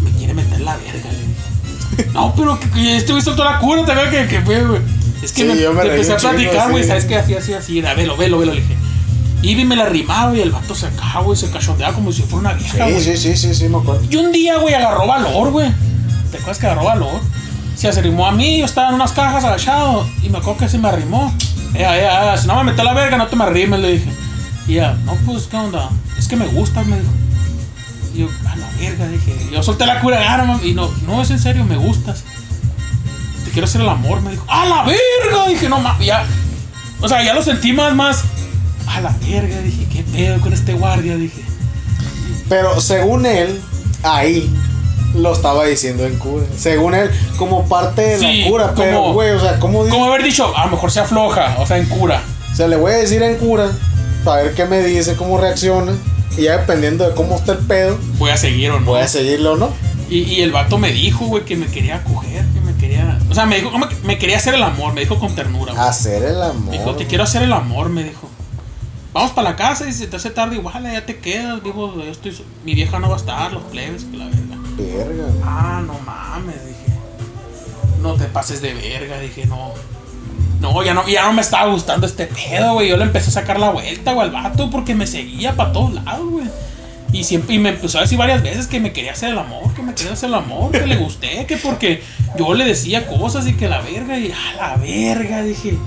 me quiere meter la verga, güey. No, pero que, que este güey soltó la cura, te veo que, que fue, güey. Es que Sí, me, yo me te empecé a platicar, güey. sí. ¿Sabes qué? Así, así, así. Mira, velo, velo, velo, le dije. Y me la rimaba y el vato se acá, güey, se cachondeaba como si fuera una vieja, Sí, güey. sí, sí, sí, sí, me acuerdo. Y un día, güey, agarró valor, güey. ¿Te acuerdas que agarró valor? Se arrimó a mí, yo estaba en unas cajas agachado. Y me acuerdo que se me arrimó. Ella, ella, ella, si no me metes la verga, no te me arrimes, le dije. Y ella, no, pues, ¿qué onda? Es que me gustas, me dijo. Y yo, a la verga, dije. Yo solté la cura, ah, y no, no, es en serio, me gustas. Te quiero hacer el amor, me dijo. ¡A la verga! Dije, no mames, ya. O sea, ya lo sentí más, más. A la verga, dije, ¿qué pedo con este guardia? Dije. Pero según él, ahí lo estaba diciendo en cura. Según él, como parte de Sí, la cura. Pero, güey, o sea, ¿cómo? Como haber dicho, a lo mejor se afloja, o sea, en cura. O sea, le voy a decir en cura para ver qué me dice, cómo reacciona. Y ya dependiendo de cómo está el pedo, Voy a seguir o no. voy a seguirlo o no. Y, y el vato me dijo, güey, que me quería coger, que me quería. O sea, me dijo, me, me quería hacer el amor, me dijo con ternura, güey. Hacer el amor. Me dijo, te quiero hacer el amor, me dijo. Vamos para la casa y si te hace tarde, igual ya te quedas, vivo, yo estoy. Mi vieja no va a estar, los plebes, que la verga. Verga. Ah, no mames, dije. No te pases de verga, dije, no. No, ya no, ya no me estaba gustando este pedo, güey. Yo le empecé a sacar la vuelta, güey, al vato, porque me seguía para todos lados, güey. Y siempre, y me empezó a decir varias veces que me quería hacer el amor, que me quería hacer el amor, que le gusté, que porque yo le decía cosas y que la verga, y a la verga, dije,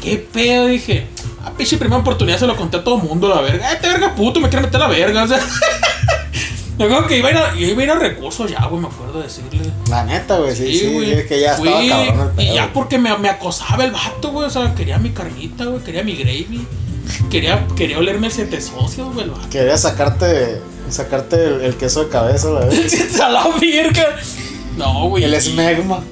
qué pedo, dije. A pinche primera oportunidad se lo conté a todo el mundo, la verga. Este verga puto, me quiere meter la verga, o sea. Me acuerdo que iba a ir a, iba a, ir a recursos ya, güey, me acuerdo de decirle. La neta, güey, sí, sí, güey. es que ya Fui, estaba cabrón el pedo. Y ya porque me, me acosaba el vato, güey. O sea, quería mi carnita, güey. Quería mi gravy. Quería, quería olerme el siete socios, güey, el vato. Quería sacarte, sacarte el, el queso de cabeza, la vez. A la verga. No, güey. el esmegma.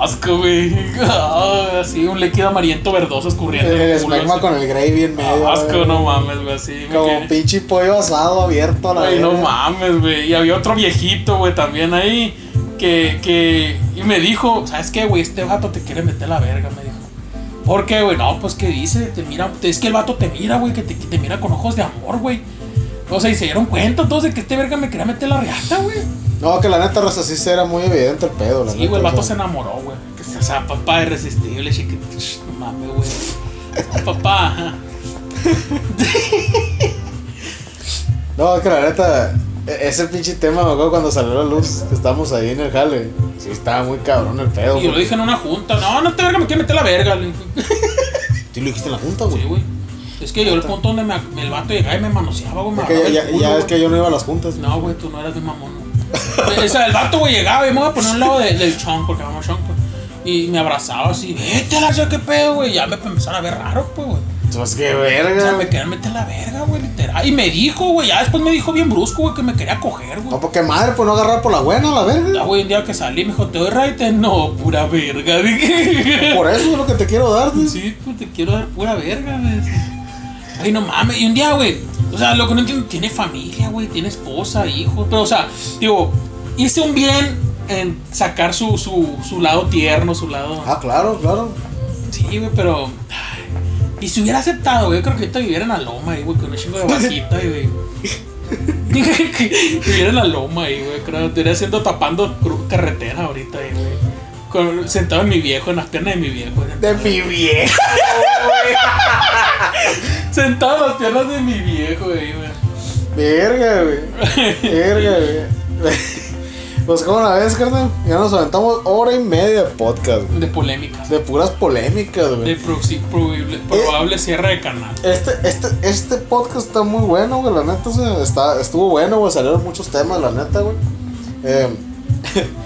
Asco, güey. Ah, Así, un líquido amarillento verdoso escurriendo. El esmegma con el gravy en medio. Asco, güey. no mames, güey. Así. Como pinche pollo asado abierto a la Güey, no mames, güey. Y había otro viejito, güey, también ahí. Que, que. Y me dijo, ¿sabes qué, güey? Este vato te quiere meter la verga, me dijo. ¿Por qué, güey? No, pues, ¿qué dice? Te mira. Es que el vato te mira, güey, que te, que te mira con ojos de amor, güey. O sea, y se dieron cuenta todos de que este verga me quería meter la reata, güey. No, que la neta, raza, sí era muy evidente el pedo, la Sí, güey, el vato se enamoró, güey. O sea, papá irresistible, chiquito. No mames, güey. Papá. No, que la neta, e- ese pinche tema, me acuerdo cuando salió la luz, que estábamos ahí en el jale. Sí, estaba muy cabrón el pedo. Y yo lo güey. dije en una junta. No, no te verga, me quiere meter la verga. Le. ¿Sí lo dijiste en la junta, Sí, güey? güey. Es que yo el punto donde me, el vato llegaba y me manoseaba, güey. Me Es que agarraba ya, ya- es güey. que yo no iba a las juntas. No, güey, tú no eras de mamón. O sea, el vato, güey, llegaba y me iba a poner a un lado de- del chon, porque vamos chon, pues. Y me abrazaba así, vete a la qué pedo, güey. Ya me empezaron a ver raro, pues, güey. Pues qué O sea, verga. me querían meter la verga, güey, literal. Y me dijo, güey, ya después me dijo bien brusco, güey, que me quería coger, güey. No, porque madre, pues no agarrar por la buena, la Ya, verga. güey, un día que salí, me dijo, ¿te doy raite? No, pura verga. Dije. Por eso es lo que te quiero dar, güey. Sí, pues te quiero dar pura verga, güey. Ay, no mames. Y un día, güey. O sea, lo que no entiendo, tiene familia, güey. Tiene esposa, hijos. Pero, o sea, digo, hice un bien en sacar su, su, su lado tierno, su lado. Ah, claro, claro. Sí, güey, pero. Y si hubiera aceptado, güey, yo creo que ahorita viviera en la loma ahí, güey, con un chingo de vaquita, güey. que viviera en la loma ahí, güey. Creo que estaría haciendo tapando carretera ahorita ahí, güey. Con- Sentado en mi viejo, en las piernas de mi viejo. De mi vieja. Sentado en las piernas de mi viejo, güey. Verga, güey. Verga, güey. Pues, ¿cómo la ves, carnal? Ya nos aventamos hora y media de podcast, güey. De polémicas. De puras polémicas, De güey. proxi- probable, probable cierre de canal. Este, este, este podcast está muy bueno, güey, la neta, o sea, está, estuvo bueno, güey, salieron muchos temas, la neta, güey. Eh,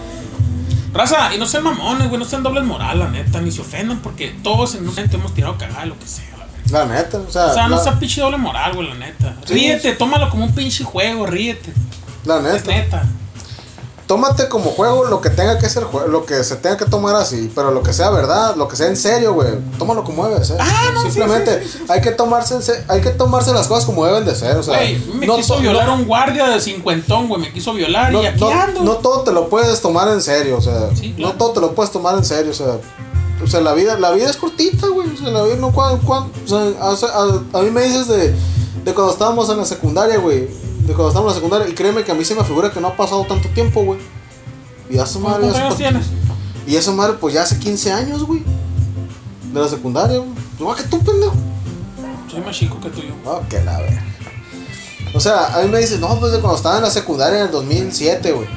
Raza, y no sean mamones, güey, no sean dobles moral, la neta, ni se ofendan, porque todos en un momento hemos tirado cagada, lo que sea, la verdad. la neta, o sea, O sea, no la, sea pinche doble moral, güey, la neta. Sí. Ríete, tómalo como un pinche juego, ríete. la Es neta. Tómate como juego lo que tenga que ser lo que se tenga que tomar así, pero lo que sea verdad, lo que sea en serio, güey, tómalo como debe de ser. Ah, no, Simplemente sí, sí, hay que tomarse hay que tomarse las cosas como deben de ser, o sea, me no quiso violar no- un guardia de cincuentón, güey, me quiso violar no, y aquí ando. no todo te lo puedes tomar en serio, o sea, claro. no todo te lo puedes tomar en serio, o sea, o sea, la vida, la vida es cortita, güey, o sea, la vida no cuan, cuan- o sea, hace- a, a mí me dices de, de cuando estábamos en la secundaria, güey, de cuando estábamos en la secundaria, y créeme que a mí se me figura que no ha pasado tanto tiempo, güey. Y a su madre, ¿Cuántos años tienes? y esa madre, pues ya hace 15 años, güey. De la secundaria, güey. Igual que tú, pendejo. Soy más chico que tú yo. No, que la verga. O sea, a mí me dicen, no, pues de cuando estaba en la secundaria en el 2007, güey.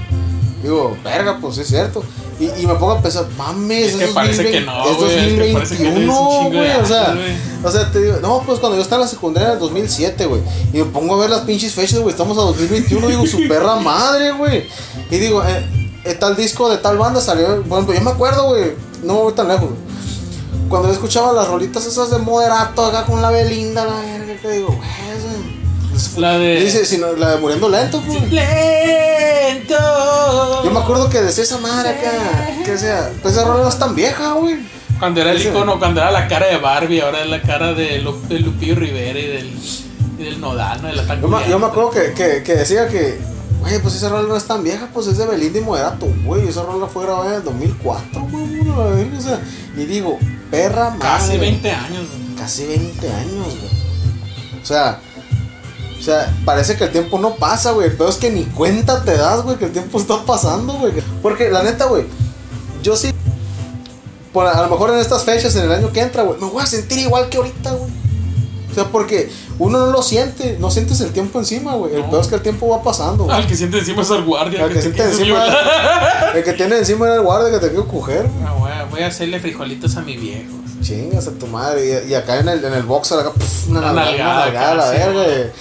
Digo, verga, pues es cierto. Y, y me pongo a pensar, mames, Es que parece que no, es güey, es que parece que eres un 2021, chingo de güey. O sea, o sea, te digo, no, pues cuando yo estaba en la secundaria en el 2007, güey. Y me pongo a ver las pinches fechas, güey. Estamos a 2021, digo, su perra madre, güey. Y digo, eh, eh, tal disco de tal banda salió. Bueno, yo me acuerdo, güey. No me voy tan lejos, güey. Cuando yo escuchaba las rolitas esas de moderato acá con la Belinda, la verga, que digo, güey. Eso- La de. Dice, si no, la de muriendo lento, pues. Lento. Yo me acuerdo que decía esa madre acá, que decía, pues esa rola no es tan vieja, güey. Cuando era el Ese- icono, cuando era la cara de Barbie, ahora es la cara de, Lu- de Lupillo Rivera y del, y del Nodal, ¿no? De la Yo me, yo me acuerdo que, que, que decía que, güey, pues esa rola no es tan vieja, pues es de Belinda y Moderato, güey. Esa rola fue grabada en el 2004, güey. o sea, y digo, perra madre. Casi 20 años, güey. Casi 20 años, güey. O sea, o sea, parece que el tiempo no pasa, güey. Pero es que ni cuenta te das, güey, que el tiempo está pasando, güey. Porque la neta, güey, yo sí. Por, a lo mejor en estas fechas, en el año que entra, güey, me voy a sentir igual que ahorita, güey. O sea, porque uno no lo siente, no sientes el tiempo encima, güey. El No. peor es que el tiempo va pasando, güey. Al que siente encima es al guardia. El que te siente encima, el que tiene encima era el guardia que te quiero coger, güey. Ah, güey, voy a hacerle frijolitos a mi viejo. Chingas a tu madre. Y, y acá en el, en el boxer, acá, pf, una Una nalgada, una nalgada la verga.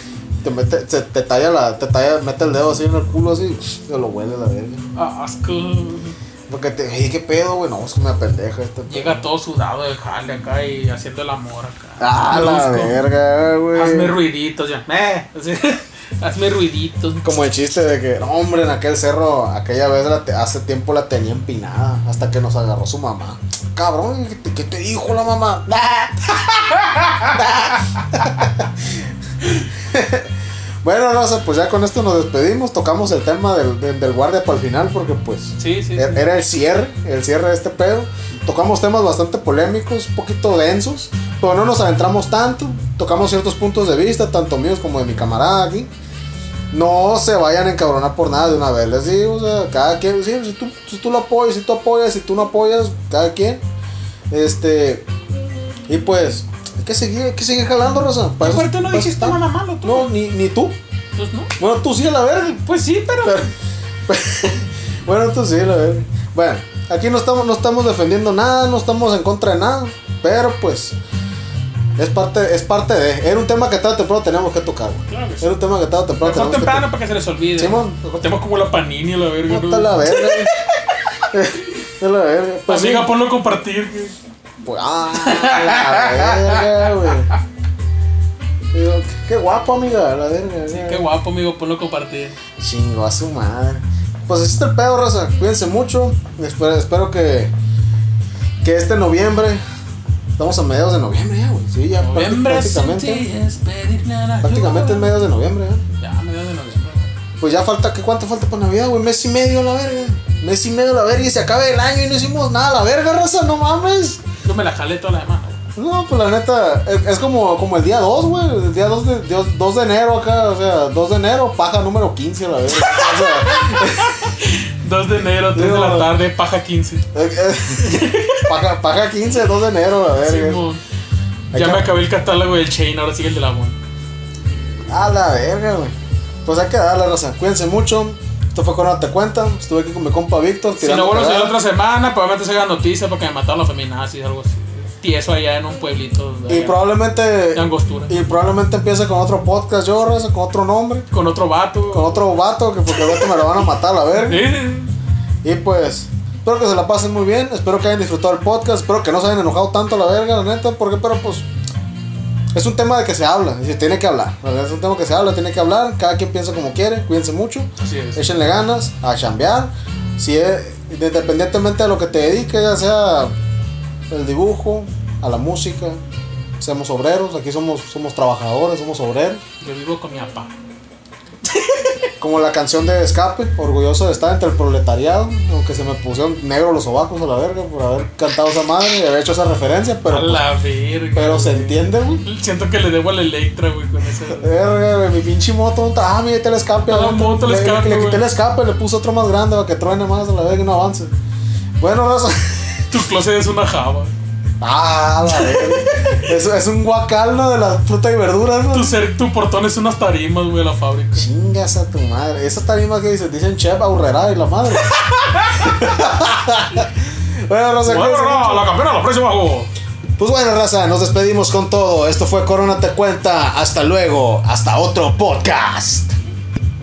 Te, mete, se, te talla la, te talla, mete el dedo así en el culo así, y lo huele la verga. Ah, asco. Porque te, hey, qué pedo, güey, no, es que me pendeja este. Llega todo sudado del jale acá y haciendo el amor acá. Ah, la verga, güey. Hazme ruiditos ya. Eh, así, hazme ruiditos. Como el chiste de que, no, hombre, en aquel cerro, aquella vez la te- hace tiempo la tenía empinada, hasta que nos agarró su mamá. Cabrón, ¿qué te, qué te dijo la mamá? bueno, Rosa, pues ya con esto nos despedimos, tocamos el tema del, del, del guardia para el final, porque pues Sí, sí. er- era el cierre, el cierre de este pedo. Tocamos temas bastante polémicos, un poquito densos, pero no nos adentramos tanto. Tocamos ciertos puntos de vista, tanto míos como de mi camarada aquí. No se vayan a encabronar por nada de una vez, les digo, o sea, cada quien, sí, si, tú, si tú lo apoyas, si tú apoyas, si tú no apoyas, cada quien. Este, y pues, que seguir, que seguir jalando, Rosa. Para eso- Aparte no dijiste nada malo, tú. No, ni, ni tú. Pues no. Bueno, tú sí a la verga. Pues sí, pero. Pero- bueno, tú sí, la verga. Bueno, aquí no estamos, no estamos defendiendo nada, no estamos en contra de nada. Pero pues, es parte, es parte de. Era un tema que tarde o temprano teníamos que tocar. Claro que sí. Era un tema que tarde o temprano teníamos que temprano tocar. para que se les olvide. Simón, mejor- Tenemos como la panini a la verga. La verga. la verga. Pues Amiga, sí. ponlo a compartir. Pues, ah, la verga, güey. Digo, Qué guapo, amiga, la verga. Sí, qué guapo, amigo, ponlo compartir. Chingo a su madre. Pues así está el pedo, raza. Cuídense mucho. Espero, espero que, que este noviembre. Estamos a mediados de noviembre ya, güey. Sí, ya Noviembre prácticamente. ti es Prácticamente en lluvia. mediados de noviembre, ¿eh? Ya, mediados de noviembre. Pues ya falta, ¿qué cuánto falta para Navidad, güey? Mes y medio la verga. Mes y medio la verga y se acaba el año y no hicimos nada la verga, raza, no mames. Yo me la jalé toda la semana. No, pues la neta, es, es como, como el día 2, güey. El día 2 de, Dios- 2 de enero acá, o sea, 2 de enero, paja número 15 a la verga. O sea, 2 de enero, 3 de la tarde, paja 15. eh, eh, paja, paja 15, 2 de enero, a la verga. Simón. Hay Ya que- me acabé el catálogo del Chain, ahora sigue el de la Bon. A la verga, güey. Pues hay que darle, raza. Cuídense mucho. Esto fue con Ahora Te Cuenta. Estuve aquí con mi compa Víctor. Si no vuelvo a salir otra semana, probablemente se haga noticia porque me mataron los feminazis, algo así. Tieso allá en un pueblito. de Y probablemente. de Angostura. Y probablemente empiece con otro podcast, yo, raza, con otro nombre. Con otro vato. Con otro vato, que porque el vato me lo van a matar, a la verga. Sí. Y pues, espero que se la pasen muy bien. Espero que hayan disfrutado el podcast. Espero que no se hayan enojado tanto a la verga, la neta. Porque, pero pues, es un tema de que se habla. Y se tiene que hablar. ¿verdad? Es un tema que se habla, tiene que hablar. Cada quien piensa como quiere. Cuídense mucho. Así es. Échenle ganas a chambear. Si es, independientemente de lo que te dediques, ya sea el dibujo, a la música, seamos obreros. Aquí somos, somos trabajadores, somos obreros. Yo vivo con mi papá. Como la canción de Escape, orgulloso de estar entre el proletariado, aunque se me pusieron negros los sobacos a la verga por haber cantado esa madre y haber hecho esa referencia, pero, a la verga. pero se entiende, güey. Siento que le debo a la Electra, güey, con ese. Verga, güey, mi pinche moto, ah, mira, el escape. Ah, ahorita. moto, el Le- escape, Le, quité güey. el escape, le puse otro más grande para que truene más a la verga y no avance. Bueno, raza, Tu closet es una java. Ah, la es, es un guacal, ¿no? De la fruta y verduras, ¿no? Tu, cer- tu portón es unas tarimas, güey, de la fábrica. Chingas a tu madre. Esas tarimas que dicen, dicen chef, aburrerá y la madre. bueno, Raza, Bueno, no, la campeona, la próxima, juego. Pues bueno, Raza, nos despedimos con todo. Esto fue Corona Te Cuenta. Hasta luego. Hasta otro podcast.